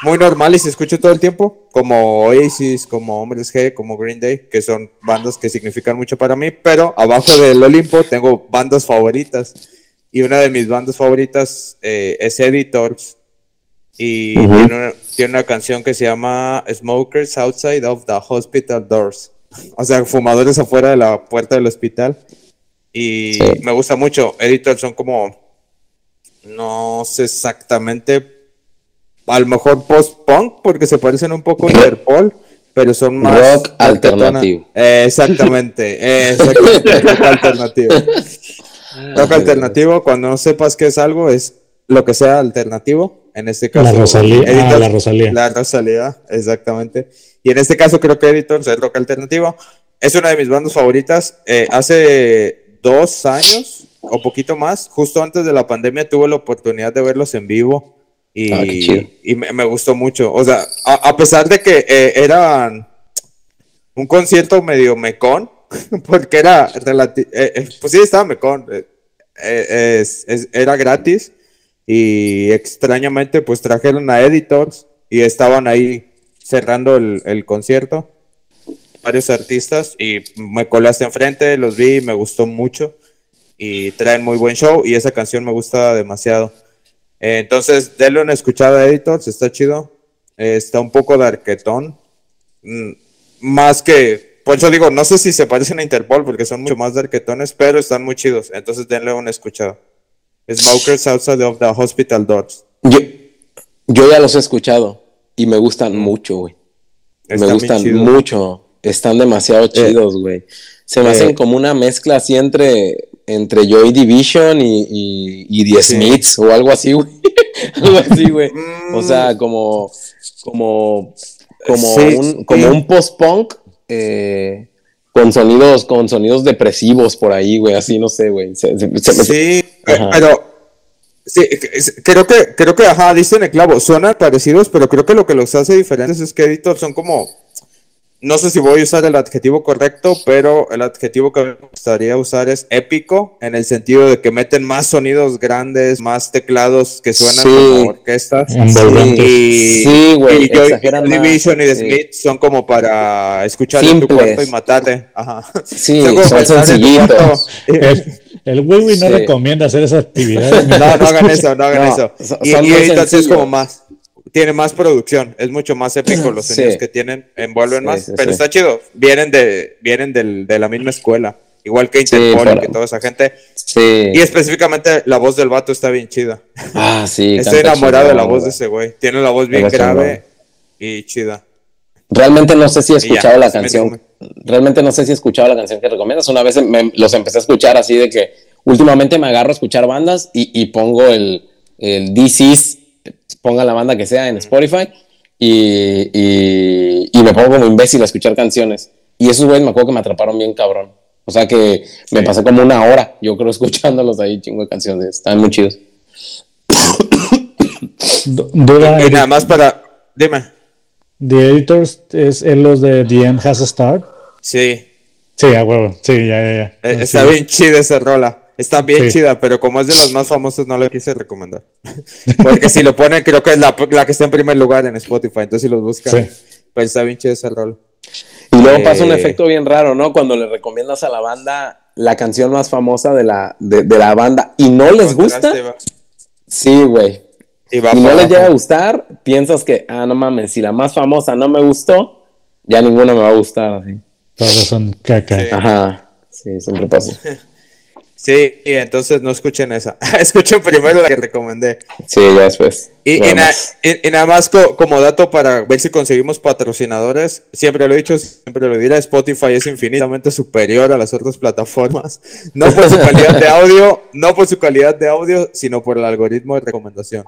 muy normales y escucho todo el tiempo, como Oasis, como Hombres G, como Green Day, que son bandas que significan mucho para mí, pero abajo del Olimpo tengo bandas favoritas. Y una de mis bandas favoritas eh, es Editors. Y tiene, una, tiene una canción que se llama Smokers Outside of the Hospital Doors. O sea, fumadores afuera de la puerta del hospital. Y Sí. me gusta mucho. Editors son como, no sé exactamente, a lo mejor post-punk, porque se parecen un poco a Interpol, pero son más... Rock alternativo. Eh, exactamente, eh, exactamente, rock alternativo. Rock alternativo, cuando no sepas qué es algo, es lo que sea alternativo. En este caso, La Rosalía. Ah, Editors- la Rosalía. La Rosalía, exactamente. Y en este caso creo que Editors es rock alternativo. Es una de mis bandas favoritas. Eh, hace dos años o poquito más, justo antes de la pandemia, tuve la oportunidad de verlos en vivo. Y, Ah, chido. y me, gustó mucho. O sea, a, pesar de que eh, eran un concierto medio mecón, porque era relati- eh, eh, pues sí, estaba mecón. es- era gratis y extrañamente pues trajeron a editors y estaban ahí cerrando el, el concierto varios artistas y me colaste enfrente, los vi, me gustó mucho y traen muy buen show y esa canción me gusta demasiado. Eh, entonces, denle una escuchada a Editors, está chido. Eh, está un poco darketón. Mm, más que, por eso digo, no sé si se parecen a Interpol porque son mucho más darketones, pero están muy chidos. Entonces, denle una escuchada. Smokers Outside of the Hospital Doors. Yo, yo ya los he escuchado y me gustan mucho, güey. Me gustan mucho. Están demasiado chidos, güey. Se me eh, hacen como una mezcla así entre, entre Joy Division y, y, y The Sí. Smiths o algo así, güey. algo así, güey. Mm. O sea, como, como, como Sí, un, como un post-punk eh, con sonidos, con sonidos depresivos por ahí, güey. Así, no sé, güey. Se- se- se me- Sí, Ajá. pero sí, creo que, creo que, ajá, dicen el clavo, suenan parecidos, pero creo que lo que los hace diferentes es que Editor son como, no sé si voy a usar el adjetivo correcto, pero el adjetivo que me gustaría usar es épico, en el sentido de que meten más sonidos grandes, más teclados que suenan Sí. como orquestas. Envolventes. Y, Sí, güey, y Joy Division y The sí. Smith son como para escuchar en tu cuarto y matarte. Ajá. Sí, como son tu sencillitos. El, Wiwi no Sí. recomienda hacer esa actividad. No, no hagan eso, no hagan No, eso. son- Y, son y entonces es como más, tiene más producción, es mucho más épico los Sí. sonidos que tienen, envuelven Sí, más, sí, pero está chido, vienen de, vienen del- de la misma escuela, igual que Interpol y toda esa gente, Sí. y específicamente la voz del vato está bien chida. Ah, sí. Estoy enamorado de la voz de ese güey, tiene la voz bien grave y chida. Realmente no sé si he ya, escuchado la canción. Realmente no sé si he escuchado la canción que recomiendas. Una vez me- los empecé a escuchar así de que últimamente me agarro a escuchar bandas y, y pongo el, el DC's, ponga la banda que sea en Spotify y, y, y me pongo como imbécil a escuchar canciones. Y esos güeyes me acuerdo que me atraparon bien cabrón. O sea que me pasé como una hora, yo creo, escuchándolos ahí, chingo de canciones. Están muy chidos. Du- Duda, Y nada más para, dime, The Editors es en los de The End Has a Star. sí, Sí, a huevo. Sí, ya, ya, ya. eh, Sí. está bien chida esa rola. Está bien Sí. chida, pero como es de los más famosos, no la quise recomendar. Porque si lo ponen, creo que es la, la que está en primer lugar en Spotify. Entonces, si los buscan, Sí. pues está bien chida esa rola. Y luego Eh, pasa un efecto bien raro, ¿no? Cuando le recomiendas a la banda la canción más famosa de la, de, de la banda y no les gusta, va- sí, güey. Y va Y no les llega a gustar, piensas que, ah, no mames, si la más famosa no me gustó, ya ninguna me va a gustar. Así. Todos son caca. Sí. Ajá, sí, siempre pasa. Sí, y entonces no escuchen esa. escuchen primero la que recomendé. Sí, ya después. Y, y na- y- y nada más co- como dato para ver si conseguimos patrocinadores, siempre lo he dicho, siempre lo diré, Spotify es infinitamente superior a las otras plataformas, no por su calidad de audio, no por su calidad de audio, sino por el algoritmo de recomendación.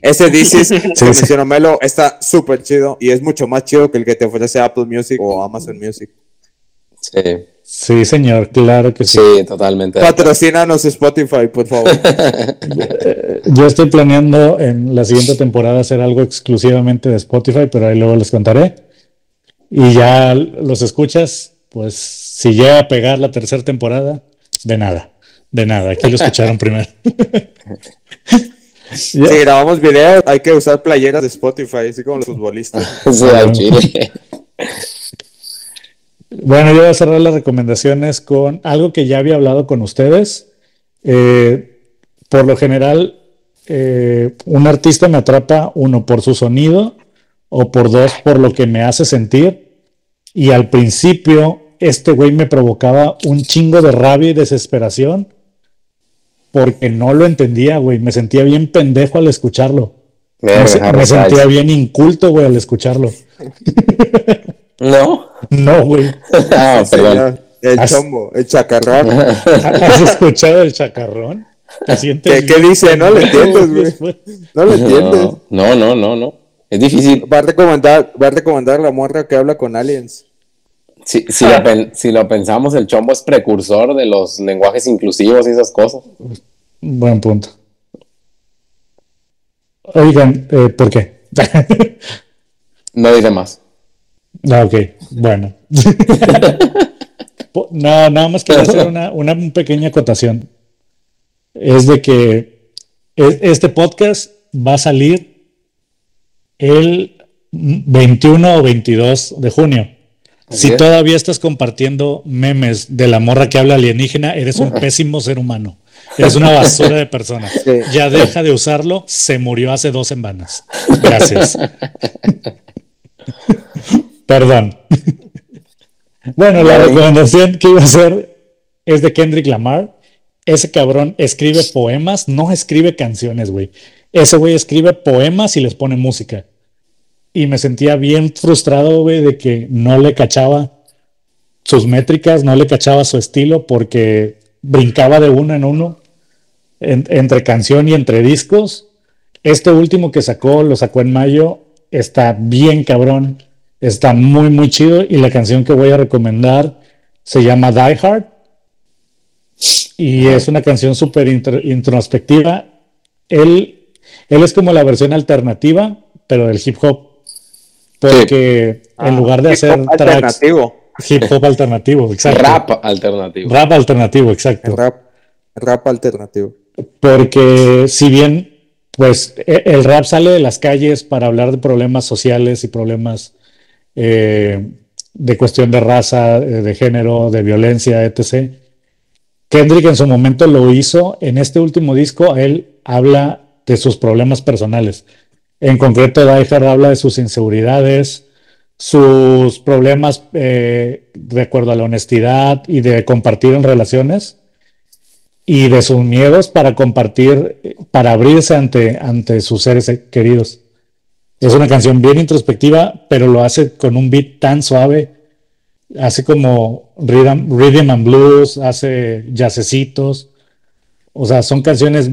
Ese Is que menciona Melo está súper chido y es mucho más chido que el que te ofrece Apple Music o Amazon Music. Sí, Sí, señor, claro que sí. sí, totalmente. Patrocínanos Spotify, por favor. Yo estoy planeando en la siguiente temporada hacer algo exclusivamente de Spotify, pero ahí luego les contaré. Y ya los escuchas, pues si llega a pegar la tercera temporada, de nada, de nada. Aquí lo escucharon primero. Si grabamos videos, hay que usar playeras de Spotify, así como los futbolistas. Sí, al chile. Bueno, yo voy a cerrar las recomendaciones con algo que ya había hablado con ustedes. Eh, por lo general, eh, un artista me atrapa, uno, por su sonido, o por dos, por lo que me hace sentir. Y al principio, este güey me provocaba un chingo de rabia y desesperación porque no lo entendía, güey. Me sentía bien pendejo al escucharlo. Me, me sentía bien inculto, güey, al escucharlo. ¿No? No, güey. Ah, perdón. El chombo, el chacarrón. ¿Has escuchado el chacarrón? ¿Te sientes ¿Qué, dice? No pendejo, entiendes, güey. No lo entiendes. No, no, no, no. Es difícil. Va a recomendar, va a recomendar la morra que habla con aliens. Si, si, lo, pen- si lo pensamos, el chombo es precursor de los lenguajes inclusivos y esas cosas. Buen punto. Oigan, eh, ¿por qué? No diré más. Ah, ok, bueno. No, nada más quiero hacer una, una pequeña acotación. Es de que e- este podcast va a salir el 21 o 22 de junio. Así Si es. todavía estás compartiendo memes de la morra que habla alienígena, eres un pésimo ser humano. Eres una basura de persona. Sí. Ya deja de usarlo. Se murió hace dos semanas. Gracias. Perdón. Bueno, la recomendación que iba a hacer es de Kendrick Lamar. Ese cabrón escribe poemas, no escribe canciones, güey. Ese güey escribe poemas y les pone música. Y me sentía bien frustrado, güey, de que no le cachaba sus métricas, no le cachaba su estilo porque brincaba de uno en uno en- entre canción y entre discos. Este último que sacó, lo sacó en mayo, está bien cabrón, está muy, muy chido. Y la canción que voy a recomendar se llama Die Hard. Y es una canción súper intro- introspectiva. Él, él es como la versión alternativa, pero del hip hop. Porque en lugar de Hip hacer hop tracks, alternativo. hip hop alternativo, exacto. Rap alternativo. Rap alternativo, exacto. Rap, rap alternativo. Porque si bien, pues, e- el rap sale de las calles para hablar de problemas sociales y problemas eh, de cuestión de raza, eh, de género, de violencia, etc. Kendrick en su momento lo hizo. En este último disco, él habla de sus problemas personales. En concreto, Die habla de sus inseguridades, sus problemas eh, de acuerdo a la honestidad y de compartir en relaciones y de sus miedos para compartir, para abrirse ante, ante sus seres queridos. Es una canción bien introspectiva, pero lo hace con un beat tan suave. Hace como rhythm, and blues, hace jazzecitos. O sea, son canciones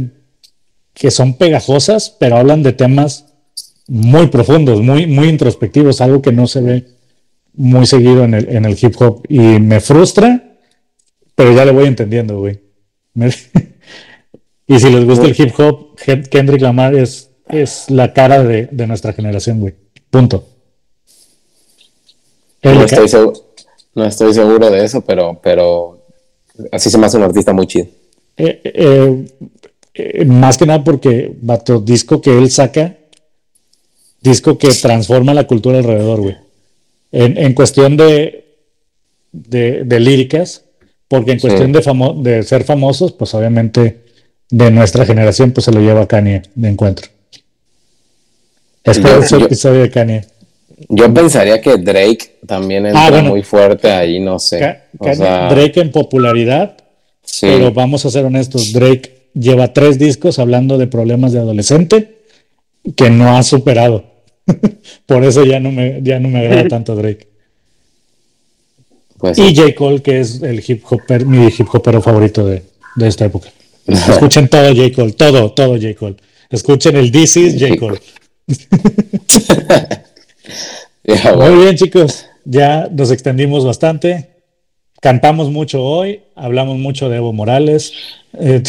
que son pegajosas, pero hablan de temas muy profundos, muy, muy introspectivos, algo que no se ve muy seguido en el, en el hip hop. Y me frustra, pero ya le voy entendiendo, güey. Y si les gusta el hip hop, Kendrick Lamar es, es la cara de, de nuestra generación, güey. Punto. No estoy, seguro, no estoy seguro de eso, pero, pero así se me hace un artista muy chido. eh, eh, eh, más que nada porque, vato, disco que él saca, disco que transforma la cultura alrededor, güey. En, en cuestión de, de, de líricas, porque en cuestión de, famo- de ser famosos, pues obviamente de nuestra generación, pues se lo lleva Kanye de encuentro. Espero Yo- su yo- episodio de Kanye. Yo pensaría que Drake también entra Ah, bueno. muy fuerte ahí, no sé. Ka- O Kanye- sea, Drake en popularidad, Sí. Pero vamos a ser honestos, Drake lleva tres discos hablando de problemas de adolescente que no ha superado. Por eso ya no me, ya no me agrada tanto Drake. Pues Y. J. Cole, que es el hip hopper, mi hip hopero favorito de, de esta época. Escuchen todo J. Cole, todo, todo J. Cole. Escuchen el This is J. Cole. Muy bien, chicos. Ya nos extendimos bastante. Cantamos mucho hoy. Hablamos mucho de Evo Morales. Eh,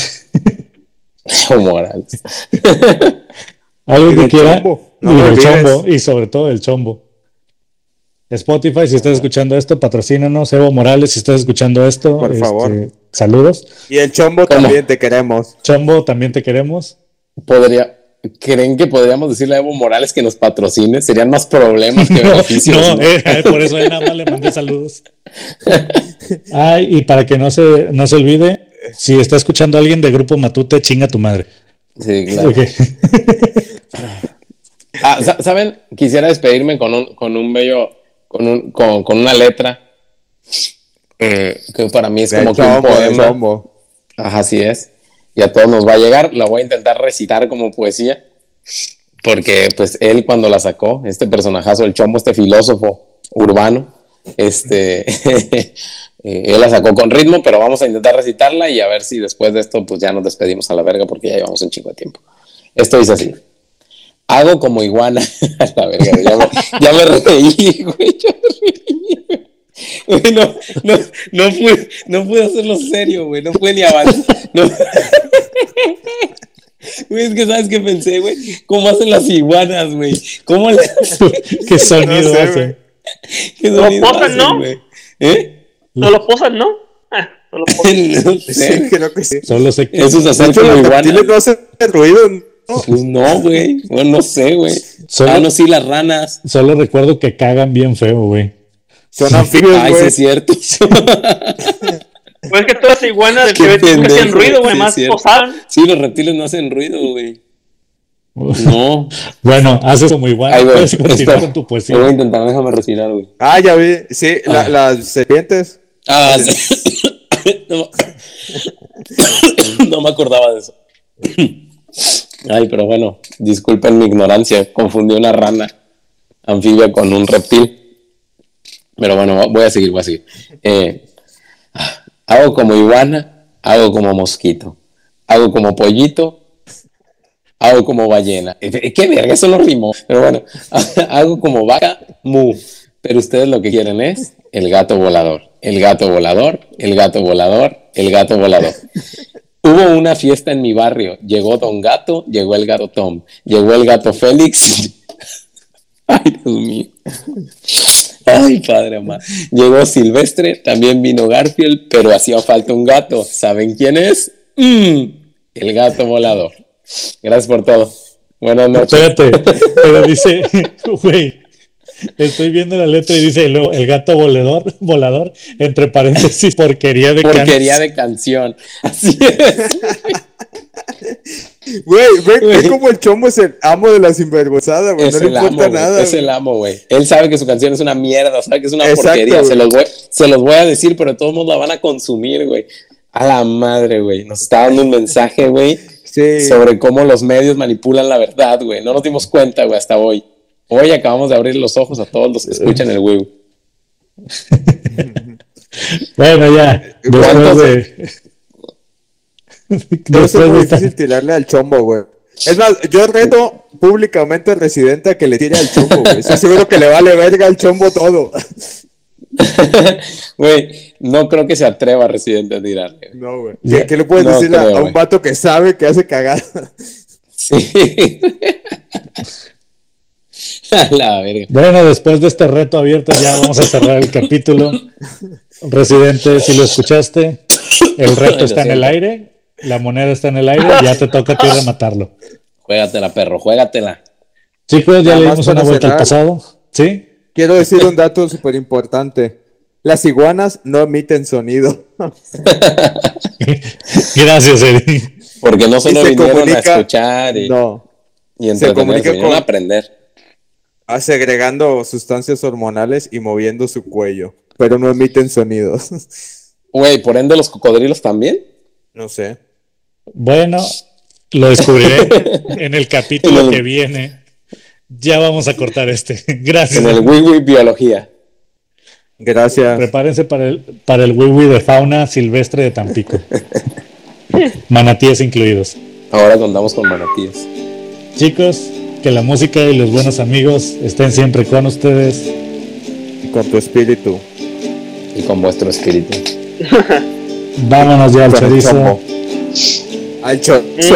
Evo Morales. algo que quiera. chombo. No y olvides. chombo. Y sobre todo el chombo. Spotify, si estás escuchando esto, patrocínanos. Evo Morales, si estás escuchando esto, Por este, favor. saludos. Y el chombo ¿Cómo? también te queremos. Chombo, también te queremos. Podría, ¿Creen que podríamos decirle a Evo Morales que nos patrocine? Serían más problemas que No, beneficios. no, ¿no? eh, por eso nada más le mandé saludos. Ay, y para que no se, no se olvide, si está escuchando a alguien de Grupo Matute, chinga tu madre. Sí, claro. Ah, sa- ¿Saben? Quisiera despedirme con un, con un bello, con, un, con, con una letra eh, que para mí es como que un chombo, poema. Ajá, así es. Y a todos nos va a llegar. La voy a intentar recitar como poesía. Porque, pues, él cuando la sacó, este personajazo, el chombo, este filósofo urbano, este, eh, él la sacó con ritmo, pero vamos a intentar recitarla y a ver si después de esto, pues ya nos despedimos a la verga porque ya llevamos un chingo de tiempo. Esto dice así. Hago como iguana. La verga, ya me, ya me reí, güey. Ya me reí. Güey, no, no, no, pude, no pude hacerlo serio, güey. No pude ni avanzar. No. Güey, es que sabes qué pensé, güey. ¿Cómo hacen las iguanas, güey? ¿Cómo le ¿Qué sonido No sé, hace? güey. qué Lo sonido posan, hacen, ¿no? güey? ¿Eh? ¿No lo posan, no? Ah, no lo posan. No Sí, sé. creo que sí. Solo sé que Eso es De hacer como no hacen ruido. ¿no? Pues no, güey. Bueno, no sé, güey. Solo- Ah, no, sí, las ranas. solo recuerdo que cagan bien feo, güey. Son anfibios, Ay, sí es cierto. Pues es que todas las iguanas que pendejo, ruido, güey, sí, más posaban. Sí, los reptiles no hacen ruido, güey. No. Bueno, haces como igual. Ay, güey. Puedes continuar con tu Lo voy a poesía. intentar, déjame respirar, güey. Ah, ya vi. Sí, la- Ah. las serpientes. Ah, sí. no, no me acordaba de eso. Ay, pero bueno, disculpen mi ignorancia. Confundí una rana anfibia con un reptil. Pero bueno, voy a seguir, voy a seguir. Eh, hago como iguana, hago como mosquito. Hago como pollito, hago como ballena. ¿Qué verga? Eso no rimó. Pero bueno, hago como vaca, mu. Pero ustedes lo que quieren es el gato volador. El gato volador, el gato volador, el gato volador. Hubo una fiesta en mi barrio. Llegó Don Gato, llegó el gato Tom, llegó el gato Félix. Ay, Dios mío. Ay, padre amado. Llegó Silvestre, también vino Garfield, pero hacía falta un gato. ¿Saben quién es? Mm, el gato volador. Gracias por todo. Buenas noches. Espérate, pero dice, güey, estoy viendo la letra y dice el gato volador, volador, entre paréntesis, porquería de Porquería can- de canción. Así es. Güey, ve, como el chombo es el amo de la sinvergüenzada, güey. No le amo, importa güey, nada. es el amo, güey. Él sabe que su canción es una mierda, sabe que es una Exacto, porquería. Se los, voy, se los voy a decir, pero de todos modos la van a consumir, güey. A la madre, güey. Nos está dando un mensaje, güey, Sí. sobre cómo los medios manipulan la verdad, güey. No nos dimos cuenta, güey, hasta hoy. Hoy acabamos de abrir los ojos a todos los que escuchan el güey. Bueno, ya, después ¿Cuántos- de... No es después muy difícil tirarle al chombo, güey. Es más, yo reto públicamente al residente a que le tire al chombo, güey. Estoy seguro que le vale verga al chombo todo. Güey, no creo que se atreva Residente a tirarle. No, güey. ¿Qué, qué le puedes No decir a- creo, a, güey. un vato que sabe que hace cagada? Sí. a la verga. Bueno, después de este reto abierto ya vamos a cerrar el capítulo. Residente, si lo escuchaste, el reto está en el aire, la moneda está en el aire, ya te toca a ti rematarlo. Juégatela, perro, juégatela. Chicos, ya Nada le dimos una vuelta al pasado. ¿Sí? Quiero decir un dato súper importante. Las iguanas no emiten sonido. Gracias, Eri. Porque no solo se vinieron a escuchar y, No. y se comunica con- a aprender. Segregando sustancias hormonales y moviendo su cuello. Pero no emiten sonidos. Güey, por ende los cocodrilos también. No sé. Bueno, lo descubriré en el capítulo que viene. Ya vamos a cortar este. Gracias. En el Wii Biología. Gracias. Prepárense para el, para el wiwi de fauna silvestre de Tampico. Manatíes incluidos. Ahora contamos con manatíes. Chicos, que la música y los buenos amigos estén siempre con ustedes. Con tu espíritu. Y con vuestro espíritu. Vámonos ya al chorizo. Al chorizo.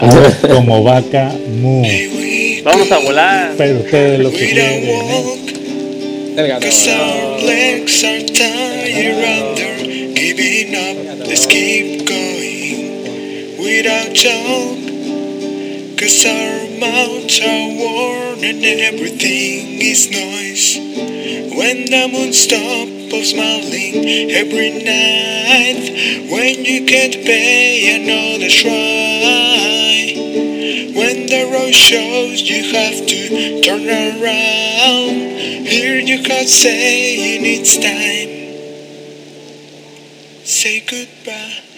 A ver, como vaca mu. Vamos a volar. Pero ustedes lo que quieren. ¿eh? Cause our legs are tired under giving up. Let's keep going without joke. Cause our mouths are worn and everything is noise. When the moon stops smiling every night, when you can't pay another try. When the road shows you have to turn around, hear God saying it's time. Say goodbye.